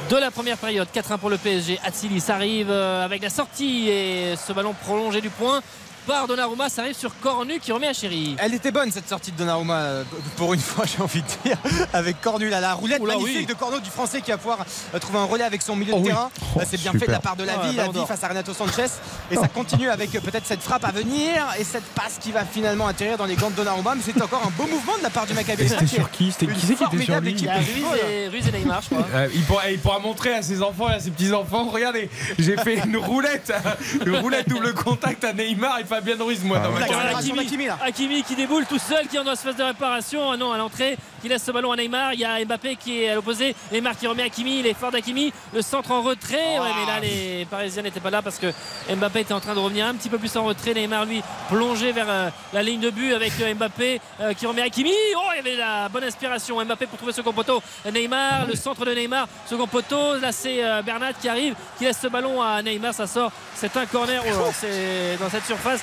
S4: de la première période 4-1 pour le PSG Atsilis arrive avec la sortie et ce ballon prolongé du point par Donnarumma ça arrive sur Cornu qui remet à Chéri.
S5: Elle était bonne cette sortie de Donnarumma euh, pour une fois j'ai envie de dire avec Cornu. Là, la roulette
S4: Oula,
S5: magnifique
S4: oui.
S5: de Cornu du français qui va pouvoir euh, trouver un relais avec son milieu
S2: Oh
S5: de
S2: oui.
S5: terrain.
S2: Oh,
S5: c'est bien
S2: super.
S5: fait de la part de la vie la vie face à Renato Sanchez. Et ça continue avec euh, peut-être cette frappe à venir et cette passe qui va finalement atterrir dans les gants de Donnarumma. Mais c'est encore un beau mouvement de la part du Maccabi
S1: c'était sur qui C'était
S5: Une
S1: qui c'est qui était sur
S5: formidable
S1: lui
S4: il y a Ruiz et, Ruiz et Neymar je crois.
S1: Euh, il, pourra, il pourra montrer à ses enfants et à ses petits-enfants Regardez, j'ai fait une roulette, une roulette double contact à Neymar et Fabien Ruiz, moi,
S2: Ah
S1: dans ma
S2: ouais.
S1: carrière.
S5: L'accélération d'Hakimi, là.
S4: Hakimi qui déboule tout seul, qui est dans la phase de réparation. Ah non, à l'entrée, qui laisse ce ballon à Neymar. Il y a Mbappé qui est à l'opposé. Neymar qui remet Hakimi. Il est fort d'Hakimi. Le centre en retrait. Ouais, mais là, les Parisiens n'étaient pas là parce que Mbappé était en train de revenir un petit peu plus en retrait. Neymar, lui, plongé vers euh, la ligne de but avec euh, Mbappé euh, qui remet Hakimi. Oh, il y avait la bonne inspiration. Mbappé pour trouver second poteau. Neymar, le centre de Neymar, second poteau. Là, c'est euh, Bernat qui arrive, qui laisse ce ballon à Neymar. Ça sort. C'est un corner. Oh, c'est dans cette surface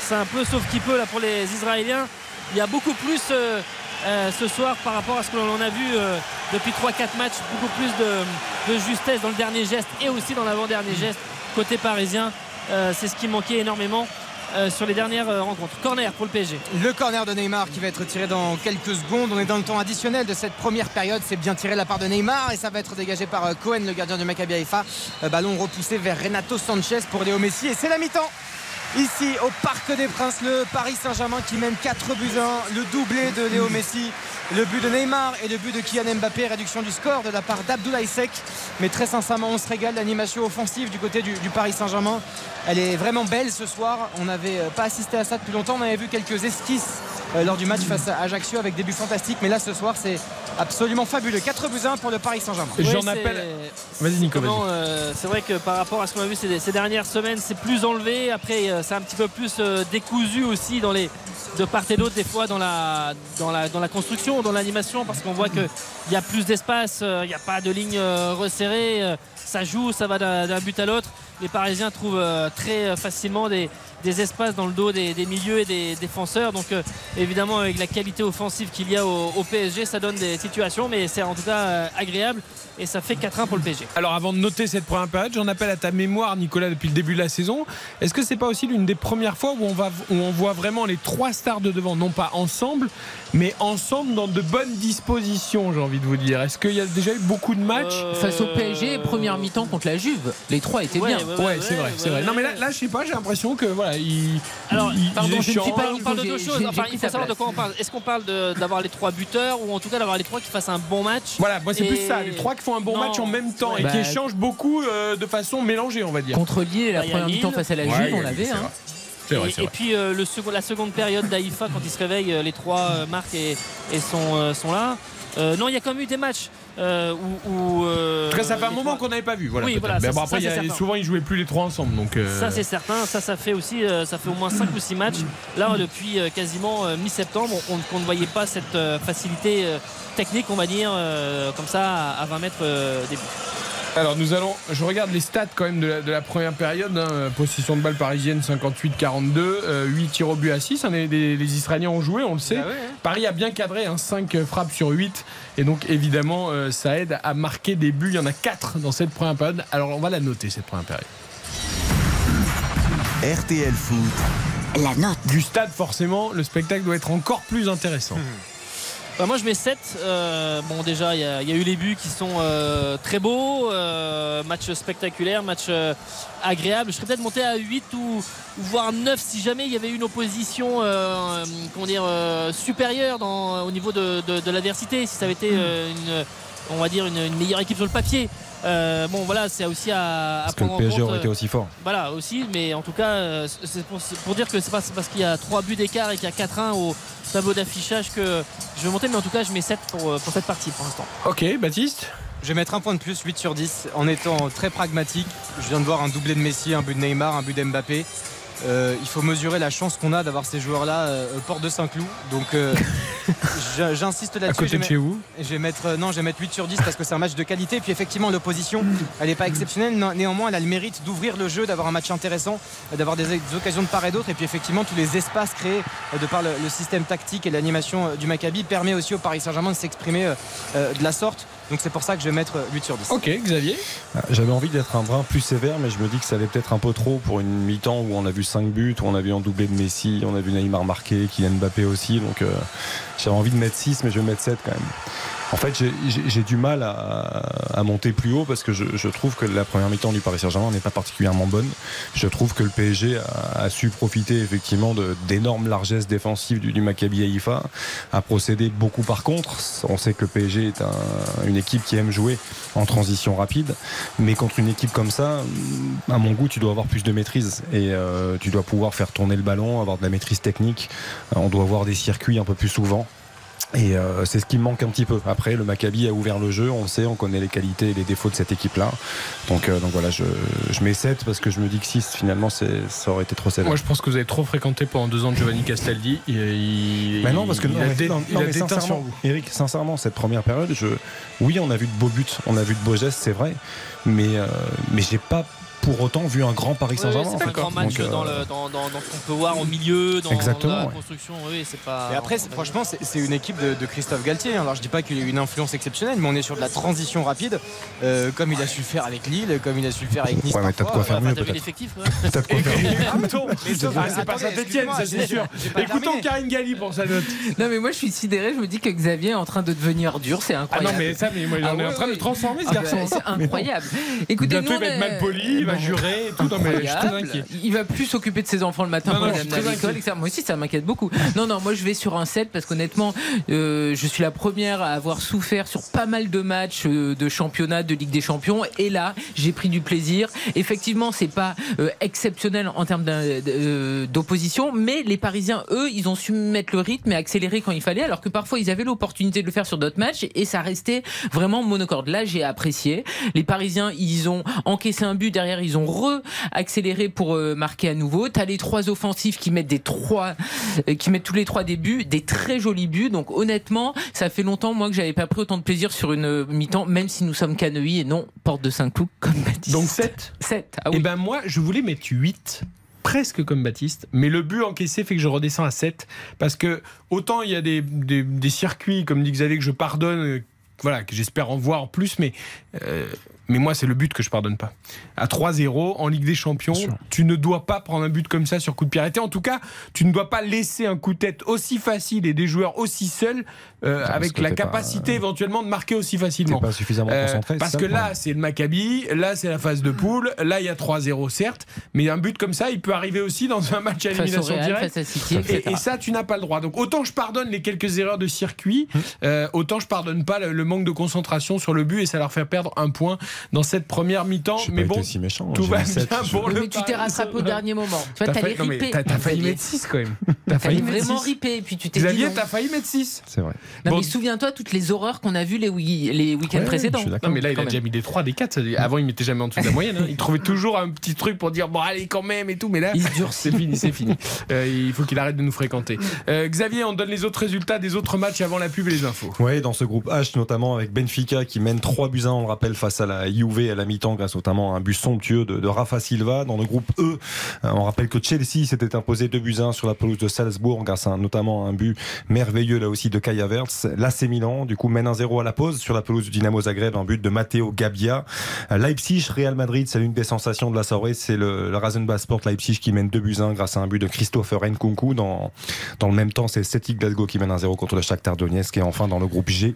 S4: C'est un peu sauf qui peut là pour les Israéliens. Il y a beaucoup plus euh, euh, ce soir par rapport à ce que l'on a vu euh, depuis 3-4 matchs, beaucoup plus de, justesse dans le dernier geste et aussi dans l'avant-dernier geste côté parisien. C'est ce qui manquait énormément sur les dernières rencontres. Corner pour le PSG.
S5: Le corner de Neymar qui va être tiré dans quelques secondes. On est dans le temps additionnel de cette première période. C'est bien tiré de la part de Neymar et ça va être dégagé par Cohen, le gardien du Maccabi Haïfa. Ballon repoussé vers Renato Sanchez pour Léo Messi et c'est la mi-temps. Ici au Parc des Princes, le Paris Saint-Germain qui mène 4 buts 1, le doublé de Léo Messi, le but de Neymar et le but de Kylian Mbappé, réduction du score de la part d'Abdoulaye Sek. Mais très sincèrement, on se régale. L'animation offensive du côté du, du Paris Saint-Germain, elle est vraiment belle ce soir. On n'avait euh, pas assisté à ça depuis longtemps. On avait vu quelques esquisses euh, lors du match face à Ajaccio avec des buts fantastiques. Mais là, ce soir, c'est absolument fabuleux. 4 buts 1 pour le Paris Saint-Germain.
S4: Oui,
S1: J'en
S4: c'est-
S1: appelle. Vas-y, Nico,
S4: euh, c'est vrai que par rapport à ce qu'on a vu ces, ces dernières semaines, c'est plus enlevé. Après, euh, c'est un petit peu plus euh, décousu aussi dans les de part et d'autre des fois dans la dans la dans la construction, dans l'animation, parce qu'on voit que il y a plus d'espace, euh, il n'y a pas de ligne euh, resserrée, ça joue, ça va d'un but à l'autre. Les Parisiens trouvent très facilement des des espaces dans le dos des, des milieux et des défenseurs. Donc euh, évidemment avec la qualité offensive qu'il y a au, au PSG, ça donne des situations, mais c'est en tout cas euh, agréable et ça fait 4-1 pour le PSG.
S1: Alors avant de noter cette première période, j'en appelle à ta mémoire, Nicolas, depuis le début de la saison. Est-ce que c'est pas aussi l'une des premières fois où on, va, où on voit vraiment les trois stars de devant, non pas ensemble, mais ensemble dans de bonnes dispositions, j'ai envie de vous dire? Est-ce qu'il y a déjà eu beaucoup de matchs?
S4: Euh,
S3: Face au PSG, première mi-temps contre la Juve, les trois étaient
S4: Ouais,
S3: bien.
S4: ouais,
S1: Ouais, c'est vrai, c'est vrai. Non mais là, là, je sais pas, j'ai l'impression que voilà,
S4: Alors,
S3: pardon, je ne suis pas
S4: on parle de deux choses. Enfin, il faut
S3: sa
S4: savoir de quoi on parle. Est-ce qu'on parle d'avoir les trois buteurs ou en tout cas d'avoir les trois qui fassent un bon match
S1: Voilà, moi c'est
S4: Et-
S1: plus ça, les trois qui font un bon
S4: Non.
S1: match en même temps et
S3: Bah,
S1: qui échangent beaucoup euh, de façon mélangée, on va dire.
S3: Contre Lille, la
S4: Bah, il
S3: première mi-temps face à la Juve,
S1: il
S3: on l'avait. hein.
S1: vrai. C'est vrai,
S4: et, puis euh, le second- la seconde période d'Aïfa quand il se réveille, euh, les trois euh, marquent et, et sont, euh, sont là. Euh, non, il y a quand même eu des matchs euh, où, euh,
S1: En tout cas, ça fait un moment
S4: trois-
S1: qu'on n'avait pas vu. Voilà,
S4: Oui, voilà,
S1: Mais
S4: ça,
S1: bon,
S4: ça,
S1: après, il y a- souvent, ils jouaient plus les trois ensemble. Donc, euh,
S4: Ça c'est certain, ça ça fait aussi euh, ça fait au moins 5 ou 6 matchs. Là depuis euh, quasiment euh, mi-septembre, on, on ne voyait pas cette facilité technique, on va dire, comme ça à, à 20 mètres des buts.
S1: Alors nous allons, je regarde les stats quand même de la, de la première période. hein. Possession de balle parisienne 58-42, euh, 8 tirs au but à 6. hein. Les, les- les Israéliens ont joué, on le sait.
S4: Bah ouais, hein.
S1: Paris a bien cadré, 5 frappes sur 8. Et donc évidemment euh, ça aide à marquer des buts. Il y en a 4 dans cette première période. Alors on va la noter cette première période.
S7: RTL Foot.
S8: La note.
S1: Du stade forcément, le spectacle doit être encore plus intéressant.
S4: Bah, moi je mets 7. Euh, bon déjà il y, y a eu les buts qui sont euh, très beaux. euh, match spectaculaire, match euh, agréable. Je serais peut-être monté à 8 ou, voire 9 si jamais il y avait une opposition euh, comment dire, euh, supérieure dans, au niveau de, de- de l'adversité. Si ça avait été euh, une, on va dire une, une meilleure équipe sur le papier. Euh, bon voilà c'est aussi à, à
S2: Parce que le
S4: en
S2: PSG
S4: compte.
S2: aurait été
S4: euh,
S2: aussi fort.
S4: voilà aussi, mais en tout cas, euh, c'est pour, dire que c'est pas parce qu'il y a 3 buts d'écart et qu'il y a 4-1 au tableau d'affichage que je vais monter, mais en tout cas, je mets 7 pour, pour cette partie pour l'instant.
S1: Ok, Baptiste?
S5: Je vais mettre un point de plus, 8 sur 10, en étant très pragmatique. Je viens de voir un doublé de Messi, un but de Neymar, un but d'Mbappé. Euh, il faut mesurer la chance qu'on a d'avoir ces joueurs-là euh, port de Saint-Cloud. Donc euh, j'insiste
S1: À
S5: là-dessus.
S1: côté
S5: Je
S1: de chez vous
S5: je vais mettre euh, non, je vais mettre 8 sur 10 parce que c'est un match de qualité. Puis effectivement, l'opposition, elle n'est pas exceptionnelle. Né- Néanmoins, elle a le mérite d'ouvrir le jeu, d'avoir un match intéressant, d'avoir des, occasions de part et d'autre. Et puis effectivement, tous les espaces créés de par le, le système tactique et l'animation du Maccabi permet aussi au Paris Saint-Germain de s'exprimer de la sorte. Donc c'est pour ça que je vais mettre euh, 8 sur 10.
S1: Ok, Xavier
S2: Ah, J'avais envie d'être un brin plus sévère, mais je me dis que ça allait peut-être un peu trop pour une mi-temps où on a vu 5 buts, où on a vu en doublé de Messi, on a vu Neymar marqué, Kylian Mbappé aussi. Donc euh, j'avais envie de mettre 6, mais je vais mettre 7 quand même. En fait, j'ai- du mal à, monter plus haut parce que je, trouve que la première mi-temps du Paris Saint-Germain n'est pas particulièrement bonne. Je trouve que le PSG a, su profiter effectivement d'énormes largesses défensives du, du Maccabi Haïfa, a procédé beaucoup par contre. On sait que le PSG est un- une équipe qui aime jouer en transition rapide, mais contre une équipe comme ça, à mon goût, tu dois avoir plus de maîtrise et euh, tu dois pouvoir faire tourner le ballon, avoir de la maîtrise technique. On doit avoir des circuits un peu plus souvent. Et euh, c'est ce qui me manque un petit peu. Après, le Maccabi a ouvert le jeu, on sait, on connaît les qualités et les défauts de cette équipe-là. Donc, euh, donc voilà, je, je mets 7 parce que je me dis que 6, finalement, ça aurait été trop sévère.
S1: Moi, je pense que vous avez trop fréquenté pendant deux ans de Giovanni Castaldi. Il, il-
S2: Mais non, parce que
S1: il
S2: non,
S1: a,
S2: mais-
S1: dé-
S2: non,
S1: il
S2: non,
S1: a
S2: mais
S1: déteint sur
S2: sincèrement,
S1: vous.
S2: Eric, sincèrement, cette première période, je, oui, on a vu de beaux buts, on a vu de beaux gestes, c'est vrai, mais, euh, mais j'ai pas pour autant vu un grand Paris
S4: Oui,
S2: Saint-Germain.
S4: c'est pas un grand match
S2: Donc, euh,
S4: dans, le- dans- dans- dans ce qu'on peut voir au milieu, dans,
S2: Exactement,
S4: dans la
S2: ouais.
S4: construction. Oui, c'est pas.
S5: Et après, c'est- franchement, c'est c'est une équipe de, de Christophe Galtier. Alors, je dis pas qu'il a eu une influence exceptionnelle, mais on est sur de la transition rapide, euh, comme il a su le faire avec Lille, comme il a su le faire avec Nice.
S2: Ouais, mais t'as de quoi faire mieux
S4: t'as l'effectif.
S2: T'as de quoi faire.
S1: Ah, ah, c'est pas Saint-Etienne, ça c'est sûr. Écoutons. Karine Galli pour sa note.
S3: Non, mais moi je suis sidéré, je me dis que Xavier est en train de devenir dur, c'est
S1: Ah
S3: incroyable.
S1: non, mais ça, mais moi,
S3: Ah
S1: on est en train de transformer ce
S3: Ah bah,
S1: garçon.
S3: c'est incroyable. Écoutez,
S1: Bientôt,
S3: nous,
S1: il va être mal poli, il va m'a juré tout. Non, mais je suis très
S3: Incroyable.
S1: inquiet.
S3: Il va plus s'occuper de ses enfants le matin
S1: Non,
S3: pour
S1: non,
S3: les
S1: je suis
S3: amener à
S1: très
S3: l'école,
S1: inquiet.
S3: etc. Moi aussi, ça m'inquiète beaucoup. Non, non, moi je vais sur un 7 parce qu'honnêtement, euh, je suis la première à avoir souffert sur pas mal de matchs euh, de championnat, de Ligue des Champions. Et là, j'ai pris du plaisir. Effectivement, c'est pas euh, exceptionnel en termes euh, d'opposition, mais les Parisiens, eux, ils ont su mettre le rythme et accélérer quand il fallait, alors que parfois ils avaient l'opportunité de le faire sur d'autres matchs et ça restait vraiment monocorde. Là, j'ai apprécié. Les Parisiens, ils ont encaissé un but derrière, ils ont re-accéléré pour euh, marquer à nouveau. T'as les trois offensifs qui mettent des trois, euh, qui mettent tous les trois des buts, des très jolis buts. Donc honnêtement, ça fait longtemps moi que j'avais pas pris autant de plaisir sur une euh, mi-temps, même si nous sommes canoïs et non porte de Saint-Cloud comme Baptiste.
S1: Donc 7
S3: 7. Ah
S1: Et
S3: oui.
S1: ben moi, je voulais mettre 8 presque comme Baptiste, mais le but encaissé fait que je redescends à 7 parce que autant il y a des, des- des circuits comme dit Xavier que je pardonne voilà que j'espère en voir plus mais euh, mais moi c'est le but que je pardonne pas. À 3-0 en Ligue des Champions, tu ne dois pas prendre un but comme ça sur coup de pied arrêté. En tout cas, tu ne dois pas laisser un coup de tête aussi facile et des joueurs aussi seuls euh,
S2: parce
S1: avec la
S2: pas-
S1: capacité éventuellement de marquer aussi facilement.
S2: Pas suffisamment
S1: Euh,
S2: concentré,
S1: parce
S2: c'est ça
S1: que là, c'est le Maccabi, là, c'est la phase de poule, là, il y a 3-0, certes, mais un but comme ça, il peut arriver aussi dans un match à élimination directe. Et, ça, tu n'as pas le droit. Donc, autant je pardonne les quelques erreurs de circuit, euh, autant je pardonne pas le, le manque de concentration sur le but et ça leur fait perdre un point dans cette première mi-temps. Mais bon,
S2: été si méchant.
S1: tout va bien pour
S3: Oui,
S1: le
S3: mais tu t'es rattrapé au dernier moment. Tu vois,
S1: T'as
S3: t'as
S1: failli- t'as- mettre 6 quand même. T'as failli
S3: vraiment
S1: 6.
S3: ripé et puis tu t'es dit
S1: Xavier, t'as failli mettre 6.
S2: C'est vrai.
S3: Non,
S1: Bon.
S3: mais souviens-toi toutes les horreurs qu'on a vues les, week-ends
S2: Ouais,
S3: précédents.
S2: je suis d'accord.
S1: Non mais là il a déjà mis des 3, des 4 Avant il mettait jamais en dessous de la moyenne hein. Il trouvait toujours un petit truc pour dire bon allez quand même et tout Mais là c'est fini c'est fini Euh, Il faut qu'il arrête de nous fréquenter Euh, Xavier on donne les autres résultats des autres matchs avant la pub et les infos
S2: Ouais, dans ce groupe H, notamment avec Benfica qui mène 3 buts à 1, on le rappelle, face à la Juve à la mi-temps, grâce notamment à un but somptueux de, de Rafa Silva. Dans le groupe E, euh, on rappelle que Chelsea s'était imposé 2 buts à 1 sur la pelouse de Salzbourg, grâce à notamment à un but merveilleux là aussi de Kai Havertz. L'AC Milan, du coup, mène 1-0 à la pause sur la pelouse du Dynamo Zagreb, un but de Matteo Gabbia. Euh, Leipzig, Real Madrid, c'est l'une des sensations de la soirée, c'est le, le Rasenball Sport Leipzig qui mène 2 buts à 1 grâce à un but de Christopher Nkunku. Dans, dans le même temps, c'est Celtic Glasgow qui mène 1-0 contre le Shakhtar Donetsk. Et enfin, dans le groupe G,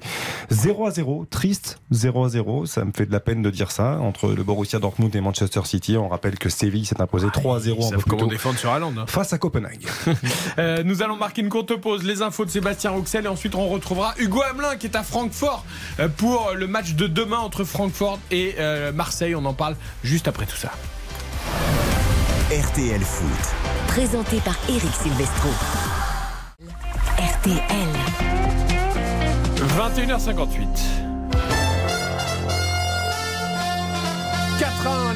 S2: 0 à 0, triste, 0 à 0. Ça me fait de la peine de dire ça. Entre le Borussia Dortmund et Manchester City, on rappelle que Séville s'est imposé 3 à 0
S1: Ils
S2: un
S1: savent
S2: peu plus
S1: comment
S2: tôt
S1: défendre sur Haaland hein.
S2: face à Copenhague.
S1: Euh, Nous allons marquer une courte pause Les infos de Sébastien Rouxel Et ensuite on retrouvera Hugo Hamelin qui est à Francfort euh, Pour le match de demain entre Francfort et euh, Marseille On en parle juste après tout ça
S7: RTL Foot.
S8: Présenté par Eric Silvestro. RTL.
S1: 21h58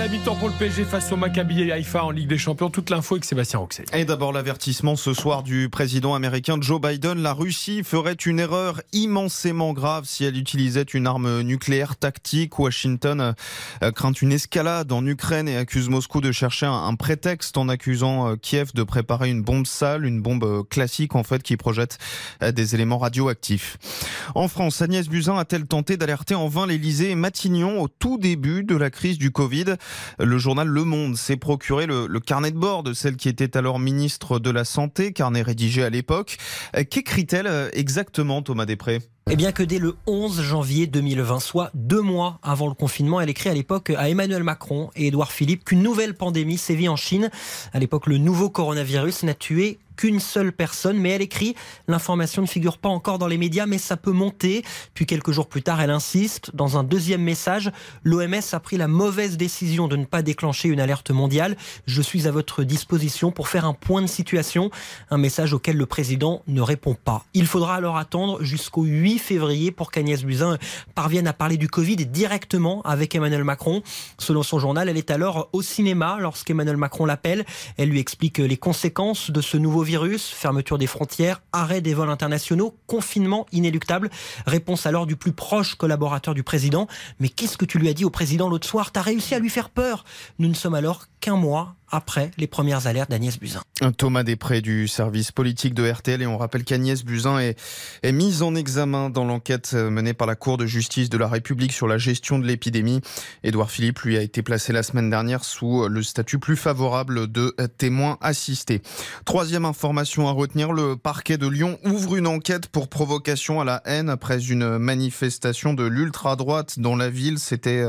S1: la mi-temps pour le PSG face au Maccabi et Haïfa en Ligue des Champions. Toute l'info avec Sébastien Roxel.
S9: Et d'abord l'avertissement ce soir du président américain Joe Biden. La Russie ferait une erreur immensément grave si elle utilisait une arme nucléaire tactique. Washington euh, craint une escalade en Ukraine et accuse Moscou de chercher un, prétexte en accusant euh, Kiev de préparer une bombe sale, une bombe euh, classique en fait qui projette des éléments radioactifs. En France, Agnès Buzyn a-t-elle tenté d'alerter en vain l'Elysée et Matignon au tout début de la crise du Covid? Le journal Le Monde s'est procuré le, carnet de bord de celle qui était alors ministre de la Santé, carnet rédigé à l'époque. Euh, Qu'écrit-elle euh, exactement, Thomas Després?
S10: Eh bien que dès le 11 janvier 2020, soit deux mois avant le confinement, elle écrit à l'époque à Emmanuel Macron et Édouard Philippe qu'une nouvelle pandémie sévit en Chine. À l'époque, le nouveau coronavirus n'a tué qu'une seule personne, mais elle écrit l'information ne figure pas encore dans les médias, mais ça peut monter. Puis quelques jours plus tard, elle insiste dans un deuxième message l'OMS a pris la mauvaise décision de ne pas déclencher une alerte mondiale. Je suis à votre disposition pour faire un point de situation, un message auquel le président ne répond pas. Il faudra alors attendre jusqu'au 8 février pour qu'Agnès Buzyn parvienne à parler du Covid directement avec Emmanuel Macron. Selon son journal, elle est alors au cinéma lorsqu'Emmanuel Macron l'appelle. Elle lui explique les conséquences de ce nouveau virus, fermeture des frontières, arrêt des vols internationaux, confinement inéluctable. Réponse alors du plus proche collaborateur du président. Mais qu'est-ce que tu lui as dit au président l'autre soir? T'as réussi à lui faire peur Nous ne sommes alors qu'un mois après les premières alertes d'Agnès Buzyn.
S9: Thomas Després du service politique de RTL et on rappelle qu'Agnès Buzyn est, est, mise en examen dans l'enquête menée par la Cour de justice de la République sur la gestion de l'épidémie. Édouard Philippe lui a été placé la semaine dernière sous le statut plus favorable de témoin assisté. Troisième information à retenir, le parquet de Lyon ouvre une enquête pour provocation à la haine après une manifestation de l'ultra-droite dans la ville. C'était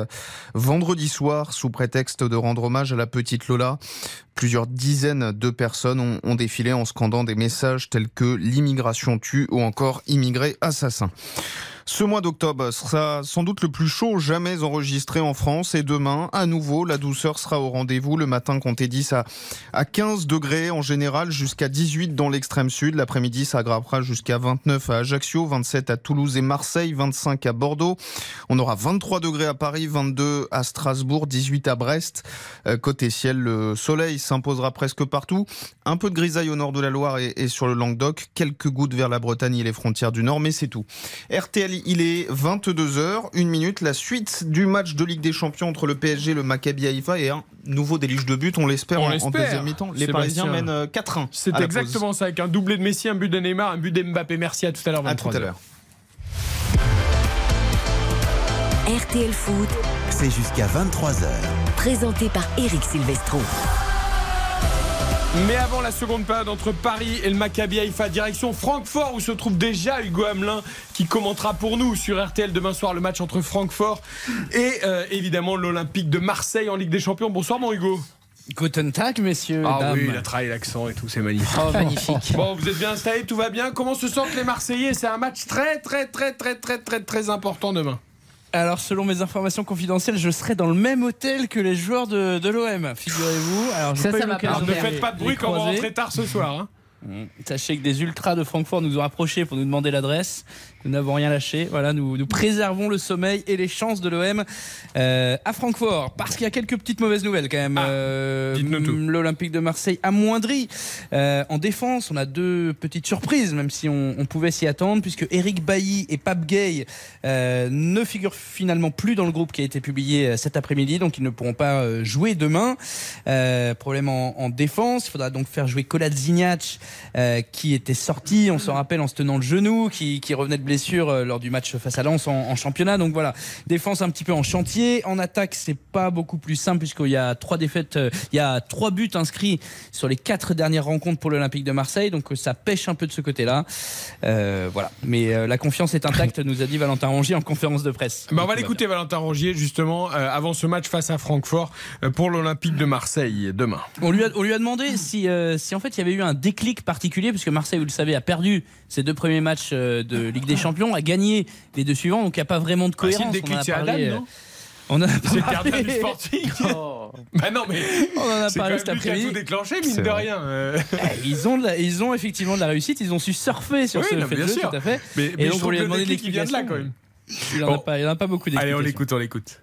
S9: vendredi soir sous prétexte de rendre hommage à la petite Lola. Plusieurs dizaines de personnes ont, ont, défilé en scandant des messages tels que l'immigration tue ou encore immigré assassin. Ce mois d'octobre sera sans doute le plus chaud jamais enregistré en France et demain, à nouveau, la douceur sera au rendez-vous. Le matin, comptez 10 à, à 15 degrés en général, jusqu'à 18 dans l'extrême sud. L'après-midi, ça aggravera jusqu'à 29 à Ajaccio, 27 à Toulouse et Marseille, 25 à Bordeaux. On aura 23 degrés à Paris, 22 à Strasbourg, 18 à Brest. Euh, côté ciel, le soleil s'imposera presque partout. Un peu de grisaille au nord de la Loire et, et sur le Languedoc. Quelques gouttes vers la Bretagne et les frontières du Nord, mais c'est tout. RTL il est 22h, une minute, la suite du match de Ligue des Champions entre le PSG et le Maccabi Haïfa et un nouveau déluge de but, on l'espère en, en, deuxième mi-temps. Les Parisiens mènent 4-1.
S1: C'est exactement ça, avec un doublé de Messi, un but de Neymar, un but d'Mbappé. Merci à tout à l'heure.
S9: À tout à l'heure.
S8: RTL Foot,
S7: c'est jusqu'à 23h.
S8: Présenté par Eric Silvestro.
S1: Mais avant la seconde période entre Paris et le Maccabi Haïfa, direction Francfort où se trouve déjà Hugo Hamelin qui commentera pour nous sur RTL demain soir le match entre Francfort et euh, évidemment l'Olympique de Marseille en Ligue des Champions. Bonsoir mon Hugo.
S11: Guten Tag, messieurs.
S1: Ah
S11: dames.
S1: oui, il a travaillé l'accent et tout, c'est magnifique.
S11: Oh, magnifique.
S1: Bon, vous êtes bien installés, tout va bien. Comment se sentent les Marseillais? C'est un match très, très, très, très, très, très, très important demain.
S11: Alors, selon mes informations confidentielles, je serai dans le même hôtel que les joueurs de, de l'OM, figurez-vous. Alors,
S3: Ça,
S11: pas
S3: ça
S11: eu
S1: Alors, ne faites pas de bruit quand vous rentrez tard ce soir. hein.
S11: Mmh. Sachez que des ultras de Francfort nous ont approchés pour nous demander l'adresse. Nous n'avons rien lâché. Voilà, nous, nous préservons le sommeil et les chances de l'OM euh, à Francfort. Parce qu'il y a quelques petites mauvaises nouvelles quand même.
S1: Ah,
S11: Euh,
S1: tout.
S11: L'Olympique de Marseille amoindri. Euh, en défense, on a deux petites surprises, même si on, on pouvait s'y attendre, puisque Eric Bailly et Pape Gay euh, ne figurent finalement plus dans le groupe qui a été publié euh, cet après-midi, donc ils ne pourront pas euh, jouer demain. Euh, problème en, en défense, il faudra donc faire jouer Kolasinac euh, qui était sorti, on se rappelle, en se tenant le genou, qui, qui revenait de blessure euh, lors du match face à Lens en, en championnat. Donc voilà, défense un petit peu en chantier. En attaque, c'est pas beaucoup plus simple puisqu'il y a trois défaites, euh, il y a trois buts inscrits sur les quatre dernières rencontres pour l'Olympique de Marseille. Donc ça pêche un peu de ce côté-là. Voilà, mais la confiance est intacte, nous a dit Valentin Rongier en conférence de presse.
S1: Bah, on va l'écouter Valentin Rongier justement avant ce match face à Francfort pour l'Olympique de Marseille demain.
S11: On lui, a, on lui a demandé si, si en fait il y avait eu un déclic particulier, puisque Marseille, vous le savez, a perdu ses deux premiers matchs euh, de Ligue des Champions, a gagné les deux suivants, donc il n'y a pas vraiment de
S1: Ah, si,
S11: cohérence.
S1: déclic,
S11: on en a
S1: c'est
S11: parlé,
S1: Adam,
S11: euh,
S1: non
S11: on en a parlé.
S1: gardien du Sporting. bah non mais
S11: On en a parlé cet après-midi.
S1: tout déclenché mine de
S2: vrai.
S1: rien. euh.
S11: Eh, Ils ont, de la- ils ont effectivement de la réussite, ils ont su surfer sur
S1: Oui,
S11: ce
S1: non,
S11: fait de
S1: bien
S11: jeu,
S1: sûr.
S11: tout à fait.
S1: Mais, mais
S11: donc,
S1: je
S11: on lui a demandé
S1: de là quand
S11: l'explication.
S1: même.
S11: Il n'y en,
S1: Bon.
S11: en a pas beaucoup
S1: Allez, on l'écoute, on l'écoute.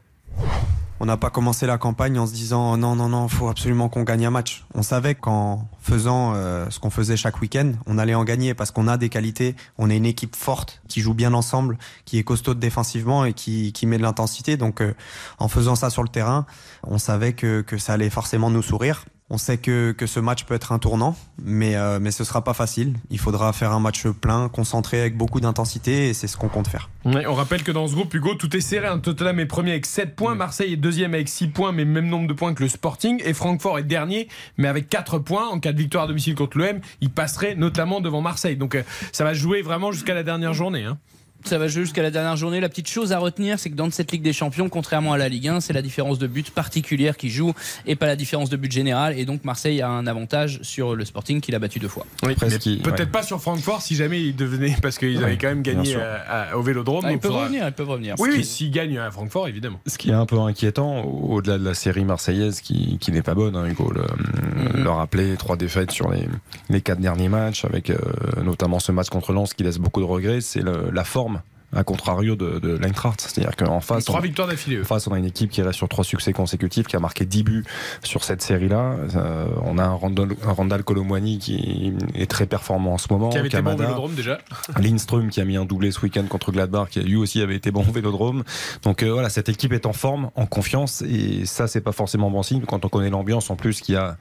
S12: On n'a pas commencé la campagne en se disant non, non, non, faut absolument qu'on gagne un match. On savait qu'en faisant euh, ce qu'on faisait chaque week-end, on allait en gagner parce qu'on a des qualités, on est une équipe forte qui joue bien ensemble, qui est costaud défensivement et qui, qui met de l'intensité. Donc euh, en faisant ça sur le terrain, on savait que, que ça allait forcément nous sourire. On sait que, que ce match peut être un tournant, mais, euh, mais ce sera pas facile. Il faudra faire un match plein, concentré avec beaucoup d'intensité et c'est ce qu'on compte faire.
S1: Ouais, on rappelle que dans ce groupe, Hugo, tout est serré. Un Tottenham est premier avec 7 points, Marseille est deuxième avec 6 points, mais même nombre de points que le Sporting. Et Francfort est dernier, mais avec 4 points. En cas de victoire à domicile contre l'OM, il passerait notamment devant Marseille. Donc euh, ça va jouer vraiment jusqu'à la dernière journée. hein.
S11: Ça va jusqu'à la dernière journée. La petite chose à retenir, c'est que dans cette Ligue des Champions, contrairement à la Ligue 1, c'est la différence de but particulière qui joue et pas la différence de but général. Et donc Marseille a un avantage sur le Sporting qui l'a battu deux fois.
S1: Oui, peut-être
S2: ouais.
S1: pas sur Francfort si jamais ils devenaient, parce qu'ils
S2: Ouais,
S1: avaient quand même gagné euh, à- au Vélodrome.
S11: Ah, ils peuvent
S1: faudra-
S11: revenir, ils peuvent revenir.
S1: Oui, s'ils gagnent à Francfort, évidemment.
S2: Ce qui est un peu inquiétant, au- au-delà de la série marseillaise qui, qui n'est pas bonne, hein, Hugo, le,
S11: Mhm.
S2: le rappeler, trois défaites sur les, les quatre derniers matchs, avec euh, notamment ce match contre Lens qui laisse beaucoup de regrets, c'est le- la forme à contrario de, de l'Eintracht. C'est-à-dire qu'en face,
S1: Trois
S2: on,
S1: victoires d'affilée.
S2: en face, on a une équipe qui reste sur trois succès consécutifs, qui a marqué 10 buts sur cette série-là. Euh, on a un Randall, un Randall Colomwani qui est très performant en ce moment.
S1: Qui avait été bon au. Vélodrome déjà.
S2: Lindström qui a mis un doublé ce week-end contre Gladbach, qui lui aussi avait été bon au Vélodrome. Donc euh, voilà, cette équipe est en forme, en confiance, et ça c'est pas forcément bon signe quand on connaît l'ambiance en plus qu'il y a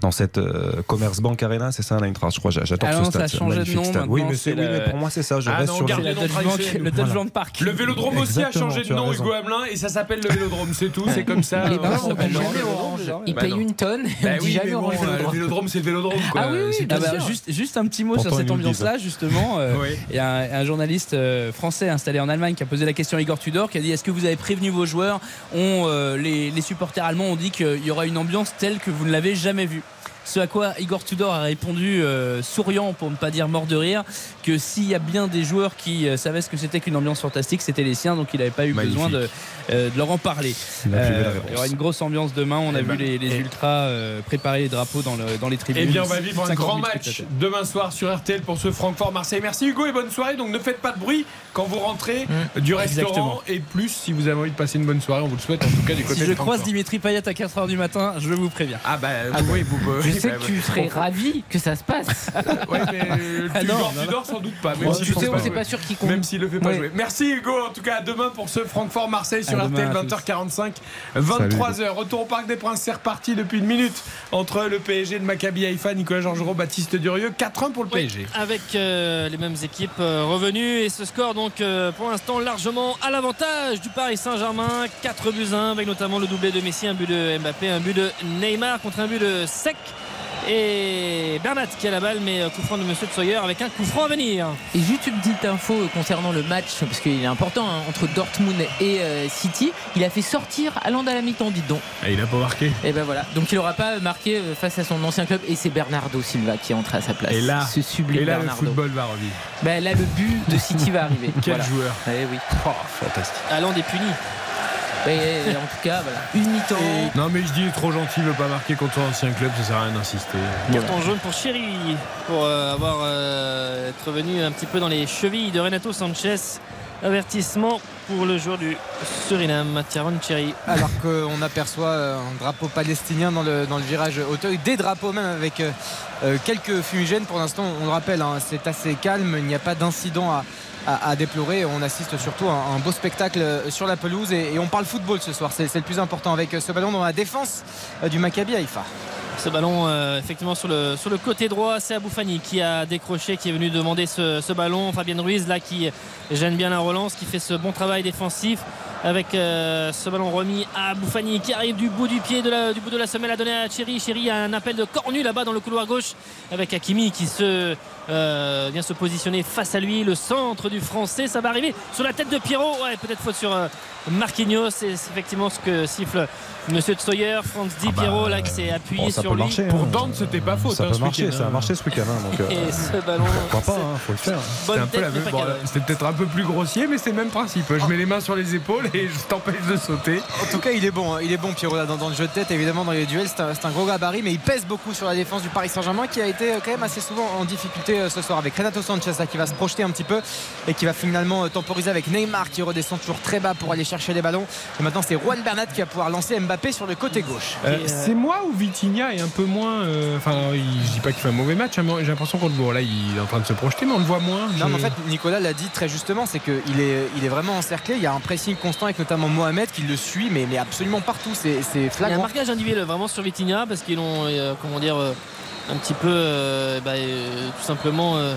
S2: dans cette euh, Commerce Bank Arena, c'est ça l'Eintracht, je crois. J'adore
S11: Ah
S2: ce stade.
S11: ça a changé de
S2: magnifique
S11: nom
S2: stade. Oui, mais, oui,
S11: le-
S2: mais pour moi c'est ça. Je
S1: Ah
S2: reste
S1: non,
S2: sur le-
S1: le
S11: Park.
S1: Vélodrome aussi a changé de nom. Hugo Hamelin, et ça s'appelle le Vélodrome, c'est tout, c'est comme ça.
S3: Les
S1: le
S3: jamais
S1: Vélodrome.
S3: orange. Ils
S1: Bah
S3: payent une tonne,
S1: Bah oui,
S3: jamais orange
S1: le
S3: Vélodrome.
S1: C'est le Vélodrome, quoi.
S3: Ah oui.
S11: Ah bah, juste, juste un petit mot
S2: Pourtant,
S11: sur cette
S2: ils
S11: ambiance-là, justement. Euh. Il y a un, journaliste euh, français installé en Allemagne qui a posé la question à Igor Tudor, qui a dit Est-ce que vous avez prévenu vos joueurs? On, euh, les, les supporters allemands ont dit qu'il y aura une ambiance telle que vous ne l'avez jamais vue. Ce à quoi Igor Tudor a répondu, euh, souriant pour ne pas dire mort de rire, que s'il y a bien des joueurs qui euh, savaient ce que c'était qu'une ambiance fantastique, c'était les siens, donc il n'avait pas eu besoin de, de leur en parler. Euh, il y aura une grosse ambiance demain. On a
S1: Eh
S11: vu
S1: ben,
S11: les, les
S1: et-
S11: ultras euh, préparer les drapeaux dans, le- dans les tribunes.
S1: Eh bien, on va vivre un
S11: 50
S1: grand
S11: 000
S1: match demain soir sur RTL pour ce Francfort-Marseille. Merci Hugo et bonne soirée. Donc ne faites pas de bruit quand vous rentrez du restaurant
S11: Exactement.
S1: et plus si vous avez envie de passer une bonne soirée, on vous le souhaite en tout cas du côté
S11: Si
S1: de
S11: je
S1: Francfort.
S11: croise Dimitri Payet à 4h du matin, je vous préviens.
S1: Ah bah oui, vous, vous-
S3: Je
S1: oui,
S3: sais
S1: bah,
S3: que tu serais ravi que ça se passe.
S1: Ouais, mais euh,
S11: Ah
S1: tu
S11: non,
S1: dors,
S11: non,
S1: tu
S11: non.
S1: dors sans doute pas. Même
S11: Ouais,
S1: s'il
S3: Tu
S1: le
S3: sais,
S1: fait
S3: on
S1: pas
S3: sait
S1: jouer.
S3: pas sûr qui compte.
S1: Même s'il le fait pas
S11: Oui.
S1: jouer. Merci Hugo. En tout cas, à demain pour ce Francfort-Marseille sur
S11: À
S1: RTL
S11: demain à
S1: 20h45, 23h. Retour au Parc des Princes, c'est reparti depuis une minute entre le PSG de Maccabi Haïfa, Nicolas Georgerot, Baptiste Durieux. 4-1 pour le
S4: Oui,
S1: PSG.
S4: avec euh, les mêmes équipes euh, revenues et ce score donc euh, pour l'instant largement à l'avantage du Paris Saint-Germain 4 buts 1 avec notamment le doublé de Messi un but de Mbappé un but de Neymar contre un but de Sec et Bernat qui a la balle mais euh, coup franc de Monsieur de Sawyer avec un coup franc à venir
S3: Et juste une petite info concernant le match, parce qu'il est important, hein, entre Dortmund et euh, City. Il a fait sortir Haaland à la mi-temps, dites donc.
S1: Ah, il a pas marqué.
S3: Et ben voilà. Donc il n'aura pas marqué euh, face à son ancien club. Et c'est Bernardo Silva qui est entré à sa place.
S1: Et là-
S3: ce sublime
S1: Et là, le
S3: Bernardo.
S1: football va revivre.
S3: Ben là, le but de City va arriver.
S1: Quel
S3: Voilà.
S1: joueur.
S3: Eh oui.
S1: Oh, fantastique.
S4: Haaland est puni
S3: Et, en tout cas, voilà. Une mi-temps.
S1: Non, mais je dis, il est trop gentil, il veut pas marquer contre son ancien club, ça sert à rien d'insister.
S4: Carton jaune pour Chéri pour euh, avoir euh, être revenu un petit peu dans les chevilles de Renato Sanchez. Avertissement pour le joueur du Suriname, Tyrone Cherry.
S5: Alors qu'on aperçoit euh, un drapeau palestinien dans le, dans le virage Auteuil, des drapeaux même avec quelques fumigènes. Pour l'instant, on le rappelle, hein, c'est assez calme, il n'y a pas d'incident à, à- déplorer. On assiste surtout à un beau spectacle euh, sur la pelouse et, on parle football ce soir. C'est le plus important avec euh, ce ballon dans la défense euh, du Maccabi Haïfa.
S4: Ce ballon, effectivement, sur le, côté droit, c'est Aboufani qui a décroché, qui est venu demander ce, ballon. Fabien Ruiz, là, qui gêne bien la relance, qui fait ce bon travail défensif avec ce ballon remis à Aboufani qui arrive du bout du pied, du bout de la semelle à donner à Thierry. Thierry a un appel de cornu là-bas dans le couloir gauche avec Hakimi qui se, euh, vient se positionner face à lui. Le centre du français, ça va arriver sur la tête de Pierrot. Ouais, peut-être faute sur euh, Marquinhos. C'est effectivement ce que siffle Monsieur de Sawyer. Franz Di Pierrot là qui s'est appuyé
S2: Bon, ça
S4: sur lui.
S2: marcher.
S1: Pour
S2: hein.
S1: Dante, c'était pas faute.
S2: Ça
S1: hein,
S2: peut marcher, ça a
S1: hein.
S2: marché ce week-end. hein, donc, euh,
S4: Et ce ballon.
S2: Pourquoi pas,
S4: c'est-
S2: hein, faut le faire.
S1: C'était bon, peut-être un peu plus grossier, mais c'est le même principe. Je mets les mains sur les épaules et je t'empêche de sauter.
S5: En tout cas, il est bon, hein. il est bon Pierrot là, dans, dans le jeu de tête, évidemment dans les duels. C'est un, c'est un gros gabarit, mais il pèse beaucoup sur la défense du Paris Saint-Germain qui a été euh, quand même assez souvent en difficulté euh, ce soir avec Renato Sanchez là, qui va se projeter un petit peu et qui va finalement euh, temporiser avec Neymar qui redescend toujours très bas pour aller chercher les ballons. Et maintenant, c'est Juan Bernat qui va pouvoir lancer Mbappé sur le côté gauche.
S1: Euh,
S4: euh,
S1: C'est moi ou Vitinha est un peu moins. euh, Enfin, il- je dis pas qu'il fait un mauvais match, hein, j'ai l'impression qu'on le voit. Là, il est en train de se projeter, mais on le voit moins.
S5: Non, mais en fait, Nicolas l'a dit très justement, c'est qu'il est, il est vraiment encerclé. Il y a un pressing constant avec notamment Mohamed qui le suit, mais, mais absolument partout. C'est c'est
S4: Il y a un
S5: flagrant.
S4: marquage individuel vraiment sur Vitinha parce qu'ils l'ont, euh, comment dire, euh, un petit peu, euh, bah, euh, tout simplement euh,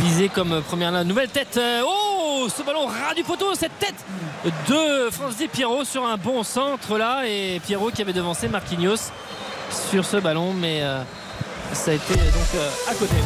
S4: visé comme première la nouvelle tête. oh, ce ballon ras du poteau, cette tête de Franz Di Pierrot sur un bon centre là et Pierrot qui avait devancé Marquinhos sur ce ballon, mais ça a été donc à côté.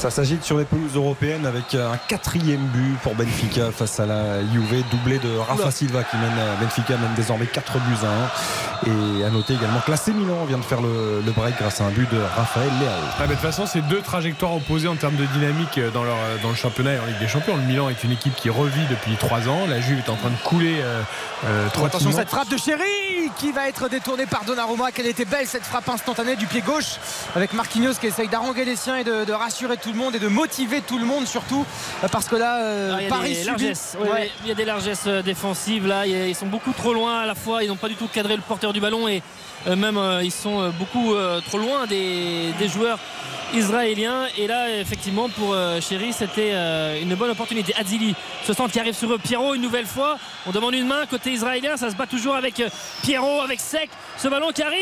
S2: Ça s'agite sur les pelouses européennes avec un quatrième but pour Benfica face à la Juve, doublé de Rafa. Silva qui mène Benfica mène désormais 4 buts à 1. Et à noter également que l'AC Milan vient de faire le, le break grâce à un but de Raphaël Leao.
S1: Ah, de toute façon, c'est deux trajectoires opposées en termes de dynamique euh, dans, leur, dans le championnat et en Ligue des Champions. Le Milan est une équipe qui revit depuis trois ans. La Juve est en train de couler. Euh, euh,
S5: Oh, attention, cette frappe de Chéri qui va être détourné par Donnarumma. Quelle était belle cette frappe instantanée du pied gauche avec Marquinhos qui essaye d'arranger les siens et de, de rassurer tout le monde et de motiver tout le monde surtout parce que là euh,
S4: Ah, il y a
S5: Paris
S4: des
S5: subit.
S4: Ouais, Il y a des largesses euh, défensives là. Ils sont beaucoup trop loin à la fois. Ils n'ont pas du tout cadré le porteur du ballon et euh, même euh, ils sont euh, beaucoup trop loin des, des joueurs israéliens. Et là, effectivement, pour euh, Chéri, c'était euh, une bonne opportunité. Adzili se sent qui arrive sur eux. Pierrot une nouvelle fois. On demande une main côté israélien. Ça se bat toujours avec euh, Pierrot, avec Sec. Ce ballon qui arrive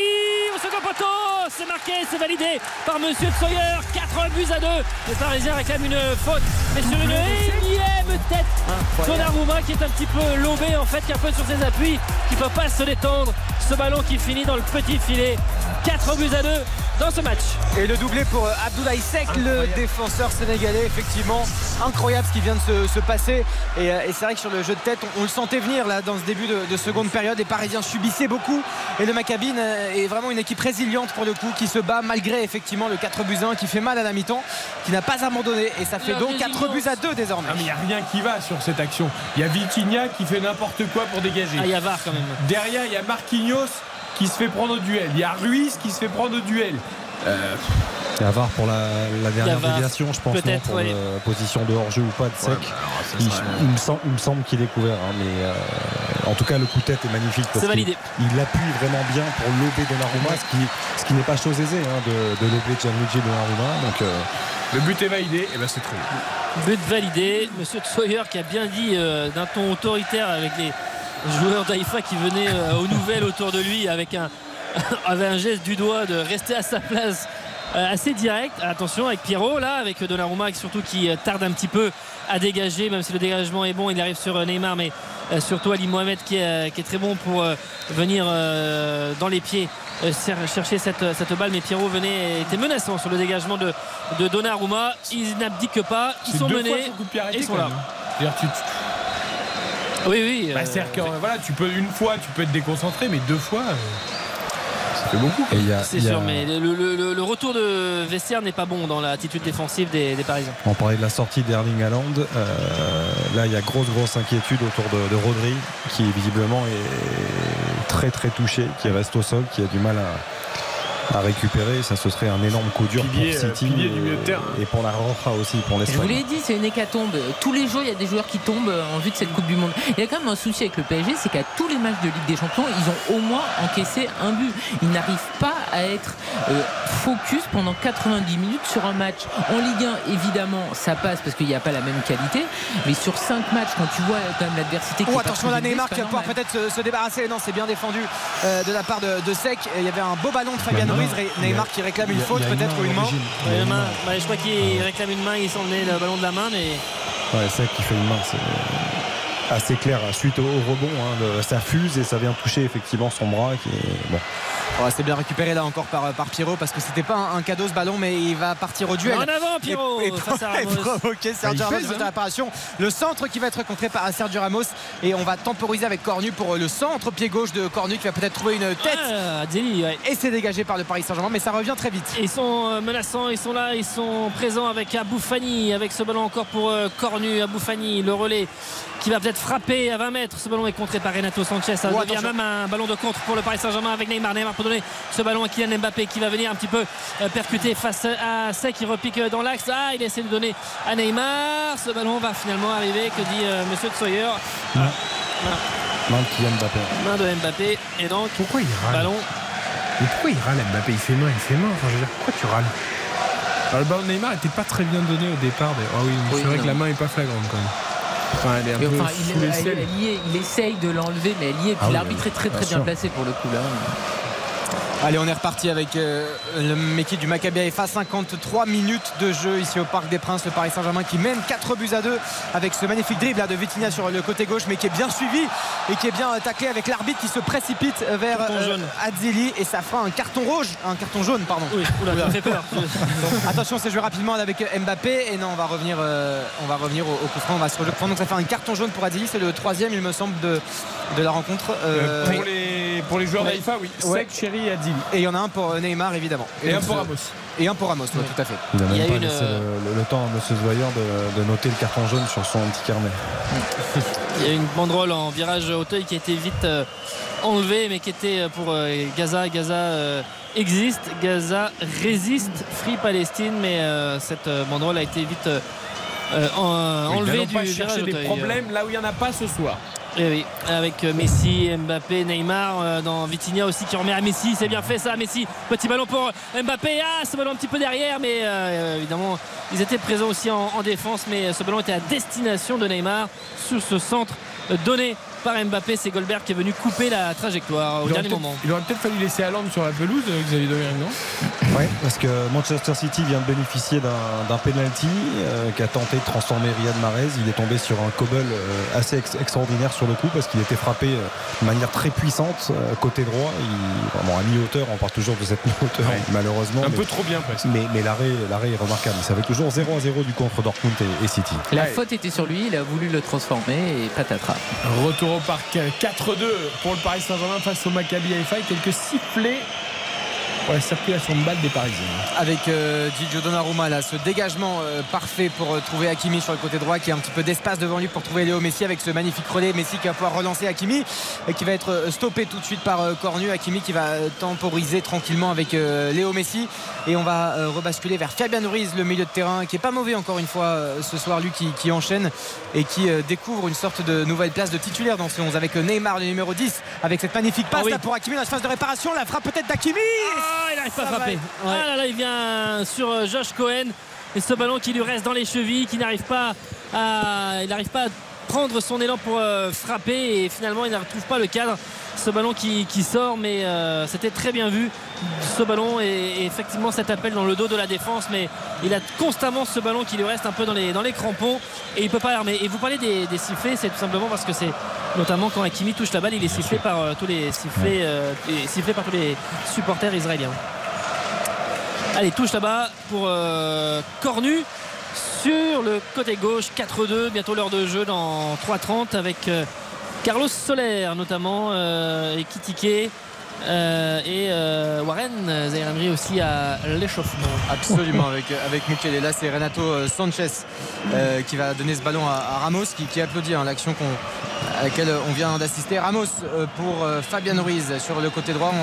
S4: au second poteau. C'est marqué, c'est validé par Monsieur Sawyer. 4 buts à 2. Les Parisiens réclament une faute. Mais sur une énième tête. Donnarumma qui est un petit peu lobé en fait, qui est un peu sur ses appuis, qui ne peut pas se détendre. Ce ballon qui finit dans le petit filet. 4 buts à 2 dans ce match.
S5: Et le doublé pour Abdoulaye Sek, le défenseur sénégalais, effectivement. Incroyable ce qui vient de se, se passer. Et, euh, et c'est vrai que sur le jeu de tête, on, on le sentait venir là dans ce début de, de seconde période. Les Parisiens subissaient beaucoup. Et le Maccabi euh, est vraiment une équipe résiliente pour le coup, qui se bat malgré effectivement le 4 buts à 1 qui fait mal à la mi-temps, qui n'a pas abandonné. Et ça fait donc 4 buts à 2 désormais.
S1: Ah, mais il n'y a rien qui va sur cette action. Il y a Vitinha qui fait n'importe quoi pour dégager.
S4: Ah, il y a VAR quand même.
S1: Derrière, il y a Marquinhos qui se fait prendre au duel. Il y a Ruiz qui se fait prendre au duel. Euh,
S2: Il y a VAR pour la, la dernière déviation, je pense, non, pour
S1: oui.
S2: la position de hors-jeu ou pas de sec.
S1: Ouais, bah alors, ça
S2: il, me semble, il me semble qu'il est couvert, hein, mais euh, en tout cas, le coup de tête est magnifique. parce
S4: C'est validé.
S2: Il, appuie vraiment bien pour lober Donnarumma, ce qui, ce qui n'est pas chose aisée hein, de, de lober Gianluigi Donnarumma. Donc, euh,
S1: le but est validé, et ben c'est très bien.
S4: But validé. Monsieur Sawyer qui a bien dit euh, d'un ton autoritaire avec les joueurs d'Aïfa qui venaient euh, aux nouvelles autour de lui avec un, avec un geste du doigt de rester à sa place euh, assez direct. Attention avec Pierrot là, avec Donnarumma qui surtout qui euh, tarde un petit peu à dégager, même si le dégagement est bon, il arrive sur Neymar, mais surtout Ali Mohamed qui est, qui est très bon pour venir dans les pieds chercher cette, cette balle. Mais Pierrot venait était menaçant sur le dégagement de, de Donnarumma. Ils n'abdiquent pas, ils sont menés et ils sont là.
S1: même, hein. C'est-à-dire, tu- tu-
S4: Oui, oui.
S1: Bah,
S4: euh,
S1: c'est-à-dire que, voilà, tu peux une fois, tu peux être déconcentré, mais deux fois, euh, ça fait beaucoup.
S4: C'est
S2: a-
S4: sûr, mais le, le- le- le retour de Vestiaire n'est pas bon dans l'attitude défensive des, des Parisiens.
S2: On parlait de la sortie d'Erling Haaland. Euh, là, il y a grosse, grosse inquiétude autour de, de Rodri, qui visiblement est très, très touché, qui reste au sol, qui a du mal à, à récupérer. Ça, ce serait un énorme coup dur
S1: Pilier,
S2: pour
S1: euh,
S2: City
S1: pilier
S2: et,
S1: du milieu de terrain.
S2: et pour la Roja aussi, pour
S3: Je vous
S2: l'Espagne.
S3: l'ai dit, c'est une hécatombe. Tous les jours, il y a des joueurs qui tombent en vue de cette Coupe du Monde. Il y a quand même un souci avec le PSG, c'est qu'à tous les matchs de Ligue des Champions, ils ont au moins encaissé un but. Ils n'arrivent pas à être euh, focus pendant 90 minutes sur un match. En Ligue 1, évidemment, ça passe parce qu'il n'y a pas la même qualité. Mais sur 5 matchs, quand tu vois quand même l'adversité qui
S5: Oh attention là Neymar qui va pouvoir peut-être se, se débarrasser. Non c'est bien défendu euh, de la part de, de Sec. Il y avait un beau ballon de Fabian
S2: Il y a une
S5: Ruiz.
S2: main.
S5: Ré- Neymar qui réclame une faute peut-être ou une main.
S4: Bah, je crois qu'il réclame une main, il s'en met le ballon de la main, mais
S2: Ouais, c'est qui fait une main. C'est assez clair. Suite au, au rebond, hein, le- ça fuse et ça vient toucher effectivement son bras. Qui est, bon.
S5: Oh, c'est bien récupéré là encore par, par Pierrot parce que c'était pas un, un cadeau ce ballon mais il va partir au duel.
S4: En avant, Pierrot,
S5: et, et, provoquer Sergio
S1: Bah,
S5: Ramos de
S1: hein.
S5: Le centre qui va être contré par Sergio Ramos et on va temporiser avec Cornu pour le centre pied gauche de Cornu qui va peut-être trouver une tête
S4: Ah, Deli, ouais.
S5: et c'est dégagé par le Paris Saint-Germain mais ça revient très vite.
S4: Ils sont euh, menaçants, ils sont là, ils sont présents avec Abou Fani, avec ce ballon encore pour euh, Cornu, Abou Fani, le relais qui va peut-être frapper à 20 mètres. Ce ballon est contré par Renato Sanchez. Ça
S5: Oh,
S4: devient
S5: attention.
S4: même un ballon de contre pour le Paris Saint-Germain avec Neymar. Neymar pour donner ce ballon à Kylian Mbappé qui va venir un petit peu euh, percuter face à Sec qui repique euh, dans l'axe. Ah, il essaie de donner à Neymar. Ce ballon va finalement arriver. Que dit euh, Monsieur de Sawyer
S2: Main de Kylian Mbappé.
S4: Main de Mbappé. Et donc,
S1: Pourquoi il râle
S4: ballon.
S1: Mais pourquoi il râle Mbappé? Il fait main, il fait main. Enfin, je veux dire, pourquoi tu râles? Alors, le ballon de Neymar était pas très bien donné au départ. d'ailleurs. Ah oui, mais
S3: Oui,
S1: c'est vrai
S3: non.
S1: que la main est pas flagrante quand même. Enfin, elle est un
S3: Et
S1: peu
S3: enfin, il, elle- elle est, essaye de l'enlever, mais elle y est. Puis
S2: Ah oui,
S3: l'arbitre est très très
S2: bien
S3: bien placé pour le coup là.
S5: Allez, on est reparti avec euh, l'équipe du Maccabi Haifa. 53 minutes de jeu ici au Parc des Princes. Le Paris Saint-Germain qui mène 4 buts à 2 avec ce magnifique dribble là, de Vitinha sur le côté gauche, mais qui est bien suivi et qui est bien euh, taclé avec l'arbitre qui se précipite vers euh. Adzili et ça fera un carton rouge, un carton jaune, pardon.
S4: Oui, oula, ça me fait peur.
S5: Attention, c'est joué rapidement avec Mbappé et non, on va revenir, euh, on va revenir au, au coup franc. On va se rejoindre. Donc ça fait un carton jaune pour Adzili. C'est le troisième, il me semble, de, de la rencontre.
S1: Euh,
S5: Euh,
S1: pour les les, pour les joueurs
S5: Ouais.
S1: d'Haïfa, oui.
S5: Ouais.
S1: Sec, Chéri et
S5: Et il y en a un pour euh, Neymar évidemment.
S1: Et un pour
S5: ce-
S1: Ramos.
S5: Et un pour Ramos, ouais, tout à fait.
S2: Il n'a
S4: Il y
S2: même
S4: a
S2: pas
S4: une,
S2: laissé
S4: euh,
S2: le, le- le temps à M. Zweyer de, de noter le carton jaune sur son petit carnet.
S4: Il y a une banderole en virage Auteuil qui a été vite euh, enlevée, mais qui était euh, pour euh, Gaza. Gaza euh, existe, Gaza résiste, Free Palestine, mais euh, cette euh, banderole a été vite euh, euh, en-
S1: Oui,
S4: enlevée
S1: n'allons
S4: du
S1: pas
S4: virage
S1: chercher des problèmes là où il n'y en a pas ce soir.
S4: Eh oui, avec euh, Messi, Mbappé, Neymar, euh, dans Vitinha aussi qui remet à Messi, c'est bien fait ça, Messi. Petit ballon pour Mbappé, ah ce ballon un petit peu derrière, mais euh, évidemment ils étaient présents aussi en, en défense, mais ce ballon était à destination de Neymar sur ce centre donné par Mbappé. C'est Goldberg qui est venu couper la trajectoire au
S1: Il
S4: dernier moment.
S1: Il aurait peut-être fallu laisser Hollande sur la pelouse, euh, Xavier Domergue, non?
S2: Oui, parce que Manchester City vient de bénéficier d'un penalty euh, qui a tenté de transformer Riyad Mahrez. Il est tombé sur un cobble euh, assez ex- extraordinaire sur le coup parce qu'il était frappé euh, de manière très puissante euh, côté droit. Il, vraiment à mi-hauteur, on parle toujours de cette mi-hauteur
S1: Ouais.
S2: malheureusement.
S1: Un
S2: mais-
S1: peu trop bien presque.
S2: Mais, mais l'arrêt, l'arrêt est remarquable. Ça fait toujours 0 à 0 du contre Dortmund et, et City.
S3: La
S1: Ouais.
S3: faute était sur lui, il a voulu le transformer et patatras.
S1: Retour au parc euh, 4-2 pour le Paris Saint-Germain face au Maccabi Haïfa quelques sifflets pour la circulation de balles des Parisiens.
S5: avec euh, Gigio Donnarumma là ce dégagement euh, parfait pour euh, trouver Hakimi sur le côté droit qui a un petit peu d'espace devant lui pour trouver Léo Messi avec ce magnifique relais. Messi qui va pouvoir relancer Hakimi et qui va être euh, stoppé tout de suite par euh, Cornu. Hakimi qui va euh, temporiser tranquillement avec euh, Léo Messi. Et on va euh, rebasculer vers Fabian Ruiz le milieu de terrain qui est pas mauvais encore une fois euh, ce soir lui qui, qui enchaîne et qui euh, découvre une sorte de nouvelle place de titulaire dans ce 11 avec euh, Neymar le numéro 10 avec cette magnifique passe
S4: Ah oui.
S5: là pour Hakimi dans la phase de réparation. La frappe peut-être d'Hakimi.
S4: Ah, il n'arrive pas à frapper. Ah là là, il vient sur euh, Josh Cohen. Et ce ballon qui lui reste dans les chevilles, qui n'arrive pas à, il n'arrive pas à prendre son élan pour euh, frapper. Et finalement, il ne retrouve pas le cadre. Ce ballon qui, qui sort, mais euh, c'était très bien vu. Ce ballon et, et effectivement cet appel dans le dos de la défense, mais il a constamment ce ballon qui lui reste un peu dans les, dans les crampons et il peut pas l'armer. Et vous parlez des, des sifflets, c'est tout simplement parce que c'est notamment quand Hakimi touche la balle, il est sifflé par euh, tous les sifflets, et sifflé par tous les supporters israéliens. Allez, touche là-bas pour Cornu sur le côté gauche. 4-2, bientôt l'heure de jeu dans 3-30 avec euh, Carlos Soler notamment euh, et Kitike. euh, et euh, Warren Zaire aussi à l'échauffement.
S5: Absolument, avec, avec. Et là, c'est Renato euh, Sanchez qui va donner ce ballon à, Ramos, qui, applaudit hein, l'action à laquelle on vient d'assister. Ramos pour Fabian Ruiz sur le côté droit.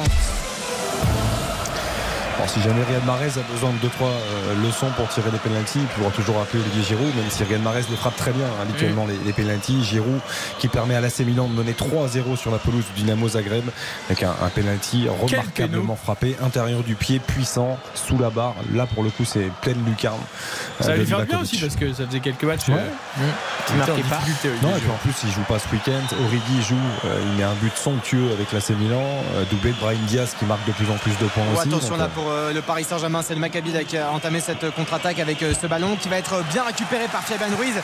S2: Alors, si jamais Riyad Mahrez a besoin de 2-3 leçons pour tirer des pénalties, il pourra toujours appeler Olivier Giroud, même si Riyad Mahrez les frappe très bien hein, habituellement les, les pénalties. Giroud qui permet à l'AC Milan de mener 3-0 sur la pelouse du Dynamo Zagreb avec un, un penalty remarquablement frappé, intérieur du pied, puissant, sous la barre. Là pour le coup c'est pleine lucarne.
S1: Ça
S2: euh,
S1: va
S2: de
S1: lui faire bien aussi parce que ça faisait quelques matchs.
S2: Ouais.
S1: euh,
S5: marquait pas.
S2: Non, et puis en plus, il joue pas ce week-end. Origi joue, euh, il met un but somptueux avec l'AC Milan, euh, doublé de Brahim Diaz qui marque de plus en plus de points
S5: Oh,
S2: aussi.
S5: attention
S2: Donc,
S5: là
S2: euh,
S5: pour euh, le Paris Saint-Germain, c'est le Maccabi qui a entamé cette euh, contre-attaque avec euh, ce ballon qui va être bien récupéré par Fabian Ruiz.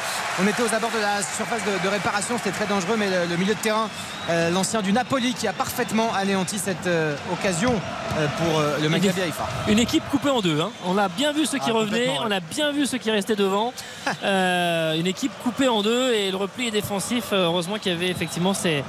S5: On était aux abords de la surface de, de réparation, c'était très dangereux, mais le, le milieu de terrain, euh, l'ancien du Napoli, qui a parfaitement anéanti cette euh, occasion euh, pour euh, le Maccabi Haïfa.
S4: Une équipe coupée en deux. hein. On a bien vu ceux qui
S5: Ah,
S4: revenaient,
S5: ouais.
S4: on a bien vu ceux qui restaient devant. Euh, une équipe coupée en deux et le repli est défensif. Euh, Heureusement qu'il y avait effectivement ces,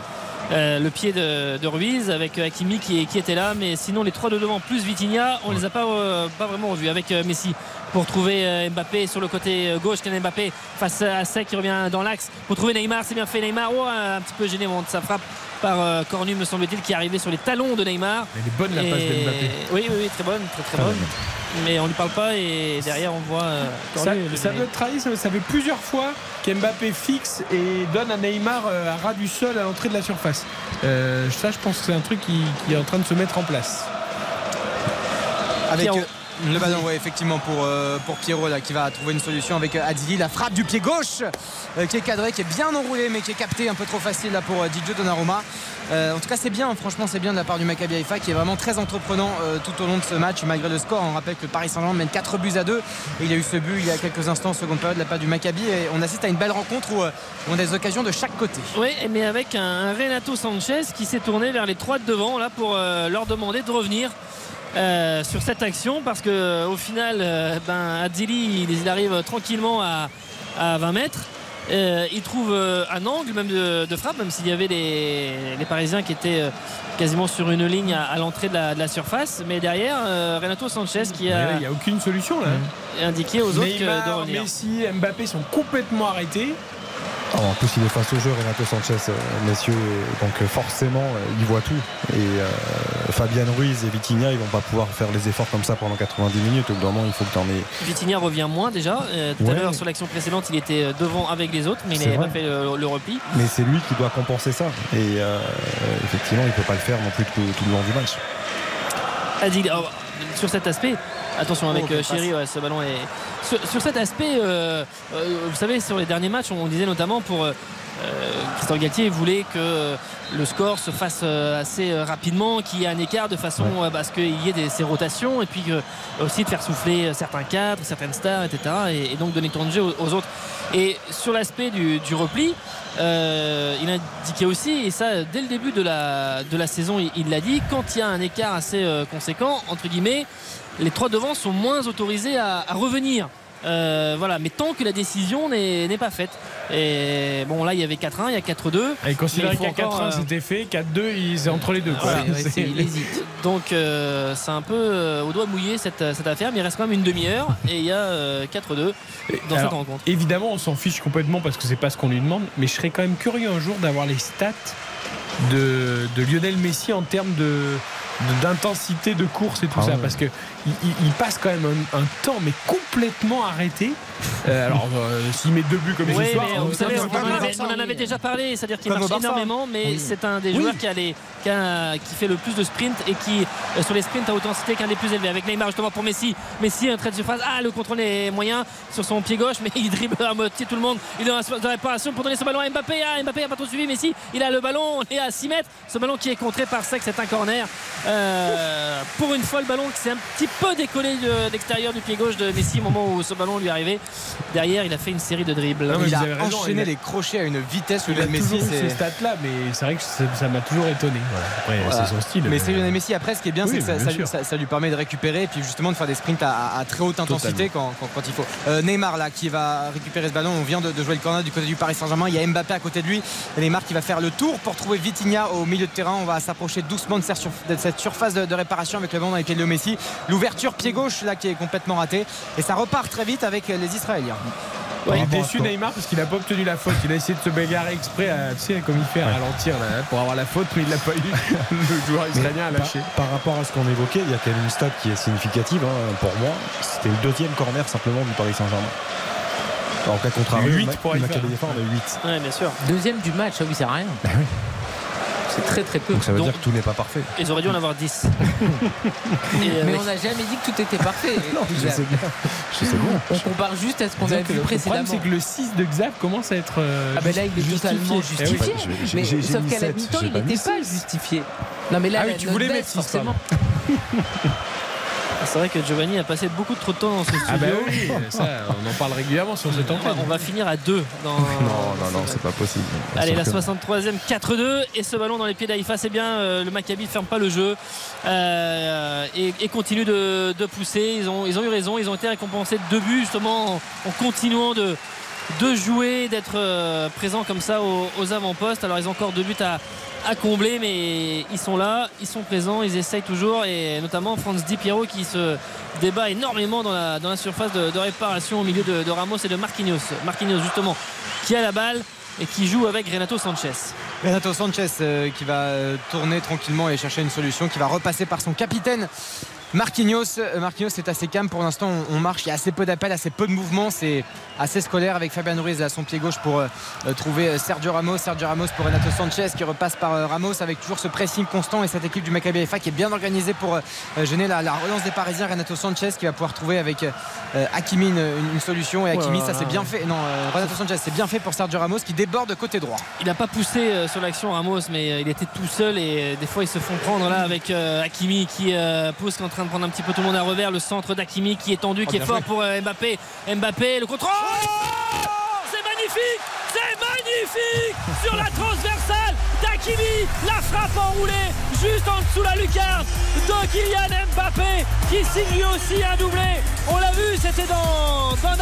S4: euh, le pied de, de Ruiz avec euh, Hakimi qui, qui était là. Mais sinon, les trois de devant plus Vitinha, on les a pas, euh, pas vraiment revus avec Messi pour trouver Mbappé sur le côté gauche. Kylian Mbappé face à Sec qui revient dans l'axe pour trouver Neymar. C'est bien fait Neymar. Oh, un petit peu gêné de sa frappe par euh, Cornu, me semble-t-il, qui est arrivé sur les talons de Neymar.
S1: Elle est bonne la passe
S4: Et-
S1: de Mbappé.
S4: Oui, oui, oui, très bonne, très très bonne. Mais on lui parle pas et derrière on voit. euh,
S1: Ça,
S4: Cornu le
S1: ça ça, ça fait plusieurs fois qu'Mbappé fixe et donne à Neymar euh, à ras du sol à l'entrée de la surface. Euh, ça, je pense que c'est un truc qui, qui est en train de se mettre en place.
S5: Avec euh, le ballon, ouais, effectivement, pour, euh, Pierrot qui va trouver une solution avec euh, Adili. La frappe du pied gauche euh, qui est cadrée, qui est bien enroulée, mais qui est captée un peu trop facile pour euh, Didio Donnarumma. En tout cas, c'est bien, franchement, c'est bien de la part du Maccabi Haïfa qui est vraiment très entreprenant tout au long de ce match, malgré le score. On rappelle que Paris Saint-Germain mène 4 buts à 2 et il y a eu ce but il y a quelques instants en seconde période de la part du Maccabi. Et on assiste à une belle rencontre où on a des occasions de chaque côté.
S4: Oui, mais avec un, Renato Sanchez qui s'est tourné vers les trois de devant là pour leur demander de revenir. Euh, sur cette action parce que euh, au final euh, ben, Adzili il, il arrive tranquillement à, à 20 mètres Euh, il trouve euh, un angle même de, de frappe, même s'il y avait les, les Parisiens qui étaient euh, quasiment sur une ligne à, à l'entrée de la, de la surface. Mais derrière, euh, Renato Sanchez qui a
S1: Il n'y a aucune solution là.
S4: indiqué aux autres que de revenir.
S1: Messi, Mbappé sont complètement arrêtés.
S2: Oh, en plus, il est face au jeu, Renato Sanchez, euh, messieurs. Donc, euh, forcément, euh, il voit tout. Et euh, Fabian Ruiz et Vitinha, ils vont pas pouvoir faire les efforts comme ça pendant 90 minutes. Au bout d'un moment, il faut que tu en aies.
S4: Vitinha revient moins déjà. Euh, tout à l'heure sur l'action précédente, il était devant avec les autres, mais il n'avait pas fait le, le repli.
S2: Mais c'est lui qui doit compenser ça. Et euh, effectivement, il peut pas le faire non plus tout, tout le long du match.
S4: Adil, alors, sur cet aspect, attention avec
S5: Oh,
S4: euh, Chéri, ouais, ce ballon est. Sur, sur cet aspect, euh, euh, vous savez, sur les derniers matchs, on disait notamment pour. euh, Christophe Galtier voulait que le score se fasse assez rapidement, qu'il y ait un écart de façon euh, à ce qu'il y ait des, ces rotations et puis que, aussi de faire souffler certains cadres, certaines stars, etc. Et, et donc donner ton jeu aux, aux autres. Et sur l'aspect du, du repli, euh, il indiquait aussi, et ça dès le début de la, de la saison, il- l'a dit, quand il y a un écart assez conséquent, entre guillemets, les trois devants sont moins autorisés à, à revenir. Euh, voilà, mais tant que la décision n'est pas faite. Et bon, là, il y avait 4-1, il y a 4-2.
S1: Et considéré qu'à
S4: encore,
S1: 4-1
S4: euh,
S1: c'était fait, 4-2 il est entre les deux. quoi.
S4: il hésite. Donc euh, c'est un peu au doigt mouillé cette, cette affaire, mais il reste quand même une demi-heure et il y a euh, 4-2 dans
S1: Alors,
S4: cette rencontre.
S1: Évidemment, on s'en fiche complètement parce que c'est pas ce qu'on lui demande, mais je serais quand même curieux un jour d'avoir les stats de, de Lionel Messi en termes de- d'intensité de course et tout
S2: Ah
S1: ça
S2: ouais.
S1: parce que il, passe quand même un, un temps mais complètement arrêté Euh, alors euh, s'il met deux buts comme
S4: Oui,
S1: ce soir
S4: mais vous savez,
S1: c'est
S4: on, en avait, on en avait déjà parlé, c'est-à-dire qu'il
S5: Comme au
S4: marche énormément, mais
S5: Oui.
S4: c'est un des
S1: Oui.
S4: joueurs qui, a les- qui, a- qui fait le plus de sprint et qui, euh, sur les sprints à haute intensité, qu'un des plus élevés. Avec Neymar justement pour Messi. Messi, un trait de surface. Ah, le contrôle est moyen sur son pied gauche, mais il dribble à moitié tout le monde. Il est dans la réparation pour donner ce ballon à Mbappé. Ah, Mbappé n'a pas trop suivi. Messi, il a le ballon, on est à 6 mètres. Ce ballon qui est contré par Sec, c'est un corner. Euh, pour une fois, le ballon qui s'est un petit peu décollé de l'extérieur du pied gauche de Messi au moment où ce ballon lui arrivait. Derrière, il a fait une série de dribbles.
S1: Non,
S5: Il a
S1: raison,
S5: enchaîné
S1: il a-
S5: les crochets à une vitesse.
S1: il a
S5: Lionel Messi,
S1: ces stats là mais c'est vrai que ça ça m'a toujours étonné Voilà. après
S5: Voilà.
S1: c'est son style
S5: Mais c'est Lionel Messi après ce qui est bien
S1: Oui,
S5: c'est que ça,
S1: bien
S5: ça-
S1: sûr.
S5: ça- ça lui permet de récupérer et puis justement de faire des sprints à, à très haute intensité quand, quand- quand il faut. Euh, Neymar là qui va récupérer ce ballon, on vient de, de jouer le corner du côté du Paris Saint-Germain, il y a Mbappé à côté de lui, Neymar qui va faire le tour pour trouver Vitinha au milieu de terrain, on va s'approcher doucement de cette, cette surface de, de réparation avec le ballon dans les pieds de Léo Messi, l'ouverture pied gauche là qui est complètement ratée et ça repart très vite avec les Israéliens.
S1: Ouais, il est déçu Neymar parce qu'il n'a pas obtenu la faute. Il a essayé de se bagarrer exprès, à, tu sais, comme il fait à ralentir là, pour avoir la faute, mais il l'a pas eu. Le joueur israélien a lâché.
S2: par rapport à ce qu'on évoquait, il y a quand même une stat qui est significative hein, pour moi. C'était le deuxième corner simplement du Paris Saint-Germain. Qu'à contrario,
S1: Huit
S2: Ma-
S1: pour
S2: Maccabi
S1: Haïfa.
S2: Haifa, on a 8.
S4: Ouais, bien sûr.
S3: Deuxième du match, ah oui, c'est rien. C'est très très peu.
S2: Donc ça veut
S4: Donc-
S2: dire que tout n'est pas parfait.
S4: Ils auraient dû en avoir 10. Et, euh,
S3: Mais on n'a jamais dit que tout était parfait.
S2: Je sais bien. Je sais bien.
S3: On compare juste à ce qu'on a
S1: C'est-à-dire que
S3: vu
S1: le problème,
S3: précédemment.
S1: c'est que le 6 de Xav commence à être. euh,
S3: Ah ben là il est
S1: justifié.
S3: totalement
S1: Eh oui.
S3: justifié. mais sauf qu'à la mi-temps il n'était pas justifié. Non mais là
S1: Ah oui,
S3: la
S1: tu voulais
S3: baisse,
S1: mettre six,
S3: forcément.
S4: C'est vrai que Giovanni a passé beaucoup trop de temps dans ce studio.
S1: Ah bah oui, ça, on en parle régulièrement sur cette
S4: va,
S1: antenne.
S4: on va finir à 2 dans.
S2: Non, non, non, c'est pas possible.
S4: Allez, la
S2: Sauf que-
S4: 63e, 4-2. Et ce ballon dans les pieds d'Aïfa, c'est bien. euh, le Maccabi ne ferme pas le jeu euh, et, et continue de, de pousser. Ils ont, ils ont eu raison. Ils ont été récompensés de deux buts, justement, en, en continuant de, de jouer, d'être euh, présents comme ça aux, avant-postes. Alors, ils ont encore deux buts à, combler, mais ils sont là, ils sont présents, ils essayent toujours. Et notamment Franz Di Piero qui se débat énormément dans la, surface de, réparation au milieu de, de Ramos et de Marquinhos. Marquinhos, justement, qui a la balle et qui joue avec Renato Sanchez.
S5: Renato Sanchez euh, qui va euh, tourner tranquillement et chercher une solution, qui va repasser par son capitaine. Marquinhos, Euh, Marquinhos c'est assez calme pour l'instant, on, on marche, il y a assez peu d'appels, assez peu de mouvements, c'est assez scolaire avec Fabian Ruiz à son pied gauche pour euh, euh, trouver Sergio Ramos, Sergio Ramos pour Renato Sanchez qui repasse par euh, Ramos avec toujours ce pressing constant et cette équipe du Maccabi Haifa qui est bien organisée pour euh, gêner la, la relance des Parisiens, Renato Sanchez qui va pouvoir trouver avec Hakimi une, solution. Et Hakimi
S4: Ouais,
S5: ça c'est
S4: ouais.
S5: bien fait, non Renato Sanchez c'est bien fait pour Sergio Ramos qui déborde côté droit.
S4: Il n'a pas poussé sur l'action Ramos, mais il était tout seul et des fois ils se font prendre là avec Hakimi qui pousse, est en train de prendre un petit peu tout le monde à revers. Le centre d'Hakimi qui est tendu,
S5: Oh,
S4: qui est fort pour euh, Mbappé. Mbappé, le contrôle C'est magnifique C'est magnifique Sur la transversale d'Hakimi, la frappe enroulée juste en dessous la lucarne de Kylian Mbappé qui signe lui aussi un doublé. On l'a vu, c'était dans, dans.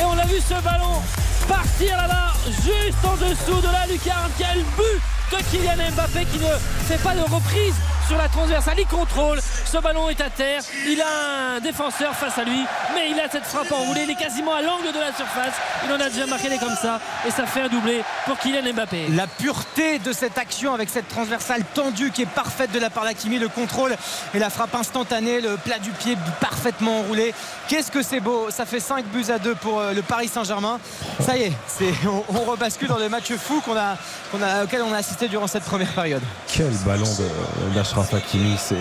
S4: Et on a vu ce ballon partir là-bas, juste en dessous de la lucarne. Quel but de Kylian Mbappé qui ne fait pas de reprise sur la transversale. Il contrôle. Ce ballon est à terre. Il a un défenseur face à lui. Mais il a cette frappe enroulée. Il est quasiment à l'angle de la surface. Il en a déjà marqué des comme ça. Et ça fait un doublé pour Kylian Mbappé.
S5: La pureté de cette action avec cette transversale tendue qui est parfaite de la part d'Akimi. Le contrôle et la frappe instantanée. Le plat du pied parfaitement enroulé. Qu'est-ce que c'est beau. Ça fait 5 buts à 2 pour euh, le Paris Saint-Germain. Ça y est, on, rebascule dans le match fou a, auquel on a assisté durant cette première période.
S2: Quel ballon d'Ashraf Hakimi, c'est.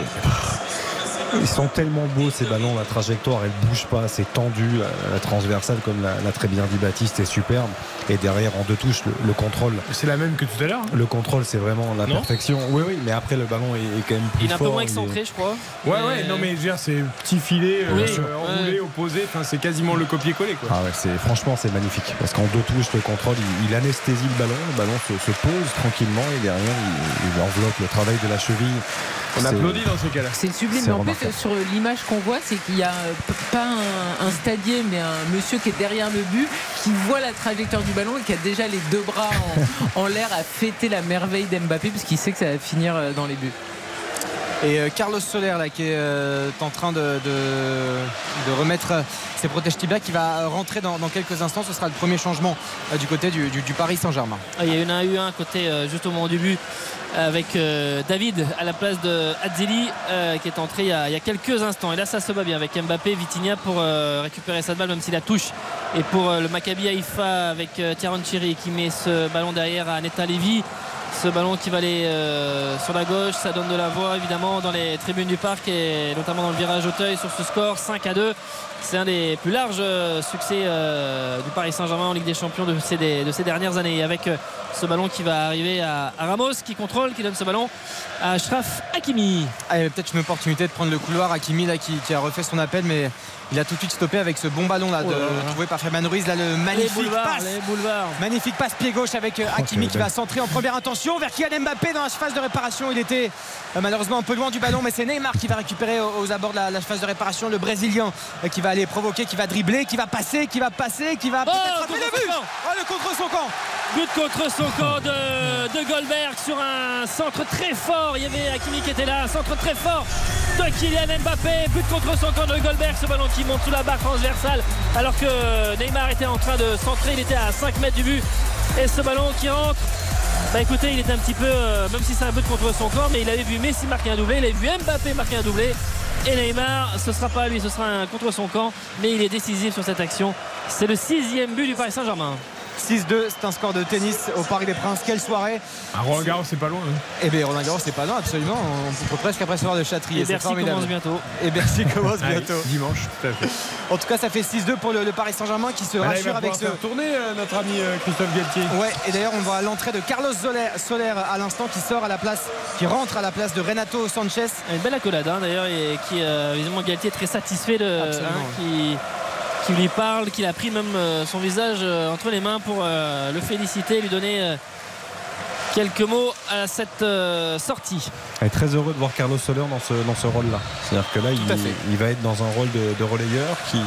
S2: Ils sont tellement beaux ces ballons, la trajectoire elle bouge pas, c'est tendu, la, la transversale comme l'a très bien dit Baptiste est superbe. Et derrière en deux touches, le, le contrôle.
S1: C'est la même que tout à l'heure. hein.
S2: Le contrôle c'est vraiment la
S1: Non
S2: perfection. Oui oui, mais après le ballon est, est quand même plus
S4: Il est un peu moins excentré, je crois.
S1: Ouais,
S4: Mais-
S1: ouais, non, mais je veux dire, c'est petit filet euh,
S4: Oui,
S1: euh, enroulé,
S4: ouais.
S1: opposé. Enfin, c'est quasiment le copier-coller, quoi.
S2: Ah ouais, c'est franchement c'est magnifique parce qu'en deux touches le contrôle il, il anesthésie le ballon, le ballon se, se pose tranquillement et derrière il, il enveloppe le travail de la cheville.
S1: On
S2: C'est-
S1: applaudit dans ces cas-là.
S3: C'est sublime,
S2: C'est
S3: mais en
S2: remarquable.
S3: Fait, sur l'image qu'on voit, c'est qu'il y a euh, pas un, un stadier, mais un monsieur qui est derrière le but, qui voit la trajectoire du ballon et qui a déjà les deux bras en, en l'air à fêter la merveille d'Mbappé, parce qu'il sait que ça va finir euh, dans les buts.
S5: Et euh, Carlos Soler là, qui est euh, en train de, de- de remettre euh, ses protèges tibia qui va rentrer dans, dans quelques instants. Ce sera le premier changement euh, du côté du, du- du Paris Saint-Germain.
S4: Ah, Il y a eu un eu un côté euh, juste au moment du but avec euh, David à la place de Adzeli euh, qui est entré il y, a, quelques instants. Et là ça se bat bien avec Mbappé, Vitinha pour euh, récupérer cette balle même si la touche. Et pour le Maccabi Haïfa avec Tiaron Chiri qui met ce ballon derrière à Neta Levy. Ce ballon qui va aller sur la gauche, ça donne de la voix évidemment dans les tribunes du parc et notamment dans le virage Auteuil sur ce score 5 à 2. C'est un des plus larges euh, succès euh, du Paris Saint-Germain en Ligue des Champions de ces, de ces dernières années. Avec euh, ce ballon qui va arriver à, Ramos qui contrôle, qui donne ce ballon à Ashraf Hakimi.
S5: Ah, peut-être une opportunité de prendre le couloir. Hakimi là, qui, qui a refait son appel, mais il a tout de suite stoppé avec ce bon ballon là,
S4: Oh là là.
S5: de, trouvé par Fabian Ruiz. Là, le magnifique passe.
S4: les boulevards.
S5: Magnifique passe pied gauche avec euh, Hakimi qui va centrer en première intention vers Kylian Mbappé dans la phase de réparation. Il était euh, malheureusement un peu loin du ballon, mais c'est Neymar qui va récupérer aux, abords de la, la phase de réparation. Le Brésilien euh, qui va aller provoquer, qui va dribbler, qui va passer, qui va passer, qui va peut-être
S4: contre
S5: le but.
S4: son camp.
S5: Oh, le contre son camp.
S4: But contre son camp de, de Goldberg sur un centre très fort. Il y avait Hakimi qui était là, un centre très fort de Kylian Mbappé. But contre son camp de Goldberg, ce ballon qui monte sous la barre transversale alors que Neymar était en train de centrer. Il était à 5 mètres du but. Et ce ballon qui rentre. Bah écoutez, il était un petit peu, euh, même si c'est un but contre son camp, mais il avait vu Messi marquer un doublé, il avait vu Mbappé marquer un doublé. Et Neymar, ce sera pas lui, ce sera un contre son camp, mais il est décisif sur cette action. C'est le sixième but du Paris Saint-Germain.
S5: 6-2, c'est un score de tennis au Parc des Princes. Quelle soirée
S1: À Roland Garros, c'est pas loin. hein.
S5: Eh bien, Roland Garros, c'est pas loin, absolument. On peut presque apercevoir de Châtrier.
S4: Et
S5: c'est
S4: Bercy
S5: formidable.
S4: commence bientôt.
S5: Et Bercy commence
S1: Allez,
S5: bientôt.
S1: dimanche, tout à fait.
S5: En tout cas, ça fait 6-2 pour le, le Paris Saint-Germain qui se
S1: Bah
S5: rassure avec ce.
S1: tourner euh, notre ami euh, Christophe Galtier.
S5: Ouais, et d'ailleurs, on voit l'entrée de Carlos Soler, Soler à l'instant qui sort à la place, qui rentre à la place de Renato Sanchez.
S4: Une belle accolade hein, d'ailleurs et qui euh, évidemment Galtier est très satisfait de
S5: Absolument.
S4: hein, qui, qui lui parle, qu'il a pris même euh, son visage euh, entre les mains pour euh, le féliciter, lui donner quelques mots à cette euh, sortie.
S2: Elle est très heureux de voir Carlos Soler dans ce, dans ce rôle-là. C'est-à-dire que là, il, va être dans un rôle de, de relayeur qui,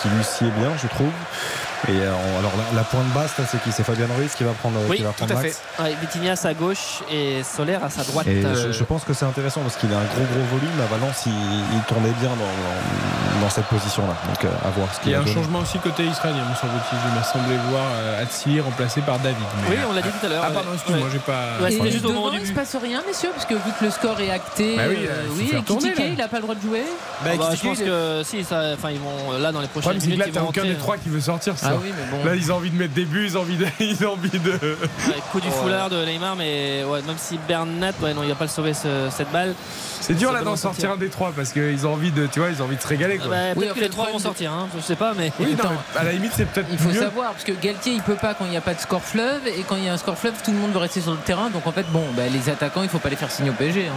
S2: qui lui sied bien, je trouve. Et euh, alors la, la pointe basse, là, c'est qui? C'est Fabien Ruiz qui va prendre,
S4: Oui,
S2: qui va
S5: tout
S2: prendre
S5: à
S2: l'axe?
S5: fait.
S4: Ouais, Vitinha à sa gauche et Soler à sa droite.
S2: Et
S4: Euh,
S2: je, je pense que c'est intéressant parce qu'il a un gros gros volume. À Valence, il, il tournait bien dans, dans, dans cette position-là. Donc euh, à voir ce
S1: Il
S2: qu'il
S1: y a
S2: va
S1: un
S2: donner.
S1: changement aussi côté israélien, me semble-t-il. Il m'a semblé voir euh, Atsili remplacé par David. Mais-
S4: Oui, on l'a dit tout à l'heure.
S1: Ah, pardon, excuse-moi,
S4: Ouais.
S1: j'ai pas.
S4: Ouais,
S3: Et
S4: juste au moment
S3: devant, il se
S4: but.
S3: passe rien, messieurs, parce que vu que le score est acté,
S1: Bah oui,
S3: euh,
S1: euh, il
S3: oui,
S1: faire tourner,
S3: Kitike,
S1: là.
S3: il n'a pas le droit de jouer.
S4: Ah bah, je pense que si, ça, enfin, ils vont là dans les
S1: Le
S4: prochaines
S1: problème, c'est que
S4: minutes.
S1: là,
S4: ils
S1: t'as
S4: vont
S1: aucun des trois qui veut sortir.
S3: Ah
S1: ça.
S3: oui, mais bon.
S1: Là, ils ont envie de mettre des buts, ils ont envie de. Ils ont envie de...
S4: Ouais, coup du foulard de Neymar, mais ouais, même si Bernat, ouais, non, il va pas le sauver ce- cette balle.
S1: C'est dur là d'en
S4: en
S1: sortir un des trois parce qu'ils ont envie de, tu vois, ils ont envie de se régaler. Quoi.
S4: Bah,
S3: Oui,
S4: peut-être que les trois vont sortir, hein, je sais pas, mais.
S1: oui, non,
S3: Attends.
S1: mais à la limite, c'est peut-être
S3: Il faut
S1: mieux.
S3: savoir, parce que Galtier, il peut pas quand il n'y a pas de score fleuve, et quand il y a un score fleuve, tout le monde veut rester sur le terrain. Donc en fait, bon, bah, les attaquants, il faut pas les faire signer au PSG. hein.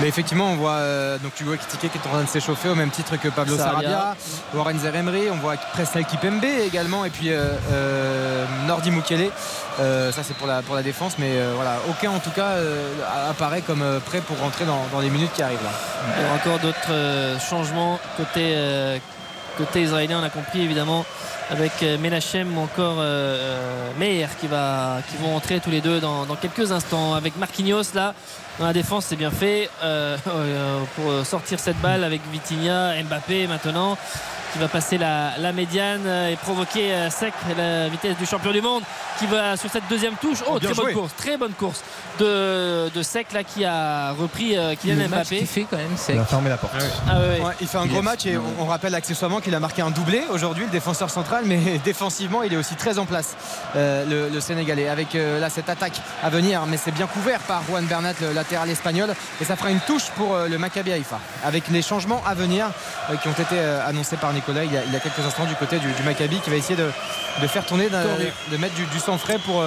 S5: Mais effectivement, on voit euh, donc Hugo Ekitike qui est en train de s'échauffer au même titre que Pablo
S4: Sarabia.
S5: Warren Zeremri, on voit Presnel Kipembe également, et puis euh, euh, Nordi Mukele. Euh, ça, c'est pour la, pour la défense, mais voilà, aucun en tout cas apparaît comme prêt pour rentrer dans, dans les minutes qui arrivent là.
S4: Il y aura encore d'autres changements côté, côté israélien, on a compris évidemment. avec Menachem ou encore Meir qui, va, qui vont entrer tous les deux dans, dans quelques instants. Avec Marquinhos là, dans la défense, c'est bien fait euh, euh, pour sortir cette balle avec Vitinha, Mbappé maintenant qui va passer la, la médiane euh, et provoquer euh, sec la vitesse du champion du monde qui va sur cette deuxième touche. Oh,
S10: Bien
S4: très bonne course, très bonne course de, de sec là qui a repris euh, Kylian Mbappé.
S3: qu'il fait quand même,
S2: Il a fermé la porte.
S4: Ah ouais.
S5: Il fait un gros match et on, on rappelle accessoirement qu'il a marqué un doublé aujourd'hui, le défenseur central, mais défensivement, il est aussi très en place, euh, le, le Sénégalais, avec euh, là cette attaque à venir, mais c'est bien couvert par Juan Bernat, le latéral espagnol, et ça fera une touche pour euh, le Maccabi Haïfa, avec les changements à venir euh, qui ont été euh, annoncés par Nicolas il y, a, il y a quelques instants du côté du, du Maccabi, qui va essayer de, de faire tourner, de, mettre du, du sang frais pour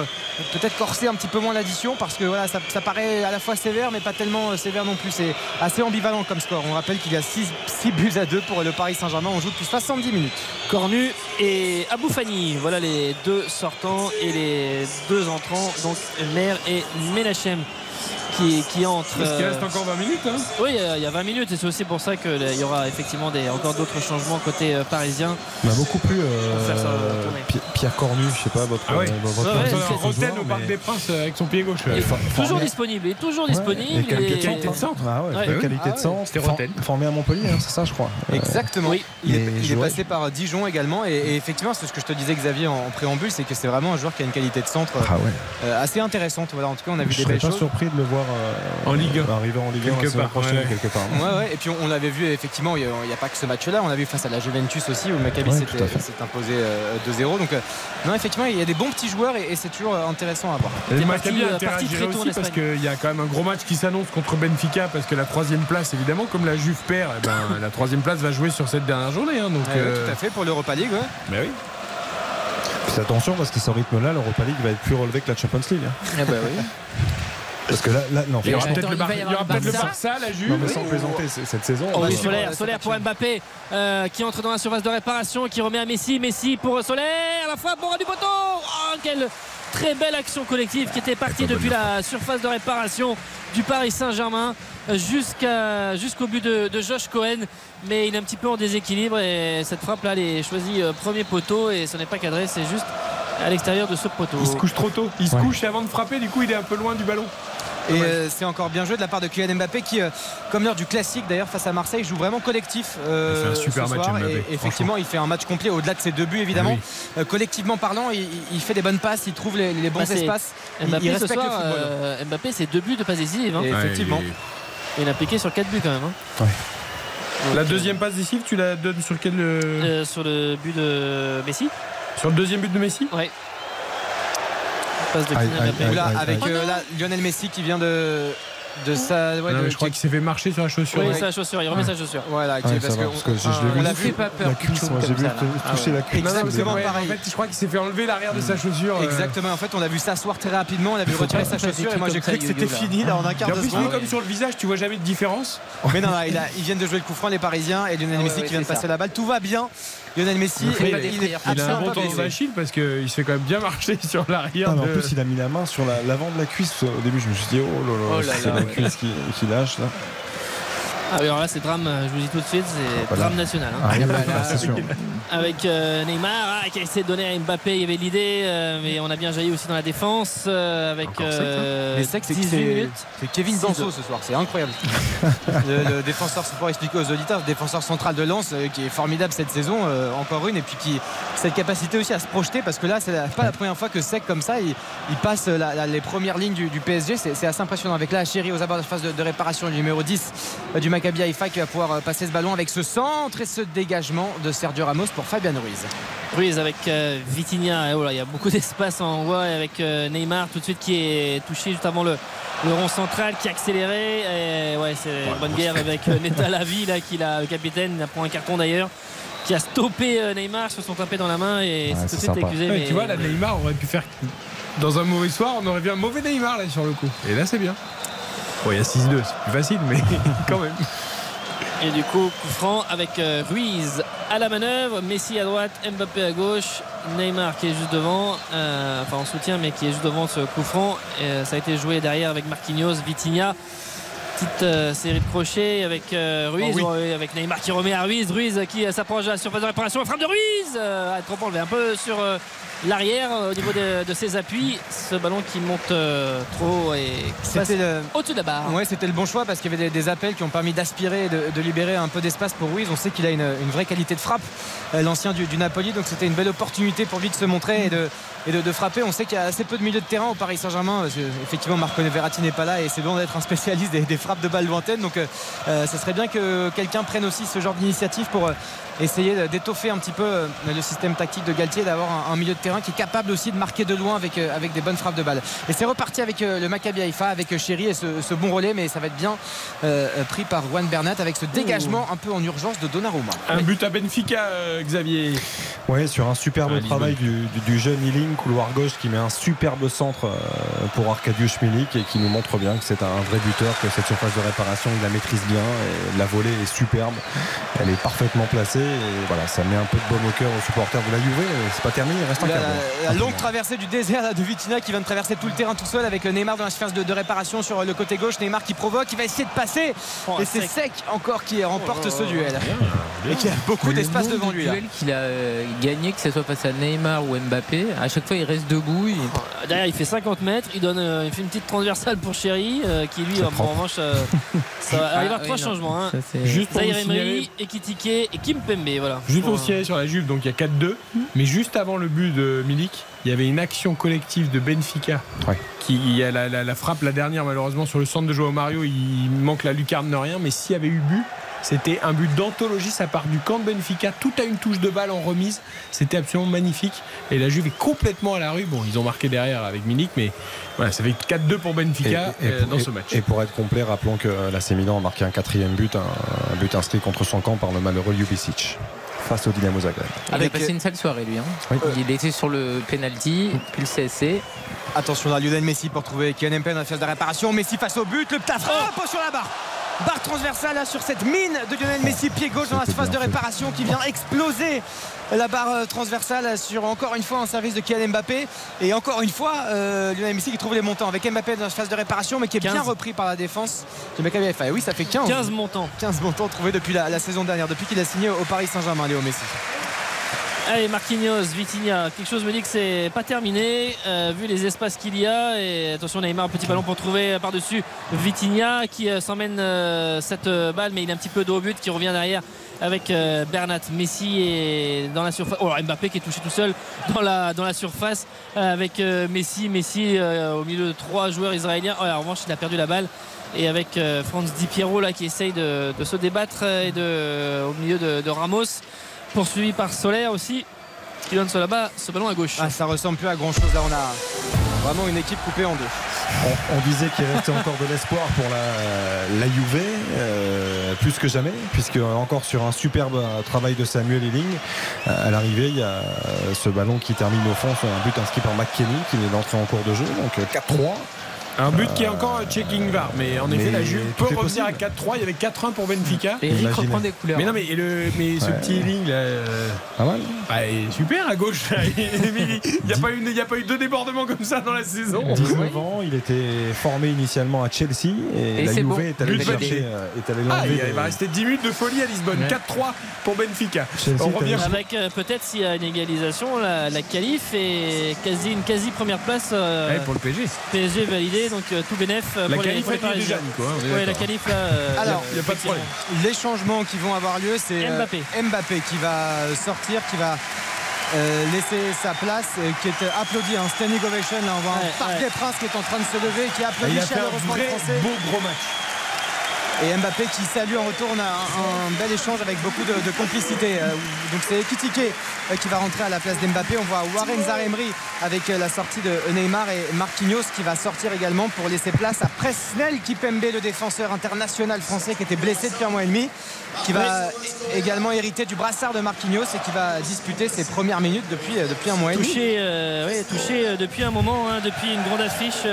S5: peut-être corser un petit peu moins l'addition, parce que voilà, ça, ça paraît à la fois sévère, mais pas tellement sévère non plus. C'est assez ambivalent comme score. On rappelle qu'il y a 6 buts à 2 pour le Paris Saint-Germain. On joue depuis 70 minutes.
S4: Cornu et Abou Fani. Voilà les deux sortants et les deux entrants, donc Mer et Menachem qui, qui entrent.
S1: Parce qu'il
S4: euh,
S1: reste encore 20 minutes. Hein.
S4: Oui, il y a- il y a 20 minutes et c'est aussi pour ça qu'il y aura effectivement des, encore d'autres changements côté euh, parisien.
S2: m'a beaucoup plu euh, Pierre Cornu, je sais pas votre.
S1: Ah
S2: euh, votre
S4: ouais,
S1: Roten au Parc
S2: mais-
S1: des Princes euh, avec son pied gauche.
S4: Il est
S2: for-
S4: toujours
S2: formé-
S4: disponible, il est toujours
S2: Ouais,
S4: disponible.
S2: et qualité
S4: et-
S2: de
S1: Qualité de centre.
S2: Ah ouais,
S4: Ouais.
S2: qualité
S1: Ah
S2: de centre.
S1: c'était Roten.
S2: Formé à Montpellier, hein, c'est ça, je crois. Euh,
S5: Exactement.
S4: oui.
S5: Il, est, il passé par Dijon également. Et, et effectivement, c'est ce que je te disais, Xavier, en, en préambule, c'est que c'est vraiment un joueur qui a une qualité de centre
S2: Ah ouais.
S5: euh, assez intéressante. Voilà, en tout cas, on a vu
S2: Je
S5: des belles
S2: pas
S5: choses.
S2: surpris de le voir euh,
S1: En Ligue un.
S2: arriver en Ligue 1
S1: Quelque part,
S2: prochaine,
S1: ouais.
S2: quelque part.
S5: Ouais, ouais. Et puis on, l'avait vu effectivement, il n'y a, il y a pas que ce match-là, on l'a vu face à la Juventus aussi où le Maccabi s'est imposé euh, 2-0. Donc euh, non, effectivement, il y a des bons petits joueurs et, et c'est toujours euh, intéressant à voir.
S1: Et Maccabi
S4: euh, en
S1: aussi parce qu'il y a quand même un gros match qui s'annonce contre Benfica parce que la troisième place, évidemment, comme la Juve perd, eh ben, la troisième place va jouer sur cette dernière journée. hein, donc, euh,
S5: tout à fait pour l'Europa League. ouais.
S1: mais oui.
S2: Puis attention parce que ce rythme-là, l'Europa League va être plus relevé que la Champions League. hein.
S5: Eh ben oui.
S2: Parce que là, là non,
S1: Il y aura peut-être le, Bar-
S3: le Barça.
S1: La Juve.
S2: non, mais sans plaisanter, c'est- cette saison.
S4: Oh oui, Solaire, Solaire pour Mbappé euh, qui entre dans la surface de réparation, qui remet à Messi, Messi pour Solaire, la frappe pour du poteau. Oh, quelle très belle action collective qui était partie depuis la surface de réparation du Paris Saint-Germain euh, jusqu'à jusqu'au but de, de Josh Cohen, mais il est un petit peu en déséquilibre et cette frappe là, elle est choisie euh, premier poteau et ce n'est pas cadré, c'est juste à l'extérieur de ce poteau.
S1: Il se couche trop tôt. Il se
S2: Ouais.
S1: couche et avant de frapper, du coup, il est un peu loin du ballon.
S5: Et euh, c'est encore bien joué de la part de Kylian Mbappé qui, euh, comme l'heure du classique d'ailleurs face à Marseille, joue vraiment collectif. euh,
S1: Il fait un super
S5: ce
S1: match,
S5: soir.
S1: Mbappé,
S5: Et effectivement, il fait un match complet au-delà de ses deux buts évidemment. Euh, collectivement parlant, il, il fait des bonnes passes, il trouve les, les bons
S4: Bah,
S5: espaces. Il-
S4: Mbappé
S5: il
S4: ce
S5: respecte
S4: soir,
S5: le football.
S4: euh, Mbappé c'est deux buts de passe décisive. hein.
S5: Effectivement.
S4: Et il a piqué sur quatre buts quand même. hein.
S1: La
S4: Donc,
S1: deuxième passe décisive, tu la donnes sur quel euh,
S4: euh, sur le but de Messi.
S1: Sur le deuxième but de Messi?
S4: Ouais. Passe de Kylian
S5: Là, avec euh, là, Lionel Messi qui vient de, de sa. ouais,
S1: Non,
S5: de-
S1: Je crois qu'il s'est fait marcher sur la chaussure.
S4: Oui,
S1: ouais.
S4: chaussure, il remet sa chaussure.
S5: Voilà, parce
S2: ça va,
S5: que
S2: parce
S5: on-
S2: que je- je l'ai
S5: on
S2: vu.
S5: l'a vu.
S4: pas peur.
S2: La cuisse, moi j'ai vu toucher la cuisse.
S5: Exactement pareil.
S1: En fait, je crois qu'il s'est fait enlever l'arrière de sa chaussure. euh.
S5: Exactement, en fait on l'a vu s'asseoir très rapidement, on a vu retirer
S4: pas
S5: sa chaussure et moi j'ai cru que c'était fini là en un quart de seconde.
S1: comme sur le visage, tu vois jamais de différence.
S5: Mais non, là, il a- ils viennent de jouer le coup franc les Parisiens et Lionel
S6: Ah
S5: Messi qui vient de passer la balle, tout va bien. Lionel Messi,
S1: Il
S5: est
S1: Il a un bon
S5: pas
S1: tendon
S5: blessé.
S1: d'Achille parce qu'il se fait quand même bien marcher sur l'arrière. De-
S2: en plus, il a mis la main sur la- l'avant de la cuisse. Au début, je me suis dit, oh là
S4: Oh
S2: là,
S4: là
S2: c'est la
S4: ouais.
S2: cuisse qui, qui lâche. Là.
S4: Ah, alors là, c'est drame, je vous dis tout de suite, c'est
S2: Voilà.
S4: drame national. hein.
S2: Ah, oui, oui.
S4: Avec euh, Neymar ah, qui a essayé de donner à Mbappé, il y avait l'idée, euh, mais on a bien jailli aussi dans la défense euh, avec
S1: sec, hein.
S4: euh,
S5: Mais c'est que c'est
S4: 18
S5: c'est-
S4: minutes.
S5: c'est Kevin Danso ce soir, c'est incroyable. le, le défenseur, c'est pour expliquer aux auditeurs, le défenseur central de Lens euh, qui est formidable cette saison, euh, encore une, et puis qui cette capacité aussi à se projeter parce que là, c'est la- pas la première fois que Sec comme ça, il, il passe la- la- les premières lignes du, du PSG, c'est c'est assez impressionnant. Avec là, Chéri aux abords de la phase de, de réparation, le numéro 10 euh, du Maccabi Haïfa qui va pouvoir euh, passer ce ballon avec ce centre et ce dégagement de Sergio Ramos pour Fabian Ruiz.
S4: Ruiz avec euh, Vitinha, et voilà, il y a beaucoup d'espace en voie avec euh, Neymar tout de suite qui est touché juste avant le, le rond central qui a accéléré. Et ouais, c'est une bonne guerre avec euh, Neta Lavi là, qui l'a, le capitaine, il a pris un carton d'ailleurs, qui a stoppé euh, Neymar, se sont tapés dans la main et
S2: Ouais,
S4: c'est tout de suite accusé.
S1: Ouais,
S4: mais-
S1: Tu vois, là, Neymar aurait pu faire. Dans un mauvais soir, on aurait vu un mauvais Neymar là sur le coup. Et là, c'est bien. Bon, il y a 6-2, c'est plus facile, mais quand même.
S4: Et du coup, coup franc avec euh, Ruiz à la manœuvre, Messi à droite, Mbappé à gauche, Neymar qui est juste devant, euh, enfin en soutien, mais qui est juste devant ce coup franc. Et, euh, ça a été joué derrière avec Marquinhos, Vitinha. Petite euh, série de crochets avec euh, Ruiz,
S1: Oh oui.
S4: euh, avec Neymar qui remet à Ruiz. Ruiz qui s'approche de la surface de réparation. Frappe de Ruiz a trop enlevé un peu sur l'arrière euh, au niveau de, de ses appuis. Ce ballon qui monte euh, trop et qui
S5: le,
S4: au-dessus de la barre.
S5: Ouais, c'était le bon choix parce qu'il y avait des, des appels qui ont permis d'aspirer et de, de libérer un peu d'espace pour Ruiz. On sait qu'il a une, une vraie qualité de frappe, euh, l'ancien du, du Napoli. Donc c'était une belle opportunité pour lui de se montrer et de, et de, de frapper. On sait qu'il y a assez peu de milieu de terrain au Paris Saint-Germain. Effectivement, Marco Verratti n'est pas là et c'est bon d'être un spécialiste des, des frappes de balles lointaines. Donc euh, ça serait bien que quelqu'un prenne aussi ce genre d'initiative pour essayer d'étoffer un petit peu euh, le système tactique de Galtier, d'avoir un, un milieu de terrain qui est capable aussi de marquer de loin avec, euh, avec des bonnes frappes de balles. Et c'est reparti avec euh, le Maccabi Haïfa, avec Chéri et ce, ce bon relais, mais ça va être bien euh, pris par Juan Bernat avec ce dégagement un peu en urgence de Donnarumma.
S1: Un but à Benfica, euh, Xavier.
S2: Ouais, sur un superbe
S1: Ah,
S2: travail du, du- du jeune Ealing, couloir gauche, qui met un superbe centre pour Arkadiusz Milik et qui nous montre bien que c'est un vrai buteur, que cette surface de réparation, il la maîtrise bien. Et la volée est superbe, elle est parfaitement placée. Et voilà, ça met un peu de baume au cœur aux supporters de la Juve. Et C'est pas terminé, il reste un
S5: La,
S2: quart
S5: la- longue traversée du désert là, de Vitina qui vient de traverser tout le terrain tout seul avec le Neymar dans la surface de, de réparation sur le côté gauche. Neymar qui provoque, il va essayer de passer.
S4: Oh,
S5: et c'est
S4: sec.
S5: sec encore qui remporte ce duel. Et qui a beaucoup d'espace devant
S3: de
S5: lui.
S3: qu'il a euh, gagné, que ce soit face à Neymar ou Mbappé, à chaque fois il reste debout. il-
S4: Derrière, il fait 50 mètres. Il, donne, euh, il fait une petite transversale pour Chéri, euh, qui lui, en,
S2: prend.
S4: en revanche, euh, ça va
S3: Ah,
S4: à
S3: oui,
S4: trois
S3: non.
S4: changements. hein.
S3: Ça,
S1: Juste pour signaler,
S4: Emery, Ekitike et Kim Pembe. Voilà.
S1: juste pour signaler sur la Juve, donc il y a 4-2. Mais juste avant le but de Milik, il y avait une action collective de Benfica.
S2: Ouais.
S1: Qui, il y a la, la- la frappe, la dernière, malheureusement, sur le centre de Joao Mario, il manque la lucarne de rien. Mais s'il y avait eu but, c'était un but d'anthologie. Ça part du camp de Benfica, tout à une touche de balle en remise. C'était absolument magnifique. Et la Juve est complètement à la rue. Bon, ils ont marqué derrière avec Milik, mais voilà, ça fait 4-2 pour Benfica euh,
S2: pour-
S1: dans ce match.
S2: et pour être complet, rappelons que l'AC Milan a marqué un quatrième but, un, un but inscrit contre son camp par le malheureux Ljubicic face au Dynamo Zagreb.
S3: Il
S5: Avec-
S3: a passé une sale soirée lui. hein.
S2: Oui.
S3: Il était sur le penalty, puis le CSC.
S5: Attention là, Lionel Messi pour trouver Kylian Mbappé dans la phase de réparation. Messi face au but, le ptaf frappe sur la barre. Barre transversale là, sur cette mine de Lionel Messi, pied gauche dans la phase de réparation qui vient exploser la barre euh, transversale sur encore une fois un service de Kylian Mbappé. Et encore une fois, euh, Lionel Messi qui trouve les montants avec Mbappé dans la phase de réparation, mais qui est bien
S4: 15.
S5: repris par la défense du Maccabi. Et oui, ça fait 15.
S4: 15 montants.
S5: 15 montants trouvés depuis la, la saison dernière, depuis qu'il a signé au Paris Saint-Germain, Léo Messi.
S4: Allez, Marquinhos, Vitinha, quelque chose me dit que c'est pas terminé, euh, vu les espaces qu'il y a. Et attention, Neymar, petit ballon pour trouver par-dessus Vitinha qui euh, s'emmène euh, cette balle, mais il a un petit peu de haut but qui revient derrière avec Bernat Messi et dans la surface. Oh, Mbappé qui est touché tout seul dans la, dans la surface avec Messi. Messi au milieu de trois joueurs israéliens. Oh, en revanche, il a perdu la balle. Et avec Franz Di Piero là, qui essaye de, se débattre et de, au milieu de Ramos poursuivi par Solaire aussi qui donne ce là-bas ce ballon à gauche
S5: Ah, ça ressemble plus à grand chose. Là, on a vraiment une équipe coupée en deux.
S2: On, on disait qu'il restait encore de l'espoir pour la, la Juve, euh, plus que jamais, puisque encore sur un superbe travail de Samuel Ealing, à l'arrivée, il y a euh, ce ballon qui termine au fond sur un but inscrit par McKenny qui est d'entrée en cours de jeu, donc euh, 4-3.
S1: Un but qui est encore checking VAR, mais en effet,
S2: mais
S1: la Juve peut
S2: est
S1: revenir à
S2: possible.
S1: 4-3. Il y avait 4-1 pour Benfica.
S3: Et Eric reprend des couleurs.
S1: Mais non, mais, et le, mais ce petit ligne là, euh,
S2: Pas mal.
S1: bah, est super à gauche. Il n'y a, pas eu- y a pas eu deux débordements comme ça dans la saison.
S2: 19 ans, il était formé initialement à Chelsea et,
S3: Et
S2: la
S3: c'est
S2: Juve
S3: bon.
S2: est allée chercher, euh, est
S1: Ah, il va rester 10 minutes de folie à Lisbonne.
S3: Ouais.
S1: 4-3 pour Benfica.
S2: Chelsea
S1: On
S2: est
S1: revient
S4: avec euh, peut-être s'il y a une égalisation la, la qualif et quasi une quasi première place euh,
S1: Ouais, pour le PSG.
S4: PSG validé donc euh, tout bénef euh,
S1: La
S4: pour les,
S1: qualif
S4: pour les Parisiens
S1: hein,
S4: Ouais, la qualif là euh,
S5: Alors,
S1: il y a pas de problème.
S5: Les changements qui vont avoir lieu, c'est euh,
S4: Mbappé.
S5: Mbappé qui va sortir, qui va euh, laisser sa place, euh, qui est applaudi, un standing ovation. Là, on voit
S4: Ouais,
S5: un
S4: ouais.
S5: des Princes qui est en train de se lever, qui applaudit chaleureusement le
S1: vrai
S5: Français.
S1: beau gros match.
S5: Et Mbappé qui salue en retour, un, bel échange avec beaucoup de, complicité. Euh, donc c'est Ekitike euh, qui va rentrer à la place d'Mbappé. On voit Warren Zaremri avec euh, la sortie de Neymar et Marquinhos qui va sortir également pour laisser place à Presnel Kipembe, le défenseur international français qui était blessé depuis un mois et demi, qui va également hériter du brassard de Marquinhos et qui va disputer ses premières minutes depuis, depuis un mois et demi.
S4: touché, ouais, touché depuis un moment hein, depuis une grande affiche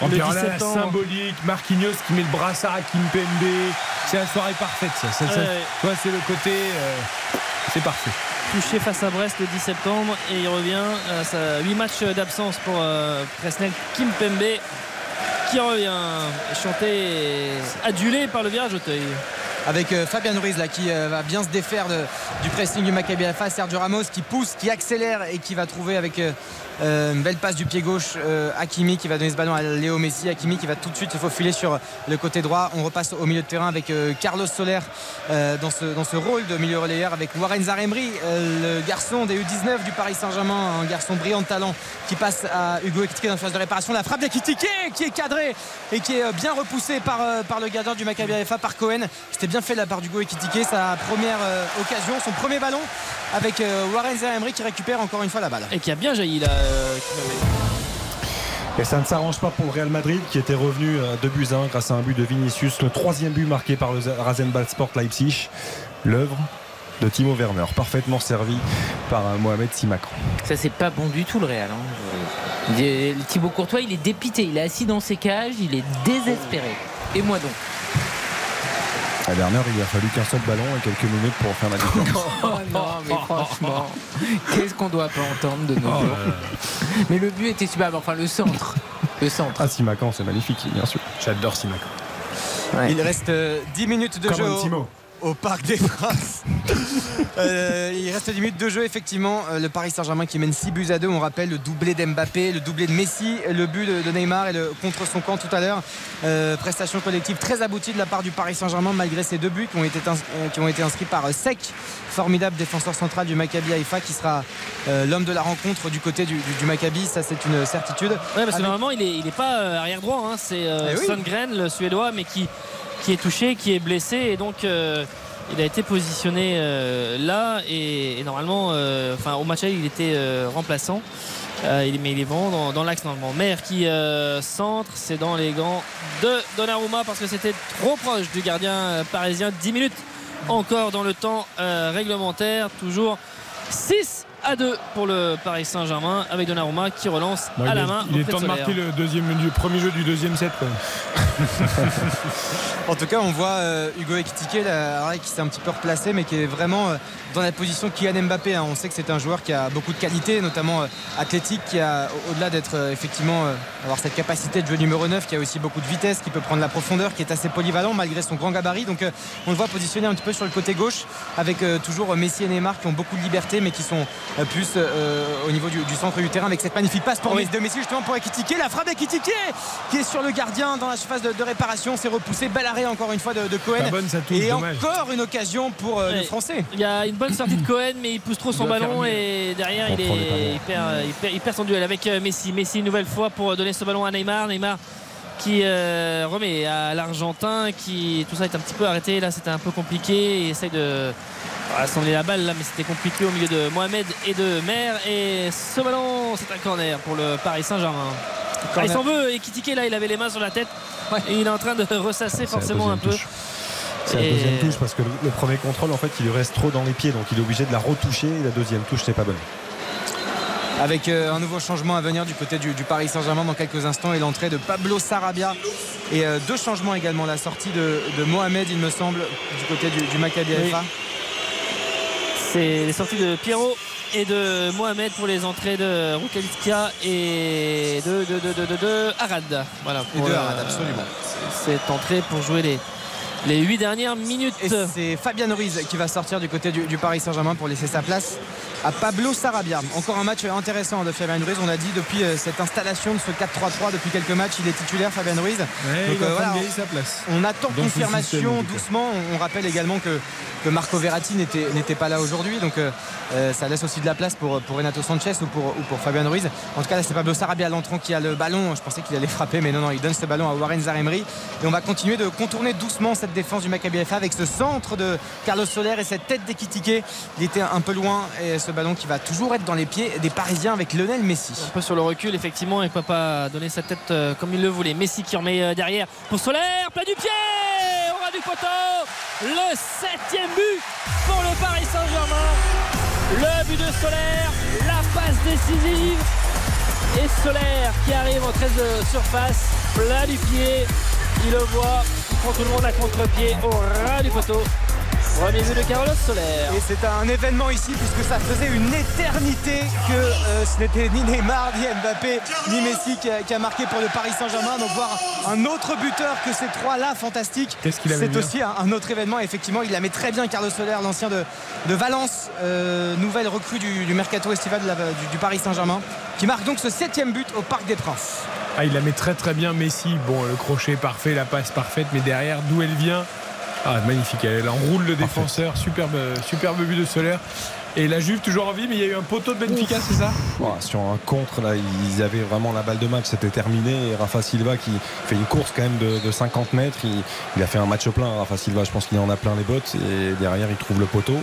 S1: En
S4: le
S1: puis alors
S4: 17
S1: là, la
S4: ans
S1: symbolique, Marquinhos qui met le brassard à Kimpembe. C'est la soirée parfaite, ça. ça, ça-
S4: Ouais.
S1: tu vois, c'est le côté. euh, c'est parfait.
S4: touché face à Brest le 10 septembre et il revient à sa 8 matchs d'absence pour euh, Presnel Kimpembe qui revient chanté et adulé par le virage Auteuil
S5: avec euh, Fabien Ruiz là qui euh, va bien se défaire du pressing du Maccabi Haifa. Sergio Ramos qui pousse qui accélère et qui va trouver avec euh, une belle passe du pied gauche euh, Hakimi qui va donner ce ballon à Léo Messi. Hakimi qui va tout de suite se faufiler sur le côté droit. On repasse au milieu de terrain avec Carlos Soler dans, ce, dans ce rôle de milieu relayeur avec Warren Zaremri le garçon des U19 du Paris Saint-Germain. Un garçon brillant de talent qui passe à Hugo Ekitike dans la phase de réparation. La frappe d'Ekitike qui est cadrée et qui est bien repoussée par, par le gardien du Maccabi Haifa par Cohen bien fait de la part d'Hugo Ekitike sa première euh, occasion son premier ballon avec euh, Warren Zaemri qui récupère encore une fois la balle
S4: et qui a bien jailli là euh,
S2: Et ça ne s'arrange pas pour le Real Madrid qui était revenu à 2 buts à 1 grâce à un but de Vinicius, le troisième but marqué par le Rasenball Sport Leipzig, l'œuvre de Timo Werner, parfaitement servi par Mohamed Simakran.
S3: Ça, c'est pas bon du tout le Real. hein. Thibaut Courtois, il est dépité. Il est assis dans ses cages. Il est désespéré. Et moi donc
S2: À Werner, il a fallu qu'un seul ballon et quelques minutes pour faire la différence.
S3: Oh non, mais franchement, qu'est-ce qu'on doit pas entendre de nos
S2: Oh
S3: jours Mais le but était superbe. Enfin, le centre. Le centre.
S2: Ah, Simakran, c'est magnifique, bien sûr.
S1: J'adore Simakran.
S5: il reste euh, 10 minutes de
S2: Comme
S5: jeu
S2: un Timo.
S5: Au Parc des Princes Euh, il reste 10 minutes de jeu effectivement Euh, le Paris Saint-Germain qui mène 6 buts à 2 on rappelle le doublé d'Mbappé le doublé de Messi le but de, Neymar et le contre son camp tout à l'heure Euh, prestation collective très aboutie de la part du Paris Saint-Germain malgré ces deux buts qui ont été, ins- qui ont été inscrits par Sek formidable défenseur central du Maccabi Haïfa qui sera euh, l'homme de la rencontre du côté du, du- du Maccabi ça c'est une certitude
S4: Ouais, parce que normalement, il est, il est pas euh, arrière droit. hein. C'est
S5: Eh oui.
S4: Sundgren, le Suédois, mais qui, est touché, qui est blessé. Et donc, euh, il a été positionné euh, là. Et, normalement, euh, enfin, au match il était remplaçant. Il, mais il est vraiment dans, l'axe normalement. Maire qui centre, c'est dans les gants de Donnarumma parce que c'était trop proche du gardien parisien. 10 minutes encore dans le temps réglementaire. Toujours 6 à 2 pour le Paris Saint-Germain avec Donnarumma qui relance
S1: Bon,
S4: à la main.
S1: Il est temps de marquer le, deuxième, du premier jeu du deuxième set. Quoi.
S5: En tout cas, on voit euh, Hugo Ekitike qui s'est un petit peu replacé, mais qui est vraiment euh, dans la position Kylian Mbappé. hein. On sait que c'est un joueur qui a beaucoup de qualité, notamment euh, athlétique, qui a, au- au-delà d'être euh, effectivement euh, avoir cette capacité de jeu numéro 9, qui a aussi beaucoup de vitesse, qui peut prendre la profondeur, qui est assez polyvalent malgré son grand gabarit. Donc, euh, on le voit positionné un petit peu sur le côté gauche, avec euh, toujours Messi et Neymar qui ont beaucoup de liberté, mais qui sont euh, plus euh, au niveau du, du centre du terrain, avec cette magnifique passe pour
S4: Oui.
S5: Messi de Messi justement pour Ekitike. La frappe d'Ekitike qui est sur le gardien dans la surface de, de réparation, c'est repoussé. Bel arrêt encore une fois de, de Cohen.
S1: Pas bonne, ça touche,
S5: Et
S1: dommage.
S5: encore une occasion pour euh,
S4: Ouais.
S5: le Français.
S4: Il y a une bonne sortie de Cohen, mais il pousse trop son ballon et derrière il, est, il, perd, il, perd, il perd son duel avec euh, Messi. Messi une nouvelle fois pour donner ce ballon à Neymar. Neymar qui euh, remet à l'Argentin, qui tout ça est un petit peu arrêté. Là, c'était un peu compliqué. Il essaye de rassembler la balle là, mais c'était compliqué au milieu de Mohamed et de Mer. Et ce ballon, c'est un corner pour le Paris Saint-Germain. Ah, il s'en veut et Kitike là, il avait les mains sur la tête et il est en train de ressasser forcément un peu.
S2: touche. C'est la
S4: Et-
S2: deuxième touche parce que le, premier contrôle, en fait, il lui reste trop dans les pieds, donc il est obligé de la retoucher. Et la deuxième touche, c'est pas bonne.
S5: Avec euh, un nouveau changement à venir du côté du, du Paris Saint-Germain dans quelques instants et l'entrée de Pablo Sarabia. Et euh, deux changements également. La sortie de, de Mohamed, il me semble, du côté du, du Maccabi
S4: Oui. C'est les sorties de Pierrot et de Mohamed pour les entrées de Rukaviskia et de, de, de, de, de- de Arad. Voilà,
S5: Et
S4: pour,
S5: de
S4: euh,
S5: Arad, absolument.
S4: Cette entrée pour jouer les, les 8 dernières minutes.
S5: C'est Fabien Ruiz qui va sortir du côté du Paris Saint-Germain pour laisser sa place à Pablo Sarabia. Encore un match intéressant de Fabien Ruiz. On a dit depuis euh, cette installation de ce 4-3-3 depuis quelques matchs, il est titulaire Fabien Ruiz.
S1: Ouais,
S5: Donc, euh, voilà,
S1: gagner sa place.
S5: On attend
S1: Dans système,
S5: confirmation doucement. On, on rappelle également que, que Marco Verratti n'était pas là aujourd'hui. Donc euh, euh, ça laisse aussi de la place pour, pour Renato Sanchez ou pour, ou pour Fabien Ruiz. En tout cas, là, c'est Pablo Sarabia l'entrant qui a le ballon. Je pensais qu'il allait frapper, mais non, non, il donne ce ballon à Warren Zaremri. Et on va continuer de contourner doucement cette défense du Maccabi FA avec ce centre de Carlos Soler et cette tête d'Ekitike. Il était un peu loin et ce ballon qui va toujours être dans les pieds des Parisiens avec Lionel Messi.
S4: Un peu sur le recul, effectivement, il ne pas donner sa tête euh, comme il le voulait. Messi qui remet euh, derrière pour Solaire, plat du pied, au ras du poteau. Le septième but pour le Paris Saint-Germain. Le but de Solaire, la passe décisive. Et Solaire qui arrive en 13 de surface, plat du pied. Il le voit, il prend tout le monde à contre-pied au ras du poteau. Premier but de Carlos Soler.
S5: Et c'est un événement ici puisque ça faisait une éternité que euh, ce n'était ni Neymar, ni Mbappé, ni Messi qui a, qui a marqué pour le Paris Saint-Germain. Donc voir un autre buteur que ces trois-là, fantastique.
S1: Qu'est-ce qu'il avait
S5: C'est
S1: bien
S5: aussi un, un autre événement. Effectivement, il la met très bien Carlos Soler, l'ancien de, de Valence, euh, nouvelle recrue du, du mercato estival de la- du, du Paris Saint-Germain, qui marque donc ce septième but au Parc des Princes.
S1: Ah, il la met très très bien Messi. Bon, le crochet parfait, la passe parfaite, mais derrière, d'où elle vient Ah, magnifique. Elle enroule le défenseur. Superbe, superbe but de Solaire. Et la Juve toujours en vie, mais il y a eu un poteau de Benfica, c'est ça?
S2: Sur un contre, là, ils avaient vraiment la balle de match, c'était terminé. Et Rafa Silva qui fait une course quand même de, de 50 mètres, il, il a fait un match plein. Rafa Silva, je pense qu'il en a plein les bottes et derrière il trouve le poteau.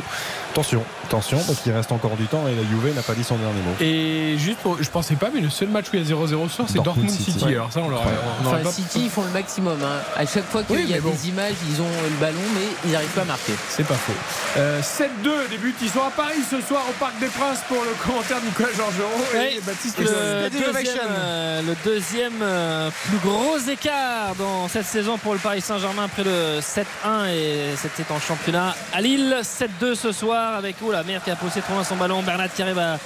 S2: Attention, attention, parce qu'il reste encore du temps et la Juve n'a pas dit son dernier mot.
S1: Et juste pour, je pensais pas, mais le seul match où il y a 0-0 ce soir, c'est
S2: Dortmund
S1: Dortmund City.
S2: City. Ouais.
S1: Alors ça, on n'aurait
S3: Enfin,
S1: pas.
S3: City, ils font le maximum. hein. À chaque fois qu'il
S1: Oui,
S3: y a
S1: bon.
S3: des images, ils ont le ballon, mais ils n'arrivent pas à marquer.
S1: C'est pas faux. Euh, 7-2 débute. Ils sont à Paris ce soir au Parc des Princes pour le commentaire de Nicolas Georgerot et
S4: Oui,
S1: Baptiste
S4: le deuxième, euh, le deuxième euh, plus gros écart dans cette saison pour le Paris Saint-Germain après le 7-1 et c'était en championnat à Lille 7-2 ce soir avec oh la mère qui a poussé trop loin son ballon. Bernat qui arrive à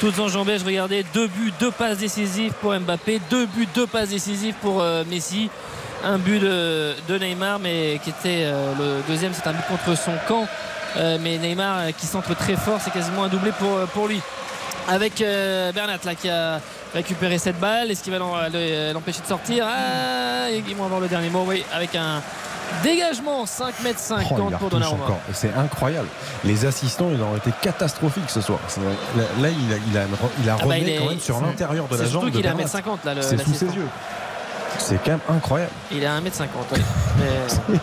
S4: toutes enjambées. Je regardais deux buts deux passes décisives pour Mbappé deux buts deux passes décisives pour euh, Messi. Un but de, de Neymar mais qui était le deuxième c'est un but contre son camp mais Neymar euh, qui centre très fort c'est quasiment un doublé pour, pour lui avec euh, Bernat là qui a récupéré cette balle est-ce qu'il va l'empêcher de sortir? Ah, ils vont avoir le dernier mot oui avec un dégagement 5 mètres 50
S2: Oh, il la
S4: pour
S2: retouche
S4: Donnarumma
S2: C'est incroyable. Les assistants, ils ont été catastrophiques ce soir. Là, il a, il a, il a
S4: Ah bah,
S2: remis quand même sur l'intérieur de la jambe.
S4: surtout qu'il
S2: Bernat.
S4: 1m50 là le-
S2: C'est sous ses yeux. C'est quand même incroyable.
S4: il est à 1m50 oui. Mais-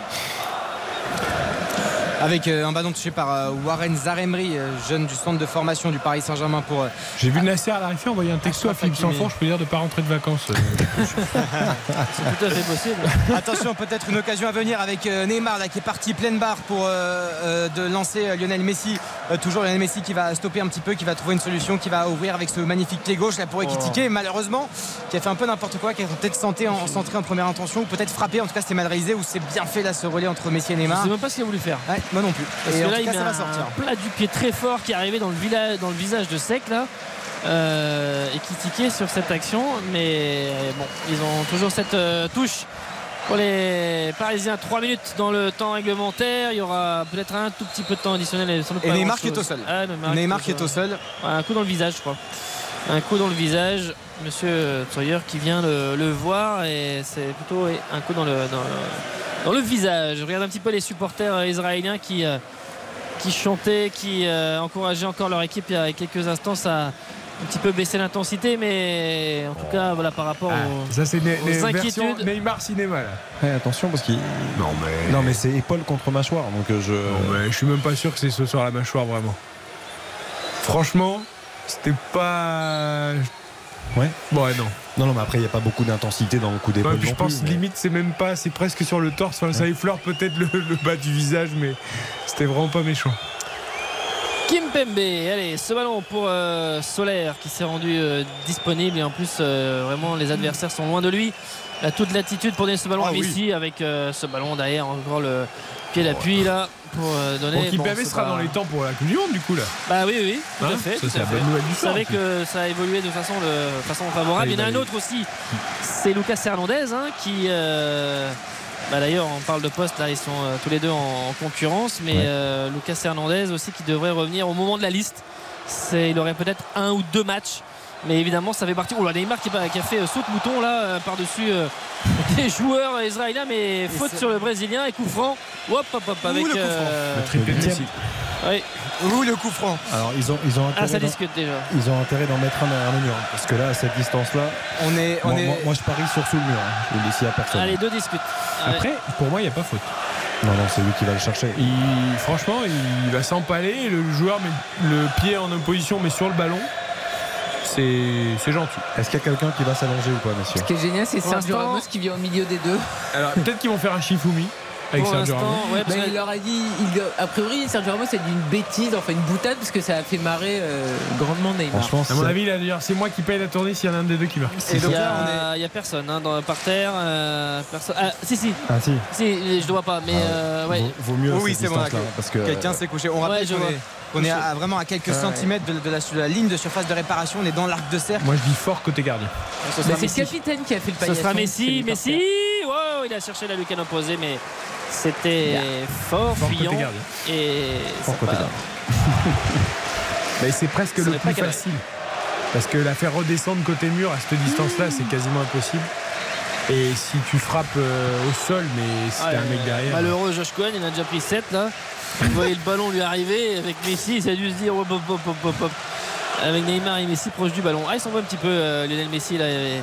S5: Avec euh, un ballon touché par euh, Warren Zaremri, euh, jeune du centre de formation du Paris Saint-Germain pour. euh,
S1: J'ai vu Nasser à l'arrivée envoyer un texto à Philippe
S5: Hakimi.
S1: Sanfort. Je peux dire de pas rentrer de vacances. euh.
S4: c'est tout à fait possible
S5: Attention, peut-être une occasion à venir avec euh, Neymar là, qui est parti pleine barre pour euh, euh, de lancer euh, Lionel Messi. Euh, toujours Lionel Messi qui va stopper un petit peu, qui va trouver une solution, qui va ouvrir avec ce magnifique pied gauche là pour Ekitike. Malheureusement, qui a fait un peu n'importe quoi, qui a peut-être en, centré en première intention, ou peut-être frappé. En tout cas, c'était mal réalisé ou c'est bien fait là ce relais entre Messi et
S4: je
S5: Neymar.
S4: sais même pas ce qu'il a voulu faire
S5: Ouais, moi non plus.
S4: Parce
S5: Et
S4: que là, il
S5: cas,
S4: met
S5: ça va
S4: un plat du pied très fort qui est arrivé dans le, villa- dans le visage de Sec là. euh, et qui tiquait sur cette action. Mais bon, ils ont toujours cette euh, touche pour les Parisiens. 3 minutes dans le temps réglementaire. Il y aura peut-être un tout petit peu de temps additionnel. Et, sans doute
S5: Et
S4: pas
S5: Neymar qui est au sol.
S4: Ah, Neymar,
S5: Neymar qui est au sol.
S4: Ouais, un coup dans le visage, je crois. Un coup dans le visage. Monsieur Troyer qui vient le, le voir et c'est plutôt un coup dans le, dans, le, dans le visage. Je regarde un petit peu les supporters euh, israéliens qui, euh, qui chantaient, qui euh, encourageaient encore leur équipe il y a quelques instants. Ça a un petit peu baissé l'intensité, mais en tout cas, voilà, par rapport
S1: Ah,
S4: aux,
S1: ça, c'est
S4: inquiétudes.
S1: Neymar cinéma. Là.
S2: Ouais, attention parce qu'il.
S1: Non, mais.
S2: Non, mais c'est épaule contre mâchoire. Donc je.
S1: Non, mais je suis même pas sûr que c'est ce soir la mâchoire vraiment. Franchement, c'était pas.
S2: Ouais.
S1: Ouais, non.
S2: Non, non, mais après, il n'y a pas beaucoup d'intensité dans le coup
S1: Ouais,
S2: d'épaule.
S1: puis je pense
S2: plus, mais-
S1: limite c'est même pas, c'est presque sur le torse. Enfin, ça effleure peut-être le, le bas du visage, mais c'était vraiment pas méchant.
S4: Kim Pembe, allez, ce ballon pour euh, Solaire qui s'est rendu euh, disponible et en plus euh, vraiment les adversaires sont loin de lui. Il a toute l'attitude pour donner ce ballon
S1: Ah
S4: à
S1: oui.
S4: Messi avec ce ballon derrière encore le pied d'appui là pour donner.
S1: Bon, Kimpembe
S4: c'est
S1: sera
S4: pas-
S1: dans les temps pour la Coupe du Monde du coup là.
S4: Bah oui, oui, tout
S1: Hein
S4: à fait.
S1: Ça,
S4: tout
S1: c'est
S4: à
S1: la
S4: fait.
S1: bonne nouvelle du
S4: Vous
S1: soir,
S4: savez que ça a évolué de façon, de façon favorable.
S1: Ah,
S4: il y en a
S1: il
S4: un autre aussi, c'est Lucas Hernandez hein, qui. Bah D'ailleurs, on parle de poste, là, ils sont euh, tous les deux en, en concurrence, mais
S2: Ouais.
S4: euh, Lucas Hernandez aussi qui devrait revenir au moment de la liste. C'est, il aurait peut-être un ou deux matchs, mais évidemment, ça fait partie. Oh là, Neymar qui, qui a fait euh, saute mouton là euh, par-dessus euh, des joueurs israéliens, mais faute sur le brésilien et coup franc. Hop, hop, hop, avec.
S5: le coup franc.
S4: euh,
S1: Le triplé de
S5: Ouh, le coup franc.
S2: Alors, ils ont, ils ont
S4: Ah,
S2: intérêt.
S4: ça
S2: d'en-
S4: discute déjà.
S2: ils ont intérêt d'en mettre un derrière le mur. Parce que là, à cette distance-là,
S5: On est. On
S2: moi,
S5: est...
S2: moi- moi, je parie sur sous le mur. hein. Je le dis ici à personne.
S4: Allez, deux discutent.
S1: Après, pour moi, il n'y a pas faute.
S2: Non, non, c'est lui qui va le chercher.
S1: Il, franchement, il va s'empaler. Le joueur met le pied en opposition, mais sur le ballon. C'est c'est gentil.
S2: Est-ce qu'il y a quelqu'un qui va s'allonger ou pas, messieurs?
S3: Ce qui est génial, c'est Sergio Ramos qui vient au milieu des deux.
S1: Alors, peut-être qu'ils vont faire un Shifumi. Avec
S4: pour
S1: Sergio. Ramos.
S4: Ouais,
S3: il leur a dit, il- a priori, Sergio Ramos a dit une bêtise, enfin une boutade, parce que ça a fait marrer euh, grandement Neymar.
S2: Franchement,
S1: À mon
S2: c'est-
S1: avis, il a dire c'est moi qui paye la tournée s'il y en a un des deux qui meurt.
S11: Et
S4: Il
S11: donc
S4: y,
S11: là, on est-
S4: a, il y a personne hein, dans, par terre. euh, personne. Ah, si, si,
S2: Ah si.
S4: si, je ne vois pas, mais euh, ouais.
S2: Vaut, vaut mieux
S5: Oui, c'est bon, là,
S2: distance-là, parce que
S5: Quelqu'un s'est couché. On rappelle
S4: Ouais, je
S5: qu'on est, qu'on est à, vraiment à quelques
S3: Ouais.
S5: centimètres de, de la, de la ligne de surface de réparation. On est dans l'arc de cercle.
S1: Moi, je dis fort côté gardien.
S4: Ce
S3: Mais
S4: sera
S3: c'est le
S4: Messi.
S3: capitaine qui a fait le
S4: Ce
S3: paillasson.
S4: sera
S3: c'est
S4: Messi, Messi. Wow, il a cherché la lucarne opposée, mais c'était fort, fuyant. Et
S2: Fort
S4: c'est
S2: côté
S4: pas-
S2: gardien.
S1: Mais c'est presque le plus facile. Parce que la faire redescendre côté mur à cette distance-là, c'est quasiment impossible. Et si tu frappes euh, au sol, mais si
S4: Ah,
S1: t'as un
S4: euh,
S1: mec derrière.
S4: Malheureux Josh Cohen, il en a déjà pris 7 là. Il voyait le ballon lui arriver avec Messi, il a dû se dire hop, hop, hop, hop, hop, hop. Avec Neymar et Messi proche du ballon. Ah, il s'en va un petit peu euh, Lionel Messi là. et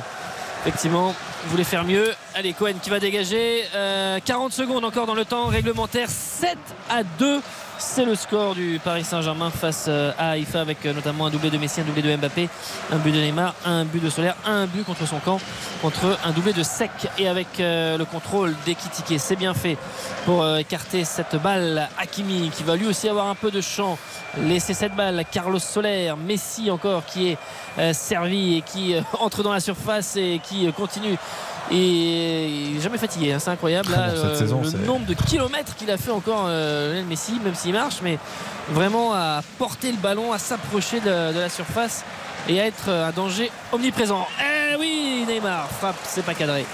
S4: Effectivement, voulait faire mieux. Allez, Cohen qui va dégager. Euh, 40 secondes encore dans le temps réglementaire. 7 à 2. C'est le score du Paris Saint-Germain face euh, à Haïfa avec euh, notamment un doublé de Messi, un doublé de Mbappé, un but de Neymar, un but de Solaire, un but contre son camp, contre un doublé de Sec et avec euh, le contrôle d'Ekitike. C'est bien fait pour écarter cette balle. Hakimi qui va lui aussi avoir un peu de champ. Laisser cette balle. Carlos Soler, Messi encore qui est servi et qui entre dans la surface et qui continue. Et il est jamais fatigué, hein, c'est incroyable. Là,
S2: Bon, cette
S4: euh,
S2: saison,
S4: le nombre de kilomètres qu'il a fait encore euh, Messi, même s'il marche, mais vraiment à porter le ballon, à s'approcher de, de la surface et à être euh, un danger omniprésent. Eh oui, Neymar frappe, c'est pas cadré,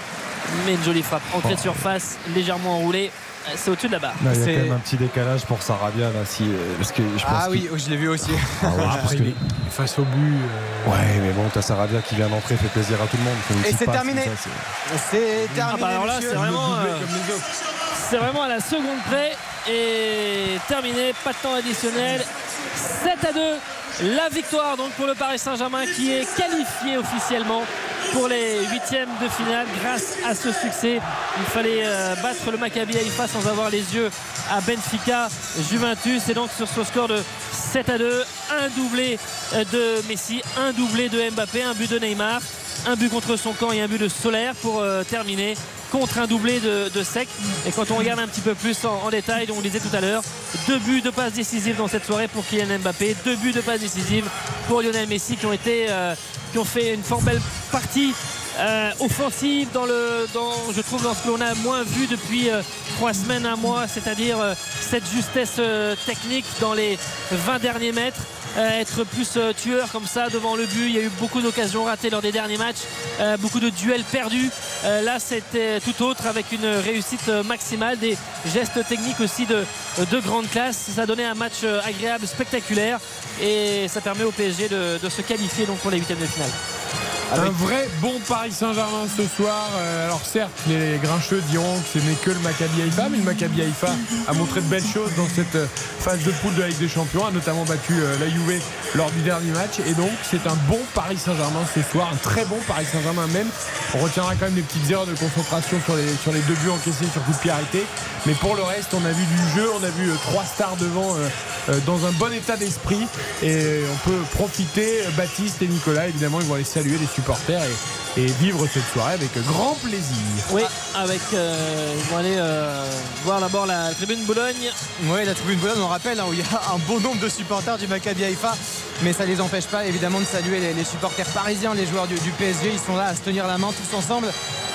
S4: mais une jolie frappe. Entrée de surface, légèrement enroulée, c'est au-dessus de la barre.
S2: Là, il y a quand même un petit décalage pour Sarabia là, si, euh, parce que je pense
S5: Ah oui, oh, je l'ai vu aussi.
S2: Ah ouais,
S1: Après,
S2: que-
S1: face au but. euh,
S2: Ouais, mais bon, t'as Sarabia qui vient d'entrer, fait plaisir à tout le monde.
S5: Et c'est terminé.
S2: c'est-
S5: C'est terminé.
S4: Ah bah alors là, c'est vraiment, euh, vraiment à la seconde près et terminé, pas de temps additionnel. 7 à 2, la victoire donc pour le Paris Saint-Germain qui est qualifié officiellement pour les huitièmes de finale grâce à ce succès. Il fallait euh, battre le Maccabi Haïfa sans avoir les yeux à Benfica Juventus et donc sur ce score de 7 à 2, un doublé euh, de Messi, un doublé de Mbappé, un but de Neymar, un but contre son camp et un but de Solaire pour euh, terminer contre un doublé de, Sec. Et quand on regarde un petit peu plus en, détail, on le disait tout à l'heure, deux buts de passes décisives dans cette soirée pour Kylian Mbappé, deux buts de passes décisives pour Lionel Messi qui ont euh, fait une fort belle partie. euh, offensive dans le dans je trouve dans ce que l'on a moins vu depuis euh, trois semaines un mois c'est-à-dire cette justesse technique dans les 20 derniers mètres être plus tueur comme ça devant le but. Il y a eu beaucoup d'occasions ratées lors des derniers matchs, beaucoup de duels perdus. Euh, là, c'était tout autre avec une réussite maximale, des gestes techniques aussi de, de grande classe. Ça donné un match agréable, spectaculaire et ça permet au PSG de, de se qualifier donc pour les huitièmes de finale.
S1: Un vrai bon Paris Saint-Germain ce soir. Euh, alors certes, les grincheux diront que ce n'est que le Maccabi Haïfa, mais le Maccabi Haïfa a montré de belles choses dans cette euh, phase de poule de la Ligue des Champions, a notamment battu euh, la Juve lors du dernier match. Et donc c'est un bon Paris Saint-Germain ce soir, un très bon Paris Saint-Germain même. On retiendra quand même des petites erreurs de concentration sur les, deux buts encaissés sur coup de pied arrêté. Mais pour le reste, on a vu du jeu, on a vu trois stars devant dans un bon état d'esprit. Et on peut profiter, Baptiste et Nicolas, évidemment, ils vont aller saluer supporters et, et vivre cette soirée avec grand plaisir.
S4: Oui, avec euh, ils vont aller euh, voir d'abord la tribune Boulogne.
S5: Oui, la tribune Boulogne, on rappelle, hein, où il y a un bon nombre de supporters du Maccabi Haïfa, mais ça ne les empêche pas évidemment de saluer les, les supporters parisiens, les joueurs du, du PSG. Ils sont là à se tenir la main tous ensemble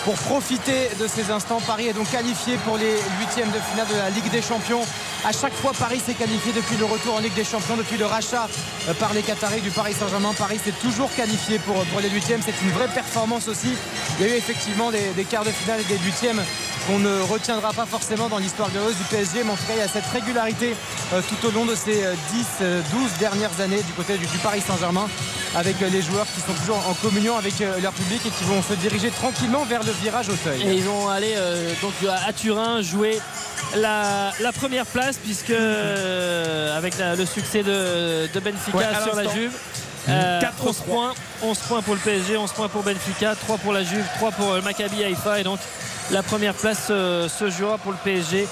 S5: pour profiter de ces instants. Paris est donc qualifié pour les huitièmes de finale de la Ligue des Champions. À chaque fois, Paris s'est qualifié depuis le retour en Ligue des Champions, depuis le rachat euh, par les Qataris du Paris Saint-Germain. Paris s'est toujours qualifié pour, pour les huitièmes. C'est une vraie performance aussi. Il y a eu effectivement des, des quarts de finale et des huitièmes qu'on ne retiendra pas forcément dans l'histoire glorieuse du PSG, mais en tout cas, il y a cette régularité euh, tout au long de ces euh, 10, euh, 12 dernières années du côté du, du Paris Saint-Germain, avec euh, les joueurs qui sont toujours en communion avec euh, leur public et qui vont se diriger tranquillement vers le virage Auteuil.
S4: Et ils vont aller euh, donc à, Turin jouer la, la première place puisque euh, avec la- le succès de, de Benfica
S1: Ouais,
S4: sur la. Juve. Euh,
S1: 4
S4: 11 points, 11 points pour le PSG, 11 points pour Benfica, 3 pour la Juve, 3 pour le Maccabi Haïfa et donc la première place euh, se jouera pour le PSG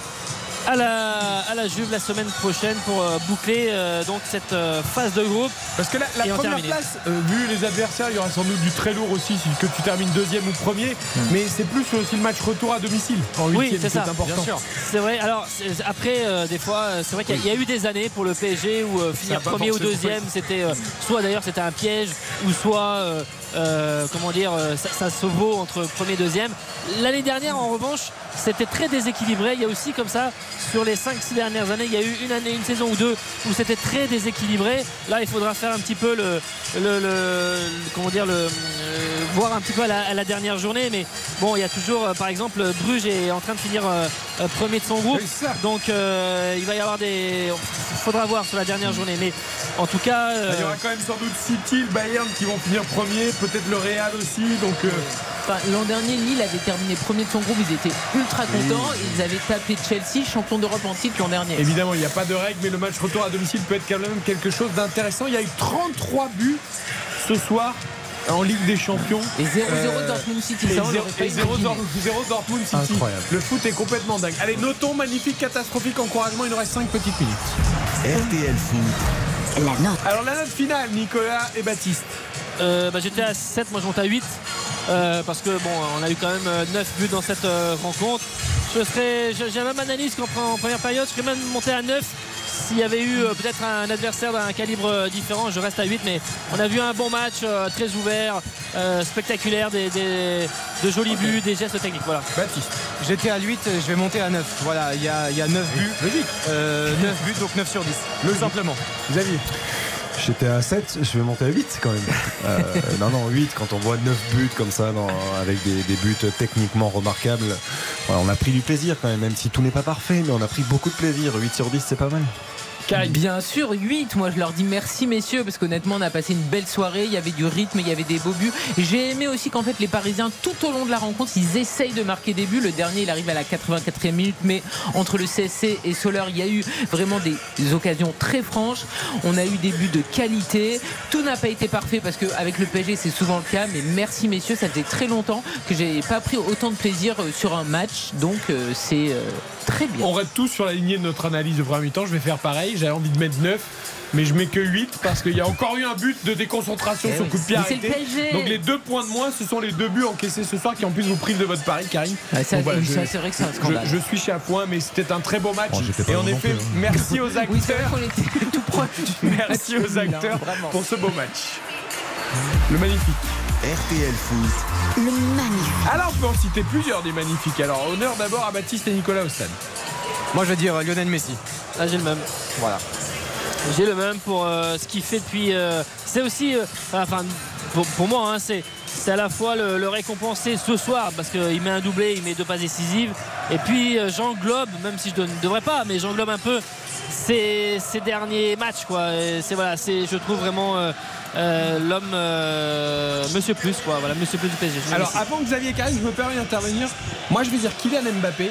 S4: à la, à la Juve la semaine prochaine pour euh, boucler euh, donc cette euh, phase de groupe.
S1: Parce que la, la première place, vu les adversaires, il y aura sans doute du très lourd aussi si que tu termines deuxième ou premier. Mais c'est plus aussi le match retour à domicile en
S4: Oui, c'est ça. C'est vrai. Alors après, des fois, c'est vrai qu'il y, a- il y a eu des années pour le PSG où finir premier ou deuxième, c'était soit d'ailleurs c'était un piège ou soit comment dire, ça, ça se vaut entre premier et deuxième. L'année dernière, en revanche, c'était très déséquilibré. Il y a aussi comme ça sur les 5-6 dernières années, il y a eu une année, une saison ou deux où c'était très déséquilibré. Là, il faudra faire un petit peu le, le, le- comment dire, le, euh, voir un petit peu à la, à la dernière journée. Mais bon, il y a toujours, euh, par exemple, Bruges est en train de finir euh, euh, premier de son groupe. Donc euh, il va y avoir des. Il faudra voir sur la dernière journée. Mais en tout cas. euh,
S1: Il y aura quand même sans doute City, le Bayern qui vont finir premier, peut-être le Real aussi. Donc euh,
S3: Enfin, L'an dernier, Lille avait terminé premier de son groupe. Ils étaient ultra contents. Ils avaient tapé Chelsea, champion d'Europe en titre l'an dernier.
S1: évidemment, il n'y a pas de règle, mais le match retour à domicile peut être quand même quelque chose d'intéressant. Il y a eu 33 buts ce soir en Ligue des Champions.
S3: Et 0-0 Dortmund City,
S1: Et
S3: ça, on
S1: 0
S3: l'aurait pas
S1: et 0
S3: imaginé.
S1: Dor- 0 Dortmund City.
S2: Incroyable.
S1: Le foot est complètement dingue. Allez, notons magnifique, catastrophique encouragement. Il nous reste 5 petites minutes.
S7: RTL Foot.
S8: La note.
S1: Alors, la note finale, Nicolas et Baptiste.
S4: Euh, bah, j'étais à 7, moi je monte à 8 euh, parce que bon on a eu quand même euh, 9 buts dans cette euh, rencontre. Je serais, j'ai même analyse qu'en pre- en première période, je serais même monté à 9 s'il y avait eu euh, peut-être un adversaire d'un calibre euh, différent, je reste à 8 mais on a vu un bon match euh, très ouvert, euh, spectaculaire, des, des- de jolis buts, des gestes techniques. Voilà.
S1: Baptiste.
S5: J'étais à 8, je vais monter à 9. Voilà, il y a, il y a 9 buts.
S1: Logique.
S5: Euh, 9 buts, donc 9 sur 10. Tout simplement.
S1: Xavier.
S2: J'étais à 7, je vais monter à 8 quand même. Euh, non, non, 8, quand on voit 9 buts comme ça, dans- avec des, des buts techniquement remarquables, voilà, on a pris du plaisir quand même, même si tout n'est pas parfait, mais on a pris beaucoup de plaisir. 8 sur 10, c'est pas mal.
S3: Bien sûr, 8. Moi, je leur dis merci, messieurs, parce qu'honnêtement, on a passé une belle soirée. Il y avait du rythme, il y avait des beaux buts. J'ai aimé aussi qu'en fait, les Parisiens, tout au long de la rencontre, ils essayent de marquer des buts. Le dernier, il arrive à la 84e minute, mais entre le CSC et Soler, il y a eu vraiment des, des occasions très franches. On a eu des buts de qualité. Tout n'a pas été parfait parce qu'avec le PSG, c'est souvent le cas. Mais merci, messieurs. Ça faisait très longtemps que j'ai pas pris autant de plaisir euh, sur un match. Donc, euh, c'est euh, très bien.
S1: On reste tous sur la lignée de notre analyse de premier mi-temps. Je vais faire pareil. J'avais envie de mettre 9. Mais je mets que 8 parce qu'il y a encore eu un but de déconcentration
S3: Eh
S1: sur coup de pied
S3: le
S1: arrêté. Donc les deux points de moins, ce sont les deux buts encaissés ce soir qui en plus vous privent de votre pari, Karine.
S3: Ah,
S1: voilà, je-
S3: c'est vrai que c'est un
S1: Je,
S3: scandale.
S1: je suis chez à point, mais c'était un très beau match.
S2: Oh,
S1: Et en effet,
S2: plus, hein.
S1: merci aux acteurs.
S3: tout proche
S1: Merci aux acteurs
S3: vraiment.
S1: pour ce beau match. Le magnifique.
S7: RTL Foot.
S8: Le magnifique.
S1: Alors, on peut en citer plusieurs des magnifiques. Alors, honneur d'abord à Baptiste et Nicolas stade.
S5: Moi, je vais dire euh, Lionel Messi.
S4: Là j'ai le même.
S5: Voilà.
S4: J'ai le même pour euh, ce qu'il fait depuis. euh, c'est aussi, euh, enfin, pour, pour moi, hein, c'est, c'est à la fois le, le récompenser ce soir parce qu'il met un doublé, il met deux passes décisives. Et puis j'englobe, même si je ne devrais pas, mais j'englobe un peu ces, ces derniers matchs. Quoi. Et c'est, voilà, c'est, je trouve vraiment euh, euh, l'homme euh, Monsieur Plus, quoi. Voilà, Monsieur Plus du PSG.
S1: Alors, avant que Xavier Karine, je me permets d'intervenir. Moi, je vais dire Kylian Mbappé.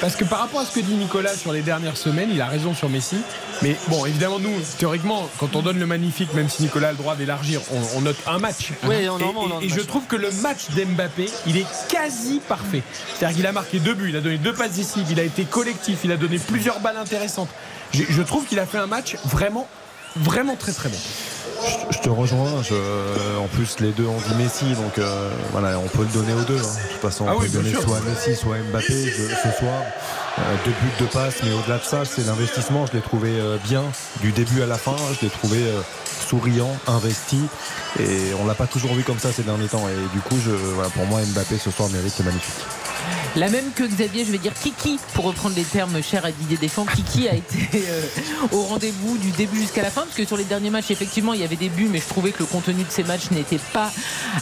S1: Parce que par rapport à ce que dit Nicolas sur les dernières semaines, il a raison sur Messi. Mais bon, évidemment, nous, théoriquement, quand on donne le magnifique, même si Nicolas a le droit d'élargir, on, on note un match.
S4: Oui,
S1: Et-
S4: on-
S1: je trouve que le match d'Mbappé, il est quasi parfait. C'est-à-dire qu'il a marqué deux buts, il a donné deux passes décisives, il a été collectif, il a donné plusieurs balles intéressantes. Je, je trouve qu'il a fait un match vraiment, vraiment très très bon.
S2: Je, je te rejoins. Je- en plus, les deux ont dit Messi, donc euh, voilà, on peut le donner aux deux. hein. De toute façon, on
S1: Ah
S2: peut
S1: oui,
S2: le donner
S1: sûr.
S2: soit à Messi, soit à Mbappé je- ce soir. Euh, deux buts, deux passes, mais au-delà de ça, c'est l'investissement. Je l'ai trouvé euh, bien du début à la fin. Je l'ai trouvé euh, souriant, investi, et on l'a pas toujours vu comme ça ces derniers temps. Et du coup, je, voilà, pour moi, Mbappé ce soir mérite le magnifique.
S3: La même que Xavier, je vais dire Kiki, pour reprendre les termes chers à Didier Deschamps. Kiki a été euh, au rendez-vous du début jusqu'à la fin, parce que sur les derniers matchs, effectivement, il y avait des buts, mais je trouvais que le contenu de ces matchs n'était pas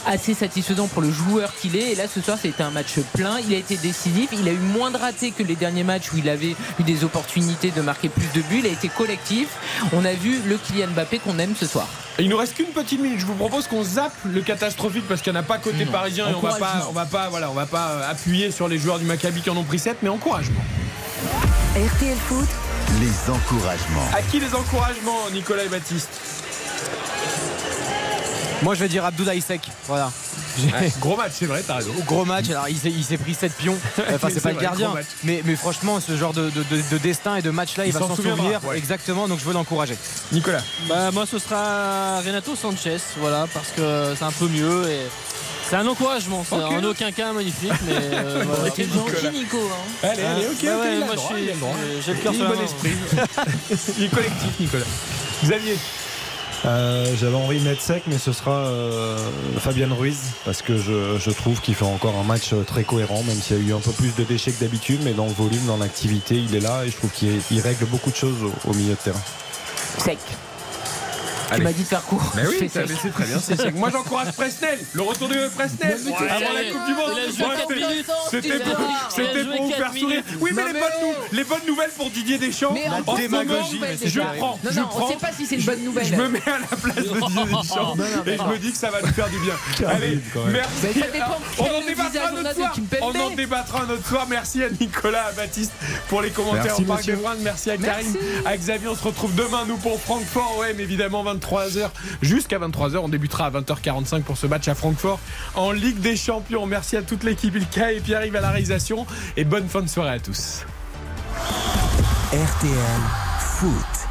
S3: assez satisfaisant pour le joueur qu'il est. Et là, ce soir, c'était un match plein. Il a été décisif. Il a eu moins de ratés que les derniers matchs où il avait eu des opportunités de marquer plus de buts. Il a été collectif. On a vu le Kylian Mbappé qu'on aime ce soir.
S1: Il nous reste qu'une petite minute. Je vous propose qu'on zappe le catastrophique parce qu'il n'y en a pas côté
S3: Non.
S1: parisien et on va pas, on va pas, voilà, on va pas euh, appuyer sur les joueurs du Maccabi qui en ont pris 7, mais encouragement.
S8: RTL Foot,
S7: Les encouragements.
S1: À qui les encouragements, Nicolas et Baptiste
S5: Moi, je vais dire Abdoulaye Sek. Voilà.
S1: gros match, c'est vrai, t'as raison.
S5: Gros match, alors il s'est, pris 7 pions. Enfin, c'est pas le gardien. Mais, mais franchement, ce genre de, de- de- de destin et de match-là, il,
S1: Il
S5: va
S1: s'en
S5: souvenir.
S1: ouais.
S5: Exactement, donc je veux l'encourager.
S1: Nicolas.
S4: Bah, moi, ce sera Renato Sanchez, voilà, parce que c'est un peu mieux et c'est un encouragement. C'est en aucun cas magnifique, mais euh, voilà.
S3: T'es gentil, Nico. hein.
S1: Allez, allez, ok,
S4: Bah
S1: ok,
S4: ouais,
S1: il a
S4: moi, je suis- j'ai le cœur
S1: Il
S4: sur
S1: bon
S4: main.
S1: esprit. il est collectif, Nicolas. Xavier.
S2: Euh, J'avais envie de mettre sec, mais ce sera euh, Fabien Ruiz parce que je, je trouve qu'il fait encore un match euh, très cohérent, même s'il y a eu un peu plus de déchets que d'habitude, mais dans le volume, dans l'activité, il est là et je trouve qu'il il règle beaucoup de choses au, au milieu de terrain.
S3: Sec. Tu m'as dit de faire court.
S1: Mais oui, c'est très bien. Moi, j'encourage Presnel. Le retour de Presnel
S4: Ouais,
S1: avant la Coupe du Monde. c'était- pour, vous faire sourire. Oui, mais,
S3: Non,
S1: les,
S3: mais
S1: bonnes nou- les bonnes nouvelles pour Didier Deschamps.
S3: Mais
S1: en
S3: en démagogie,
S1: je prends.
S3: Non,
S1: je
S3: on sait pas si c'est une bonne nouvelle.
S1: Je me mets à la place de Didier Deschamps et je me dis que ça va nous faire du bien. Allez, merci. On en débattra un autre soir. On en débattra un autre soir. Merci à Nicolas, à Baptiste pour les commentaires Parc des. Princes. Merci à Karim, à Xavier. On se retrouve demain, nous, pour Francfort. Mais évidemment, 23h. Jusqu'à 23h. On débutera à 20h45 pour ce match à Francfort en Ligue des Champions. Merci à toute l'équipe. Ilka et Pierre-Yves à la réalisation. Et bonne fin de soirée à tous.
S7: RTL Foot.